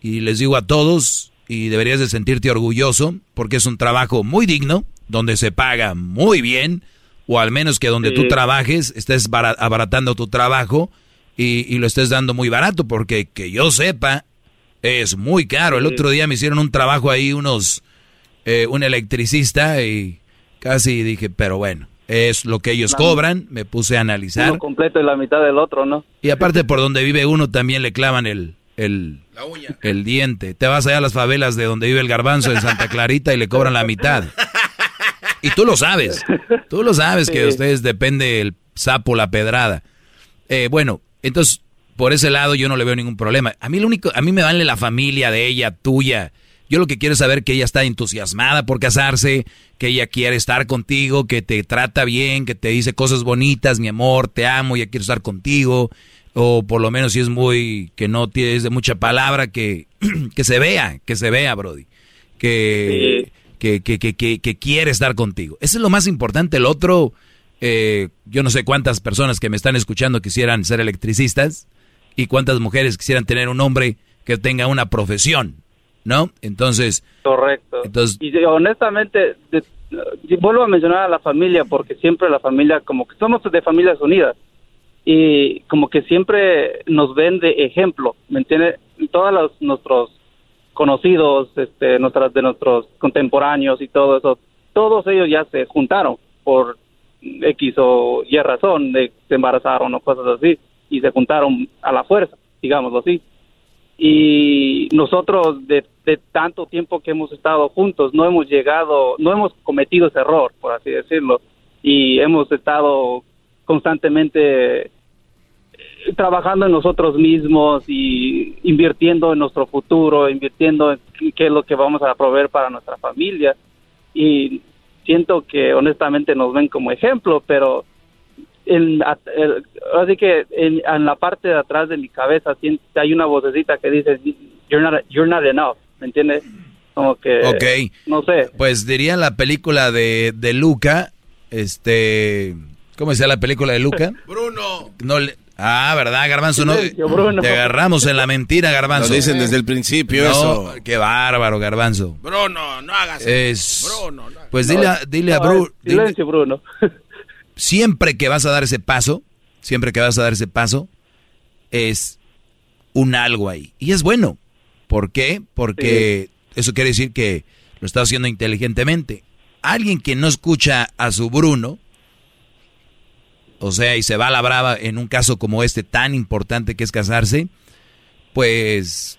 y les digo a todos, y deberías de sentirte orgulloso, porque es un trabajo muy digno, donde se paga muy bien, o al menos que donde tú trabajes estés bara- abaratando tu trabajo y, y lo estés dando muy barato, porque que yo sepa, es muy caro. El Sí. otro día me hicieron un trabajo ahí unos, eh, un electricista y casi dije, pero bueno, es lo que ellos La- cobran, me puse a analizar. Uno completo y la mitad del otro, ¿no? Y aparte por donde vive uno también le clavan el, el, el diente. Te vas allá a las favelas de donde vive el garbanzo en Santa Clarita y le cobran la mitad. Y tú lo sabes. Tú lo sabes que de ustedes depende el sapo, la pedrada. Eh, bueno, entonces por ese lado yo no le veo ningún problema. A mí lo único, a mí me vale la familia de ella, tuya. Yo lo que quiero es saber que ella está entusiasmada por casarse, que ella quiere estar contigo, que te trata bien, que te dice cosas bonitas, mi amor, te amo, ya quiero estar contigo. O por lo menos si es muy, que no tienes de mucha palabra, que, que se vea, que se vea, Brody. Que, que, que, que, que, que quiere estar contigo. Eso es lo más importante. El otro, eh, yo no sé cuántas personas que me están escuchando quisieran ser electricistas y cuántas mujeres quisieran tener un hombre que tenga una profesión, ¿no? Entonces, Correcto. Entonces- y honestamente, de- vuelvo a mencionar a la familia porque siempre la familia, como que somos de familias unidas y como que siempre nos ven de ejemplo, ¿me entiendes? Todos los, nuestros conocidos, este, nuestras, de nuestros contemporáneos y todo eso, todos ellos ya se juntaron por X o Y razón, de, se embarazaron o cosas así, y se juntaron a la fuerza, digámoslo así. Y nosotros de, de tanto tiempo que hemos estado juntos no hemos llegado, no hemos cometido ese error, por así decirlo, y hemos estado constantemente eh, trabajando en nosotros mismos y invirtiendo en nuestro futuro, invirtiendo en qué es lo que vamos a proveer para nuestra familia. Y siento que honestamente nos ven como ejemplo, pero en, a- el- así que en, en la parte de atrás de mi cabeza hay una vocecita que dice you're not, you're not enough, ¿me entiendes? Como que Ok. no sé. pues diría la película de, de Luca, este, ¿cómo decía la película de Luca? Bruno. No le- ah, ¿verdad, Garbanzo? No, Silencio, Bruno. te agarramos en la mentira, Garbanzo. Lo dicen desde el principio No, eso. qué bárbaro, Garbanzo. Bruno, no hagas Es, Bruno, no. pues dile, a- dile a No, Bruno, silencio, Bruno. siempre que vas a dar ese paso, siempre que vas a dar ese paso, es un algo ahí. Y es bueno. ¿Por qué? Porque eso quiere decir que lo está haciendo inteligentemente. Alguien que no escucha a su Bruno, o sea, y se va a la brava en un caso como este tan importante que es casarse, pues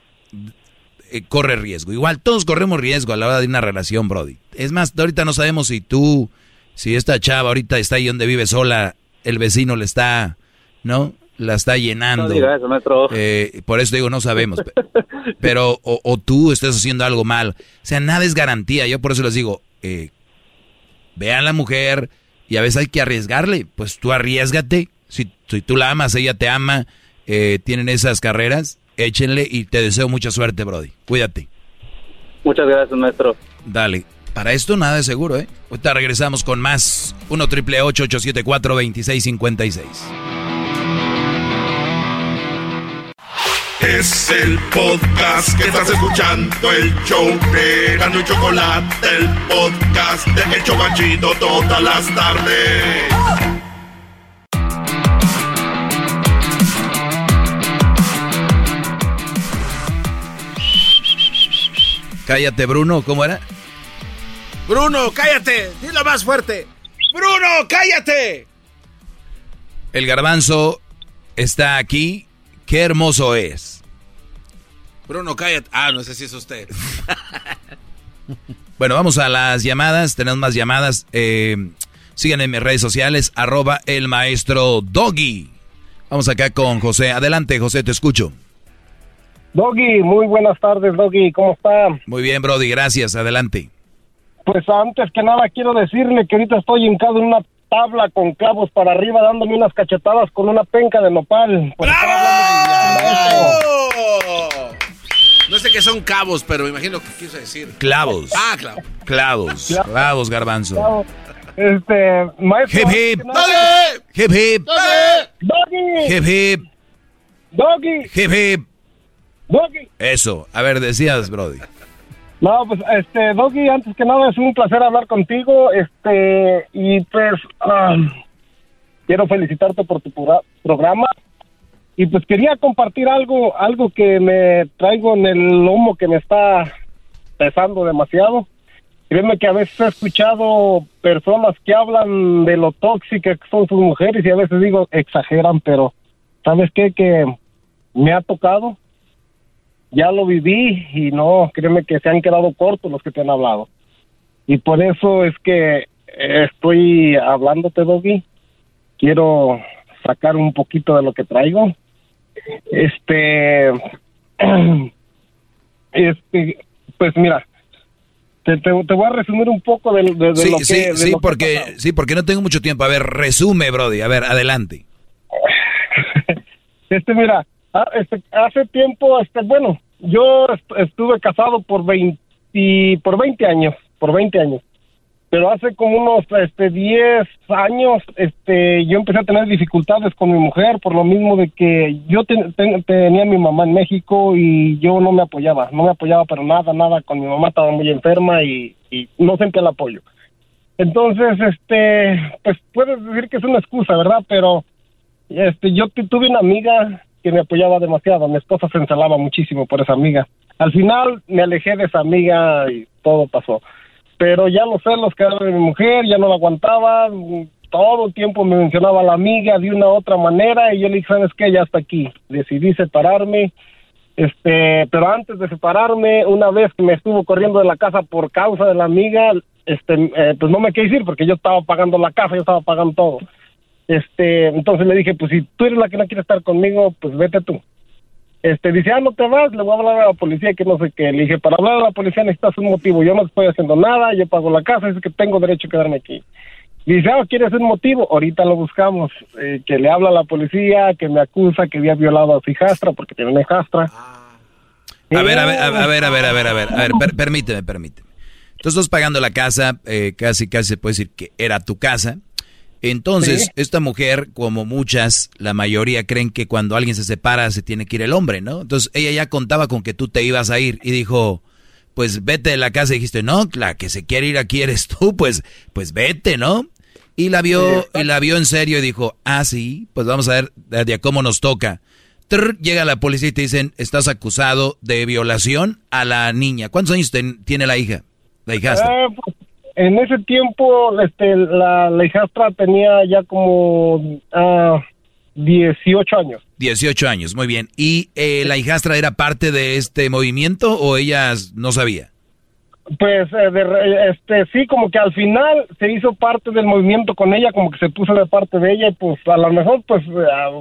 eh, corre riesgo. Igual todos corremos riesgo a la hora de una relación, Brody. Es más, ahorita no sabemos si tú, si esta chava ahorita está ahí donde vive sola, el vecino le está, ¿no? La está llenando. No diga eso, maestro. Eh, por eso digo, no sabemos. Pe- Pero, o, o tú estás haciendo algo mal. O sea, nada es garantía. Yo por eso les digo, eh, vean a la mujer y a veces hay que arriesgarle. Pues tú arriesgate. Si, si tú la amas, ella te ama, eh, tienen esas carreras, échenle y te deseo mucha suerte, Brody. Cuídate. Muchas gracias, maestro. Dale. Para esto nada es seguro, ¿eh? Ahorita regresamos con más. 1 triple 874 2656 Es el podcast que estás escuchando, el show de Gano y Chocolate, el podcast de El Chobachito todas las tardes. Cállate, Bruno, ¿cómo era? Bruno, cállate. Dilo más fuerte. Bruno, cállate. El garbanzo está aquí. Qué hermoso es. Bruno, cállate. Ah, no sé si es usted. Bueno, vamos a las llamadas. Tenemos más llamadas. Eh, síganme en mis redes sociales, arroba el maestro Doggy. Vamos acá con José. Adelante, José, te escucho. Doggy, muy buenas tardes, Doggy, ¿cómo está? Muy bien, Brody, gracias. Adelante. Pues antes que nada quiero decirle que ahorita estoy hincado en una tabla con clavos para arriba dándome unas cachetadas con una penca de nopal. Por estar No sé qué son cabos, pero me imagino que quiso decir. Clavos. Ah, claro. Clavos. Clavos, garbanzo. Clavos. Este, maestro. Hip, hip. nada- Hip hip. Doggy. Hip hip. Doggy. Hip hip. Doggy. Eso. A ver, decías, Brody. No, pues, este, Doggy, antes que nada es un placer hablar contigo, este, y pues, ah, quiero felicitarte por tu programa, y pues quería compartir algo, algo que me traigo en el lomo que me está pesando demasiado. Créeme que a veces he escuchado personas que hablan de lo tóxicas que son sus mujeres y a veces digo, exageran, pero ¿sabes qué? Que me ha tocado ya lo viví y no, créeme que se han quedado cortos los que te han hablado. Y por eso es que eh, estoy hablándote, Doggy. Quiero sacar un poquito de lo que traigo. Este, este, pues mira, te, te- te voy a resumir un poco de, de- de Sí, lo que... sí, de sí, lo porque, sí, porque no tengo mucho tiempo. A ver, resume, Brody. A ver, adelante. Este, mira, ah, este, hace tiempo, este, bueno, yo est- estuve casado por 20, por 20 años, por 20 años. Pero hace como unos, este, 10 años, este, yo empecé a tener dificultades con mi mujer por lo mismo de que yo ten- ten- tenía a mi mamá en México y yo no me apoyaba, no me apoyaba pero nada, nada, con mi mamá estaba muy enferma y, y no sentía el apoyo. Entonces, este, pues puedes decir que es una excusa, ¿verdad? Pero este, yo tu- tuve una amiga que me apoyaba demasiado. Mi esposa se ensalaba muchísimo por esa amiga. Al final me alejé de esa amiga y todo pasó. Pero ya los celos quedaron de mi mujer, ya no la aguantaba. Todo el tiempo me mencionaba la amiga de una u otra manera y yo le dije, ¿sabes qué? Ya hasta aquí. Decidí separarme. Este, pero antes de separarme, una vez que me estuvo corriendo de la casa por causa de la amiga, este, eh, pues no me quise ir porque yo estaba pagando la casa, yo estaba pagando todo. Este, entonces le dije, pues si tú eres la que no quiere estar conmigo, pues vete tú. Este, dice, ah, no te vas, le voy a hablar a la policía que no sé qué. Le dije, para hablar a la policía necesitas un motivo. Yo no estoy haciendo nada, yo pago la casa, es que tengo derecho a quedarme aquí. Dice, ah, ¿quieres un motivo? Ahorita lo buscamos. Eh, que le habla a la policía, que me acusa que había violado a su hijastra porque tiene una hijastra. A ver, a ver, a ver, a ver, a ver, a ver, a ver, a ver, per- permíteme, permíteme. Tú estás pagando la casa, eh, casi, casi se puede decir que era tu casa. Entonces, Sí. esta mujer, como muchas, la mayoría creen que cuando alguien se separa se tiene que ir el hombre, ¿no? Entonces, ella ya contaba con que tú te ibas a ir y dijo, pues vete de la casa y dijiste, no, la que se quiere ir aquí eres tú, pues, pues vete, ¿no? Y la vio, y la vio en serio y dijo, ah, sí, pues vamos a ver de, a cómo nos toca. Llega la policía y te dicen, estás acusado de violación a la niña. ¿Cuántos años ten- tiene la hija? La hijastra. Ah, pues, en ese tiempo, este, la, la hijastra tenía ya como ah, 18 años. 18 años, muy bien. ¿Y eh, la hijastra era parte de este movimiento o ella no sabía? Pues, eh, de este, sí, como que al final se hizo parte del movimiento con ella, como que se puso de parte de ella, y pues a lo mejor, pues, ah,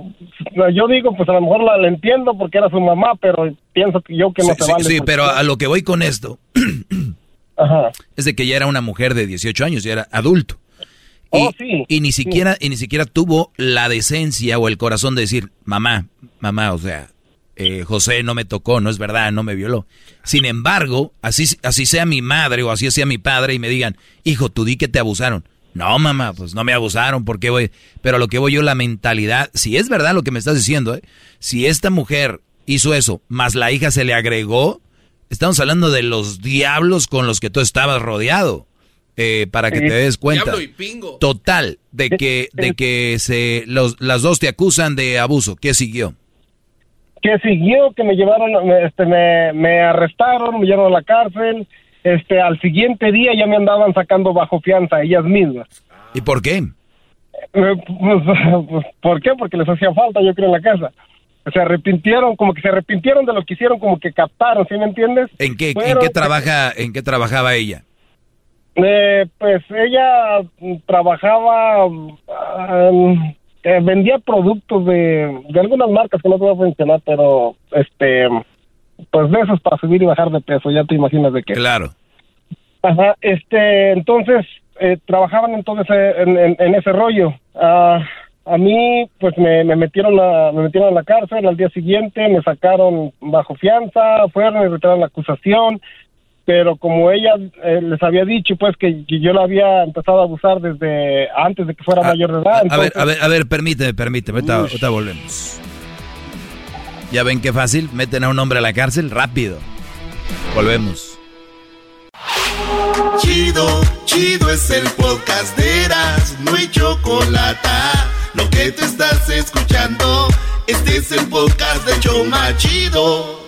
yo digo, pues a lo mejor la, la entiendo porque era su mamá, pero pienso que yo que no Sí, se vale. sí, pero a lo que voy con esto es de que ya era una mujer de 18 años, ya era adulto. Y, Oh, sí, y ni sí. siquiera y ni siquiera tuvo la decencia o el corazón de decir, mamá, mamá, o sea, eh, José no me tocó, no es verdad, no me violó. Sin embargo, así, así sea mi madre o así sea mi padre y me digan, hijo, tú di que te abusaron. No, mamá, pues no me abusaron, ¿por qué voy? Pero a lo que voy yo, la mentalidad, si es verdad lo que me estás diciendo, ¿eh? si esta mujer hizo eso, más la hija se le agregó, estamos hablando de los diablos con los que tú estabas rodeado, eh, para que te des cuenta. Diablo y pingo. Total, de que, de que se, los, las dos te acusan de abuso. ¿Qué siguió? que siguió, que me llevaron, me- este, me, me arrestaron, me llevaron a la cárcel, este, al siguiente día ya me andaban sacando bajo fianza ellas mismas. ¿Y por qué? Eh, Pues, pues, ¿Por qué? Porque les hacía falta, yo creo, en la casa. Se arrepintieron, como que se arrepintieron de lo que hicieron, como que captaron, ¿sí me entiendes? ¿En qué, en qué trabaja, en qué trabajaba ella? Eh, pues ella trabajaba, um, eh, vendía productos de, de algunas marcas que no te voy a mencionar, pero este, pues de esos para subir y bajar de peso, ya te imaginas de qué. Claro. Ajá, este, entonces eh, trabajaban entonces en, en- en ese rollo. Ah, a mí, pues me, me metieron a, me metieron a la cárcel al día siguiente, me sacaron bajo fianza, fueron y retiraron la acusación, pero como ella eh, les había dicho, pues que, que yo la había empezado a abusar desde antes de que fuera mayor de edad. A ver, a ver, a ver, permíteme, permíteme. Ahorita, ahorita volvemos. ¿Ya ven qué fácil? Meten a un hombre a la cárcel rápido. Volvemos. Chido, chido es el podcast de Eras, no hay chocolate. Lo que te estás escuchando, este es el podcast de Choma Chido.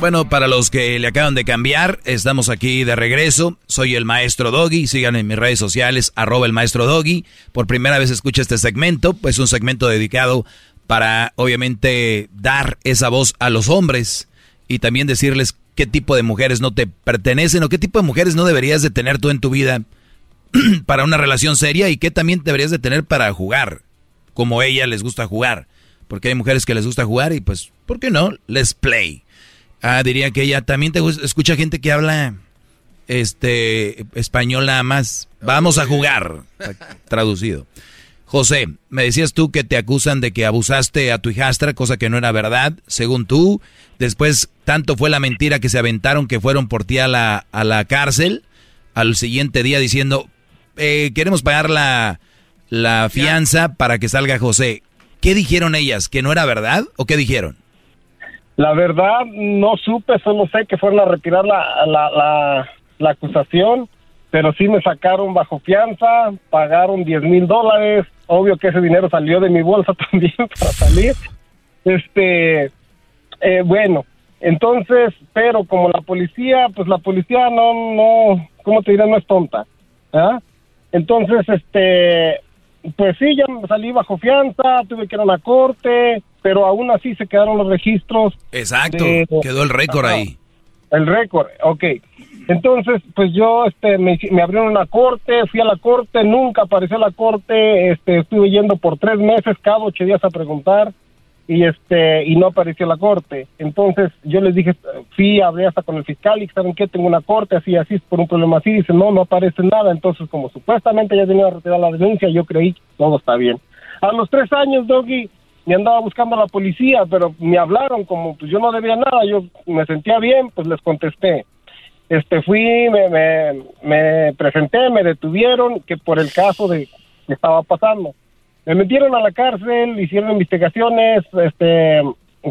Bueno, para los que le acaban de cambiar, estamos aquí de regreso. Soy el maestro Doggy. Síganme en mis redes sociales, arroba el maestro Doggy. Por primera vez escucha este segmento, pues un segmento dedicado para, obviamente, dar esa voz a los hombres y también decirles qué tipo de mujeres no te pertenecen o qué tipo de mujeres no deberías de tener tú en tu vida para una relación seria y qué también deberías de tener para jugar, como ella les gusta jugar. Porque hay mujeres que les gusta jugar y pues, ¿por qué no? Les play. Ah, diría que ella también te gusta- escucha gente que habla este español nada más. Vamos a jugar. Traducido. José, me decías tú que te acusan de que abusaste a tu hijastra, cosa que no era verdad, según tú. Después, tanto fue la mentira que se aventaron que fueron por ti a la, a la cárcel. Al siguiente día diciendo, eh, queremos pagar la, la fianza para que salga José. ¿Qué dijeron ellas? ¿Que no era verdad o qué dijeron? La verdad, no supe, solo sé que fueron a retirar la, la, la, la acusación, pero sí me sacaron bajo fianza, pagaron 10 mil dólares, obvio que ese dinero salió de mi bolsa también para salir. Este, eh, bueno, entonces, pero como la policía, pues la policía no, no, ¿cómo te diré? No es tonta, ¿ah? Entonces, este, pues sí, ya salí bajo fianza, tuve que ir a la corte, pero aún así se quedaron los registros. Exacto, de- quedó el récord Ajá. ahí. El récord, ok. Entonces, pues yo este, me, me abrieron una corte, fui a la corte, nunca apareció la corte, este, estuve yendo por tres meses, cada ocho días a preguntar, y este y no apareció la corte. Entonces yo les dije, fui, hablé hasta con el fiscal y saben que tengo una corte así, así, por un problema así, dice, no, no aparece nada. Entonces, como supuestamente ya tenía retirar la denuncia, yo creí que todo está bien. A los tres años, Doggy, me andaba buscando a la policía, pero me hablaron como pues yo no debía nada, yo me sentía bien, pues les contesté. Este fui, me, me, me presenté, me detuvieron, que por el caso de que estaba pasando. Me metieron a la cárcel, hicieron investigaciones, este,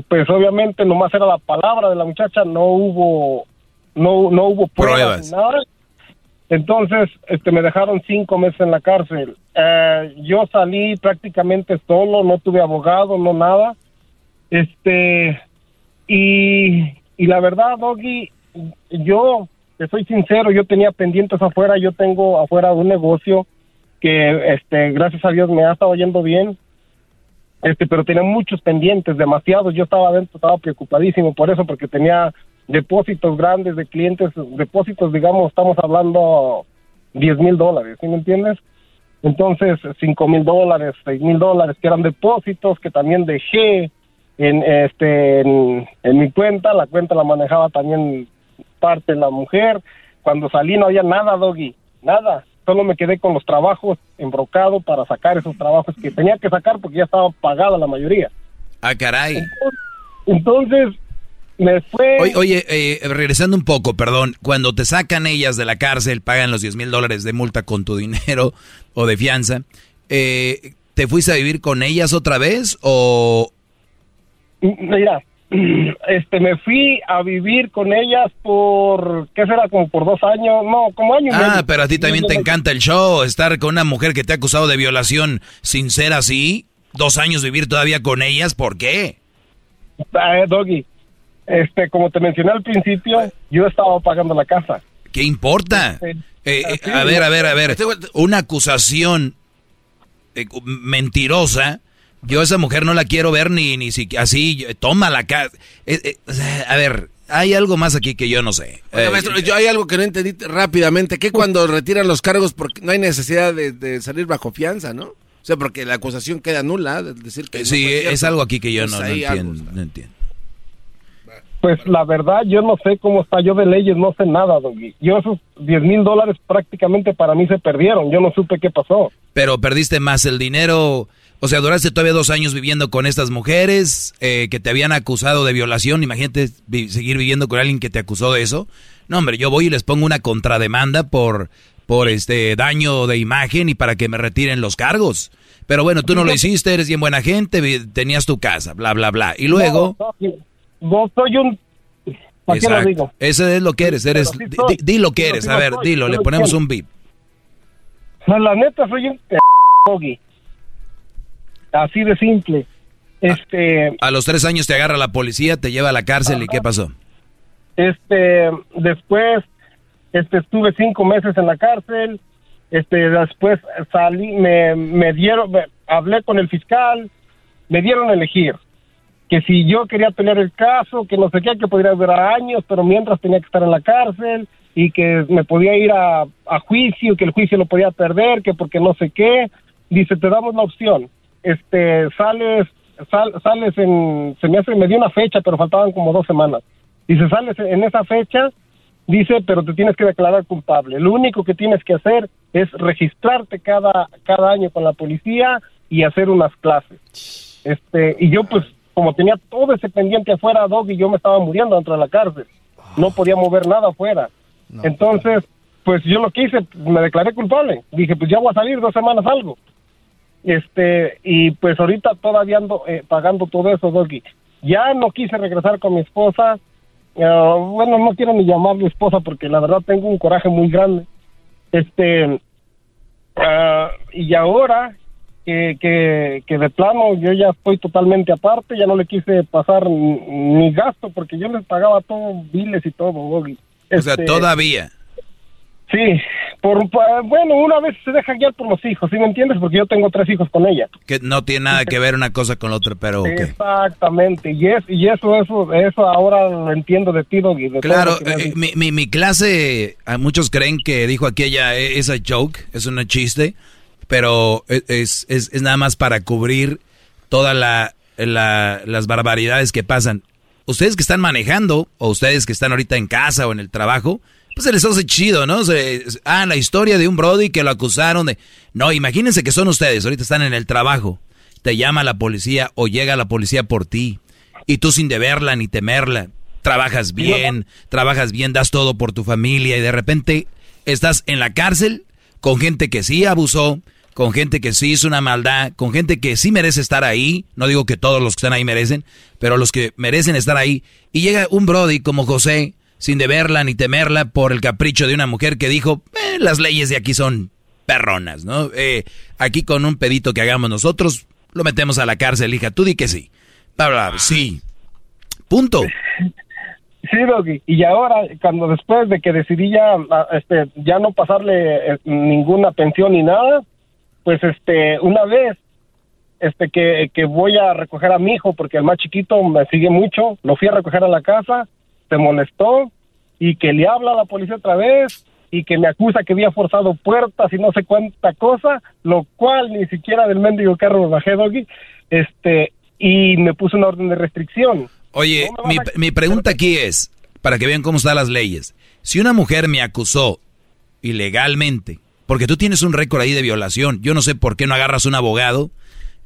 pues obviamente nomás era la palabra de la muchacha, no hubo, no, no hubo pruebas, Pruebas. ni nada. Entonces, este, me dejaron cinco meses en la cárcel. Eh, yo salí prácticamente solo, no tuve abogado, no nada. Este, y, y la verdad, Doggy, yo, te soy sincero, yo tenía pendientes afuera, yo tengo afuera un negocio que, este, gracias a Dios me ha estado yendo bien. Este, pero tenía muchos pendientes, demasiados. Yo estaba adentro, estaba preocupadísimo por eso, porque tenía depósitos grandes de clientes, depósitos, digamos, estamos hablando 10 mil dólares, ¿sí me entiendes? Entonces, 5 mil dólares, 6 mil dólares, que eran depósitos que también dejé en, este, en, en mi cuenta. La cuenta la manejaba también parte la mujer. Cuando salí no había nada, Doggy, nada. Solo me quedé con los trabajos embrocado para sacar esos trabajos que tenía que sacar porque ya estaba pagada la mayoría. Ah, caray. Entonces, me fue... Oye, oye, eh, regresando un poco, perdón, cuando te sacan ellas de la cárcel, pagan los 10 mil dólares de multa con tu dinero o de fianza, eh, ¿te fuiste a vivir con ellas otra vez o...? Mira, este, me fui a vivir con ellas por, ¿qué será? Como por dos años, no, como año y Ah, medio. pero a ti también te encanta el show, estar con una mujer que te ha acusado de violación sin ser así, dos años vivir todavía con ellas, ¿por qué? Eh, Doggy, este, como te mencioné al principio, yo estaba pagando la casa. ¿Qué importa? Eh, eh, a ver, a ver, a ver. Una acusación eh, mentirosa. Yo a esa mujer no la quiero ver ni, ni siquiera así. yo- Toma la casa. a ver, hay algo más aquí que yo no sé. Eh, maestro, yo hay algo que no entendí rápidamente, que cuando retiran los cargos porque no hay necesidad de, de salir bajo fianza, ¿no? O sea, porque la acusación queda nula, de decir que no sí, es cierto. algo aquí que yo Pues no, no ahí algo entiendo, no entiendo. Pues la verdad, yo no sé cómo está yo de leyes, no sé nada, Doggy. Yo esos 10 mil dólares prácticamente para mí se perdieron, yo no supe qué pasó. Pero perdiste más el dinero, o sea, duraste todavía dos años viviendo con estas mujeres eh, que te habían acusado de violación. Imagínate vi- seguir viviendo con alguien que te acusó de eso. No, hombre, yo voy y les pongo una contrademanda por, por este daño de imagen y para que me retiren los cargos. Pero bueno, tú no lo hiciste, eres bien buena gente, tenías tu casa, bla, bla, bla. Y luego... No, soy un... ¿Para qué lo digo? Ese es lo que eres, eres... Sí di- soy. di, di lo que eres, a ver, soy, dilo, le ponemos un. Pues, la neta soy un Doggy. Así de simple. Este, A los tres años te agarra la policía, te lleva a la cárcel y ¿qué pasó? este, después, este, estuve cinco meses en la cárcel. Este, después salí, me, me dieron, me- hablé con el fiscal, me dieron a elegir que si yo quería pelear el caso, que no sé qué, que podría durar años, pero mientras tenía que estar en la cárcel y que me podía ir a, a juicio, que el juicio lo podía perder, que porque no sé qué. Dice, te damos la opción. Este, sales, sal- sales en, se me hace, me dio una fecha, pero faltaban como dos semanas. Dice, sales en esa fecha, dice, pero te tienes que declarar culpable. Lo único que tienes que hacer es registrarte cada, cada año con la policía y hacer unas clases. Este, y yo pues, como tenía todo ese pendiente afuera, Dog, y yo me estaba muriendo dentro de la cárcel. No podía mover nada afuera. Entonces, pues yo lo que hice, me declaré culpable. Dije, pues ya voy a salir dos semanas algo. Este, y pues ahorita todavía ando eh, pagando todo eso, Doggy. Ya no quise regresar con mi esposa. Ah, bueno, no quiero ni llamarle esposa porque la verdad tengo un coraje muy grande. Este, ah, y ahora que, que, que de plano yo ya estoy totalmente aparte, ya no le quise pasar ni, ni gasto porque yo les pagaba todo, biles y todo, Doggy. O sea, Este, todavía. Sí, por, bueno, una vez se deja guiar por los hijos, ¿sí me entiendes? Porque yo tengo tres hijos con ella. Que no tiene nada que ver una cosa con la otra, pero ok. Exactamente, y, es, y eso, eso, eso ahora lo entiendo de ti, Doggy. Claro, eh, mi, mi, mi clase, a muchos creen que dijo aquella, eh, esa joke, es una chiste, pero e, es, es, es nada más para cubrir todas la, la- las barbaridades que pasan. Ustedes que están manejando, o ustedes que están ahorita en casa o en el trabajo, pues se les hace chido, ¿no? Se- ah, la historia de un Brody que lo acusaron de... No, imagínense que son ustedes, ahorita están en el trabajo, te llama la policía o llega la policía por ti, y tú sin deberla ni temerla, trabajas bien, trabajas bien, das todo por tu familia y de repente estás en la cárcel con gente que sí abusó, con gente que sí hizo una maldad, con gente que sí merece estar ahí, no digo que todos los que están ahí merecen, pero los que merecen estar ahí, y llega un Brody como José, sin deberla ni temerla por el capricho de una mujer que dijo, "Eh, las leyes de aquí son perronas, ¿no? Eh, aquí con un pedito que hagamos nosotros, lo metemos a la cárcel, hija, tú di que sí. Bla, bla, bla, sí. Punto. Sí, Doggy. Y ahora, cuando después de que decidí ya, este, ya no pasarle eh, ninguna pensión ni nada, pues este, una vez este que, que voy a recoger a mi hijo porque el más chiquito me sigue mucho, lo fui a recoger a la casa, se molestó y que le habla a la policía otra vez y que me acusa que había forzado puertas y no sé cuánta cosa, lo cual ni siquiera del mendigo carro me bajé, Doggy, este, y me puso una orden de restricción. Oye, mi, mi pregunta aquí es, para que vean cómo están las leyes. Si una mujer me acusó ilegalmente, porque tú tienes un récord ahí de violación, yo no sé por qué no agarras un abogado,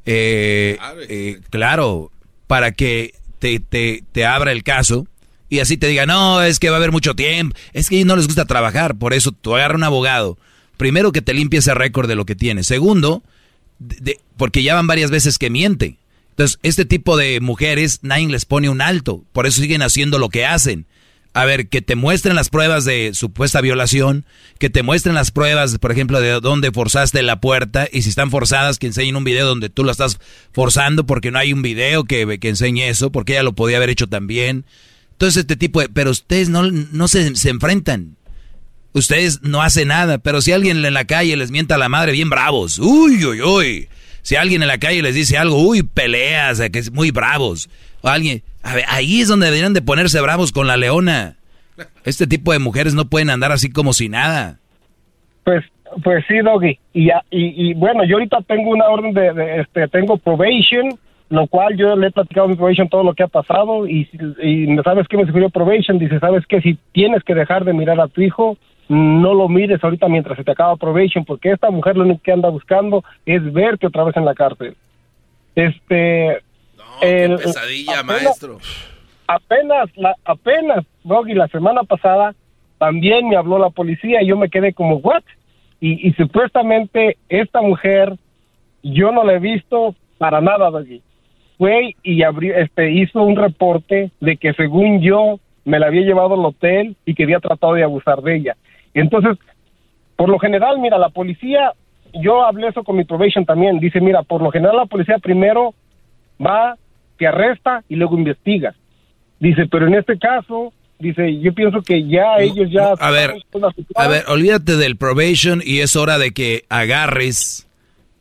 eh, eh, claro, para que te, te, te abra el caso y así te diga, no, es que va a haber mucho tiempo, es que no les gusta trabajar, por eso tú agarra un abogado. Primero que te limpie ese récord de lo que tienes. Segundo, porque ya van varias veces que miente. Entonces, este tipo de mujeres, nadie les pone un alto. Por eso siguen haciendo lo que hacen. A ver, que te muestren las pruebas de supuesta violación, que te muestren las pruebas, por ejemplo, de dónde forzaste la puerta, y si están forzadas, que enseñen un video donde tú lo estás forzando, porque no hay un video que, que enseñe eso, porque ella lo podía haber hecho también. Entonces, este tipo de... Pero ustedes no, no se, se enfrentan. Ustedes no hacen nada, pero si alguien en la calle les mienta a la madre, bien bravos. Uy, uy, uy. Si alguien en la calle les dice algo, uy, peleas, que es muy bravos. o alguien. A ver, ahí es donde deberían de ponerse bravos con la leona. Este tipo de mujeres no pueden andar así como si nada. Pues, pues sí, Doggy. Y, y, y bueno, yo ahorita tengo una orden de, de, este, tengo probation, lo cual yo le he platicado a mi probation todo lo que ha pasado y, y ¿sabes qué me sugirió probation? Dice, ¿sabes qué? Si tienes que dejar de mirar a tu hijo, no lo mires ahorita mientras se te acaba probation, porque esta mujer lo único que anda buscando es verte otra vez en la cárcel. Este... el- Pesadilla, apenas- maestro. apenas, la, apenas, Doggy, la semana pasada también me habló la policía y yo me quedé como, ¿what? Y, y supuestamente esta mujer, yo no la he visto para nada, Doggy. Fue y abrió, este, hizo un reporte de que según yo me la había llevado al hotel y que había tratado de abusar de ella. Entonces, por lo general, mira, la policía, yo hablé eso con mi probation también, dice, mira, por lo general la policía primero va, te arresta y luego investiga. Dice, pero en este caso, dice, yo pienso que ya ellos ya... A ver, A ver, olvídate del probation y es hora de que agarres,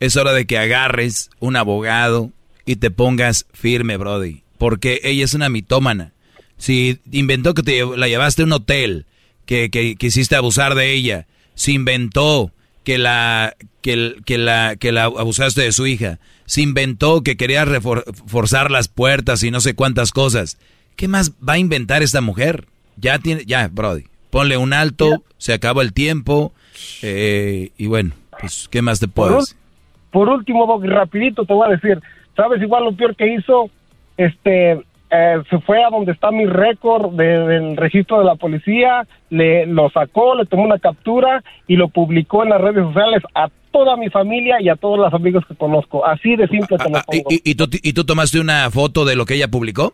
es hora de que agarres un abogado y te pongas firme, Brody. Porque ella es una mitómana. Si inventó que te la llevaste a un hotel, que, que quisiste abusar de ella, se inventó que la, que, que la, que la abusaste de su hija, se inventó que querías refor- forzar las puertas y no sé cuántas cosas. ¿Qué más va a inventar esta mujer? Ya tiene, ya, Brody. Ponle un alto, se acaba el tiempo, eh, y bueno, pues, ¿qué más te puedo Por, por último, Doggy, rapidito te voy a decir, ¿sabes igual lo peor que hizo? Este, eh, se fue a donde está mi récord de- del registro de la policía, le lo sacó, le tomó una captura y lo publicó en las redes sociales a toda mi familia y a todos los amigos que conozco. Así de simple te lo Ah, pongo. ¿Y, y tú, ¿Y tú tomaste una foto de lo que ella publicó?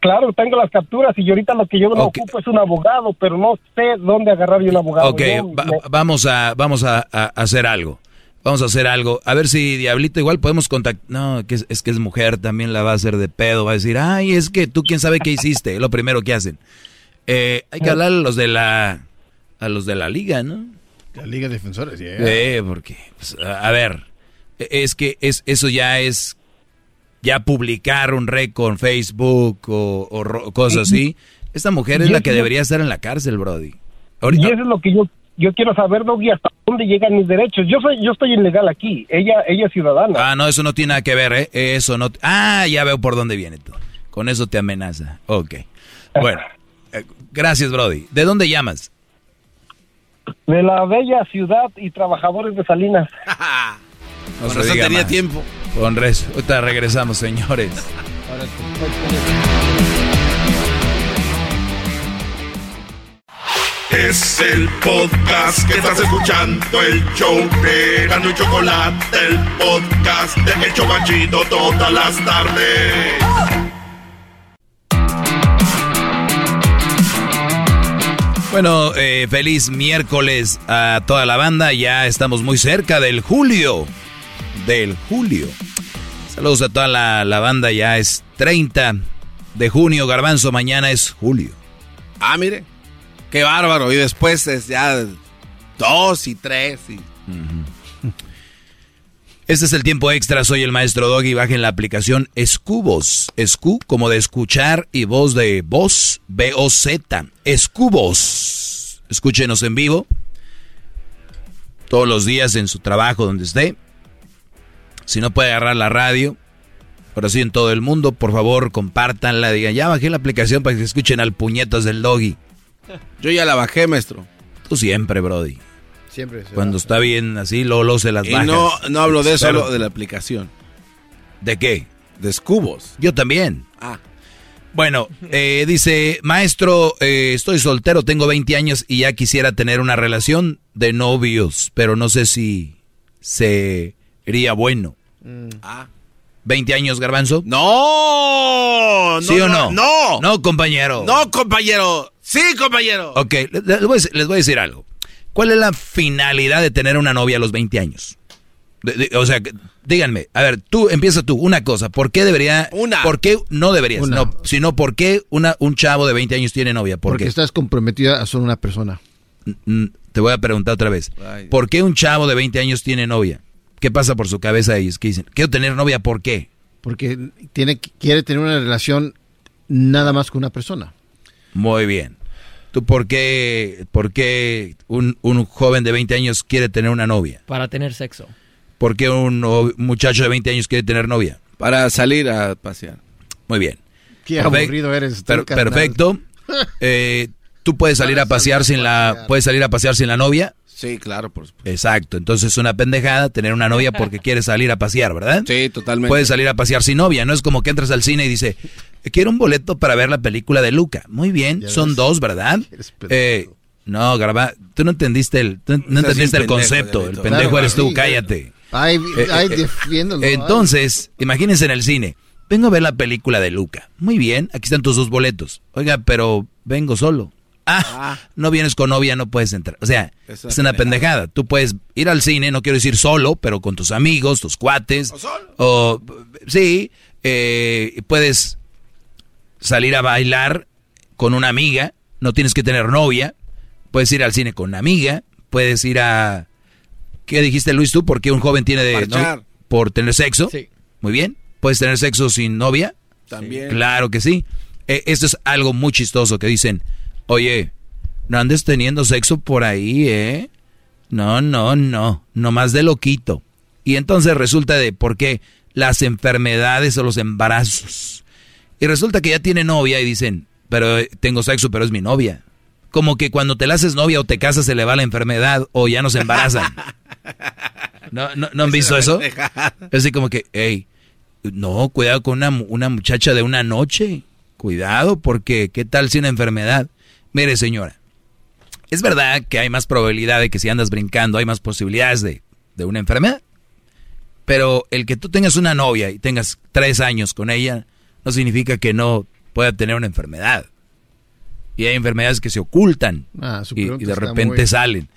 Claro, tengo las capturas y ahorita lo que yo no ocupo es un abogado, pero no sé dónde agarrar yo un abogado. Ok, Yo va- me- vamos a vamos a, a hacer algo. Vamos a hacer algo. A ver si Diablito igual podemos contactar. No, que es, es que es mujer, también la va a hacer de pedo. Va a decir, ay, es que tú quién sabe qué hiciste. Es lo primero que hacen. Eh, hay que hablar a los de la a los de la liga, ¿no? La Liga de Defensores, yeah. Eh, porque, pues, a ver, es que es, eso ya es, ya publicar un récord en Facebook o, o ro- cosas así. Esta mujer es la que debería estar en la cárcel, Brody. Y eso es lo que yo yo quiero saber, Doggy, hasta dónde llegan mis derechos. Yo soy yo estoy ilegal aquí. Ella ella es ciudadana. Ah, no, eso no tiene nada que ver, ¿eh? Eso no. Ah, ya veo por dónde viene tú. Con eso te amenaza. Ok. Bueno, eh, gracias, Brody. ¿De dónde llamas? De la bella ciudad y trabajadores de Salinas. No Con se razón tenía más. tiempo. Con res. Ahorita regresamos, señores. Es el podcast que estás escuchando, el show de Gano y Chocolate, el podcast de El Chocachito todas las tardes. Bueno, eh, feliz miércoles a toda la banda. Ya estamos muy cerca del julio. Del julio. Saludos a toda la, la banda. Ya es 30 de junio. Garbanzo, mañana es julio. Ah, mire. Qué bárbaro. Y después es ya dos y tres. Este es el tiempo extra. Soy el maestro Doggy. Bajen la aplicación Escubos. Escu como de escuchar y voz de voz. B-O-Z. Escubos. Escúchenos en vivo. Todos los días en su trabajo, donde esté. Si no puede agarrar la radio. Pero sí en todo el mundo. Por favor, compártanla. Digan, ya bajé la aplicación para que escuchen al puñetas del Doggy. Yo ya la bajé, maestro. Tú siempre, Brody. Siempre. se Cuando está bien así, Lolo se las Y no, no hablo de eso, hablo de la aplicación. ¿De qué? De Escubos. Yo también. Ah. Bueno, eh, dice, maestro, eh, estoy soltero, tengo 20 años y ya quisiera tener una relación de novios, pero no sé si sería bueno. Ah. ¿20 años, garbanzo? No, ¿Sí o no? No. No, compañero. No, compañero. Sí, compañero. Ok, le- les voy, a decir, les voy a decir algo. ¿Cuál es la finalidad de tener una novia a los 20 años? De- de- o sea, díganme, a ver, tú empieza tú, una cosa, ¿por qué debería, Una. por qué no deberías, Una. no, sino por qué una, un chavo de 20 años tiene novia? ¿Por Porque qué? estás comprometida a ser una persona. Te voy a preguntar otra vez. Ay. ¿Por qué un chavo de 20 años tiene novia? ¿Qué pasa por su cabeza a ellos? ¿Qué dicen? Quiero tener novia, ¿por qué? Porque tiene, quiere tener una relación nada más con una persona. Muy bien. ¿Tú por qué, por qué un, un joven de 20 años quiere tener una novia? Para tener sexo. ¿Por qué un muchacho de 20 años quiere tener novia? Para salir a pasear. Muy bien. Qué Perfec- aburrido eres. tú, per- carnal. perfecto. Eh, ¿Tú puedes salir a pasear sin la puedes salir a pasear sin la novia? Sí, claro, por supuesto. Exacto. Entonces es una pendejada tener una novia porque quieres salir a pasear, ¿verdad? Sí, totalmente. Puedes salir a pasear sin novia. No es como que entras al cine y dice, quiero un boleto para ver la película de Luca. Muy bien, Ya son ves. dos, ¿verdad? Eh, no, graba, tú no entendiste el, no Estás entendiste el pendejo, concepto. El pendejo Claro, eres tú, sí. cállate. Ay, Eh, ay, eh, defiéndolo. ay. Entonces, imagínense en el cine. Vengo a ver la película de Luca. Muy bien, aquí están tus dos boletos. Oiga, pero vengo solo. Ah, no vienes con novia, no puedes entrar. O sea, Es es una pendejada. Tú puedes ir al cine, no quiero decir solo, pero con tus amigos, tus cuates. O sí, eh, puedes salir a bailar con una amiga. No tienes que tener novia. Puedes ir al cine con una amiga. Puedes ir a... ¿Qué dijiste, Luis, tú? ¿Por qué un joven tiene de... No- ¿Por tener sexo? Sí. Muy bien. ¿Puedes tener sexo sin novia? También. Claro que sí. Eh, esto es algo muy chistoso que dicen, oye, no andes teniendo sexo por ahí, ¿eh? No, no, no, no más de loquito. Y entonces resulta de por qué las enfermedades o los embarazos. Y resulta que ya tiene novia y dicen, pero eh, tengo sexo, pero es mi novia. Como que cuando te la haces novia o te casas se le va la enfermedad o ya no se embarazan. ¿No, no, ¿no han visto eso? Es así como que, hey, no, cuidado con una, una muchacha de una noche. Cuidado, porque ¿qué tal si una enfermedad? Mire, señora, es verdad que hay más probabilidad de que si andas brincando hay más posibilidades de, de una enfermedad. Pero el que tú tengas una novia y tengas tres años con ella no significa que no pueda tener una enfermedad. Y hay enfermedades que se ocultan Ah, y, de repente muy- salen.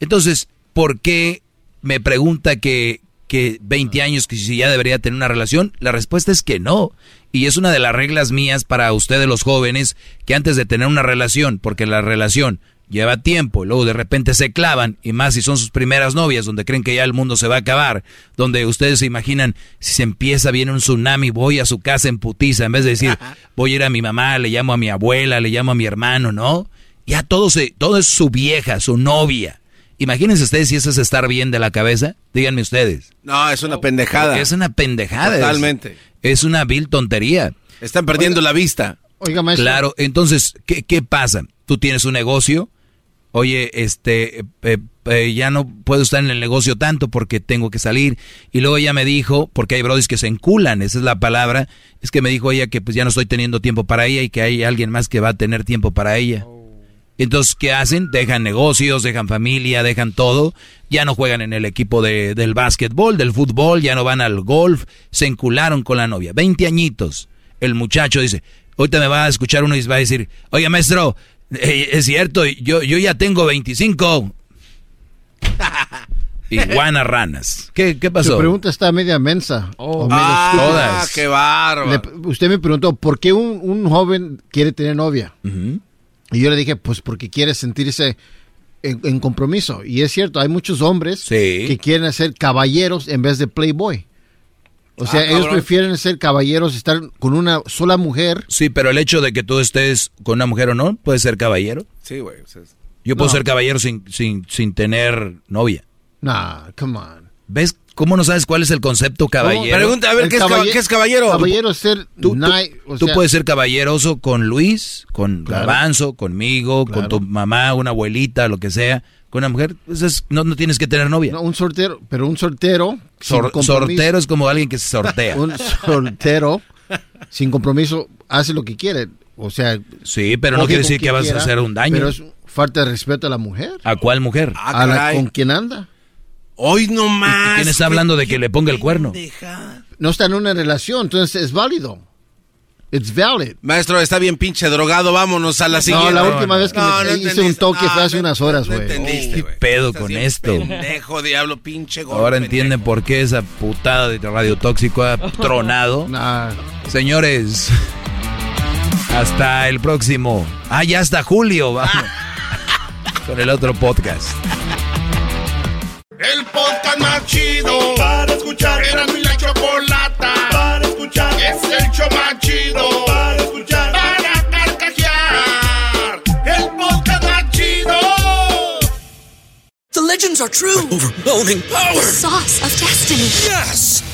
Entonces, ¿por qué me pregunta que, que 20 años, que si ya debería tener una relación? La respuesta es que no. Y es una de las reglas mías para ustedes los jóvenes, que antes de tener una relación, porque la relación lleva tiempo y luego de repente se clavan, y más si son sus primeras novias, donde creen que ya el mundo se va a acabar, donde ustedes se imaginan, si se empieza, viene un tsunami, voy a su casa en putiza, en vez de decir, voy a ir a mi mamá, le llamo a mi abuela, le llamo a mi hermano, ¿no? Ya todo, se, todo es su vieja, su novia. Imagínense ustedes si eso es estar bien de la cabeza. Díganme ustedes. No, es una pendejada. Es una pendejada. Totalmente. Es, una vil tontería. Están perdiendo la vista. Oiga, maestro. Claro, entonces, ¿qué, qué pasa? Tú tienes un negocio. Oye, este, eh, eh, eh, ya no puedo estar en el negocio tanto porque tengo que salir. Y luego ella me dijo, porque hay brodis que se enculan, esa es la palabra, es que me dijo ella que pues ya no estoy teniendo tiempo para ella y que hay alguien más que va a tener tiempo para ella. Entonces, ¿qué hacen? Dejan negocios, dejan familia, dejan todo. Ya no juegan en el equipo de, del básquetbol, del fútbol, ya no van al golf. Se encularon con la novia. 20 añitos. El muchacho dice, ahorita me va a escuchar uno y va a decir, oye maestro, eh, es cierto, yo, yo ya tengo 25. Iguana ranas. ¿Qué, qué pasó? Su pregunta está media mensa. o medio Ah, todas. qué bárbaro. Le- usted me preguntó, ¿por qué un, un joven quiere tener novia? Y yo le dije, pues porque quiere sentirse en, en compromiso. Y es cierto, hay muchos hombres que quieren ser caballeros en vez de playboy. O sea, Ah, ellos cabrón. prefieren ser caballeros, estar con una sola mujer. Sí, pero el hecho de que tú estés con una mujer o no, puedes ser caballero. Sí, güey. o sea, Yo puedo No. ser caballero sin, sin, sin tener novia. Nah, come on. ¿Ves cómo no sabes cuál es el concepto caballero? Pregunta, a ver, ¿qué es, qué caballero? Caballero es ser Tú, tú- puedes ser caballeroso con Luis, con Claro. Garbanzo, conmigo, con tu mamá, una abuelita, lo que sea. Con una mujer, pues es- no, no tienes que tener novia. no, un soltero, pero un soltero sin Sor- sortero es como alguien que se sortea. un soltero sin compromiso hace lo que quiere. O sea, Sí, pero no quiere decir que vas a hacer un daño. Pero es falta de respeto a la mujer. ¿A cuál mujer? Ah, a la, con quien anda. Hoy no más. ¿Quién está hablando de que le ponga el cuerno? No está en una relación, entonces es válido. It's valid. Maestro, está bien pinche drogado, vámonos a la siguiente. No, la última vez que No, me no hice un toque fue No, hace no- unas horas, no güey. entendiste, ¿Qué pedo con esto? Pendejo, diablo, pinche gordo. Ahora pendejo. entienden por qué esa putada de radio tóxico ha tronado. Nah. Señores, hasta el próximo. Ah, ya hasta julio, vamos. Con el otro podcast. El podcast más chido para escuchar. Era mi la chocolata para escuchar. Es el show más chido para escuchar. Para carcajear. El podcast más chido. The legends are true. But overwhelming power. The sauce of destiny. Yes.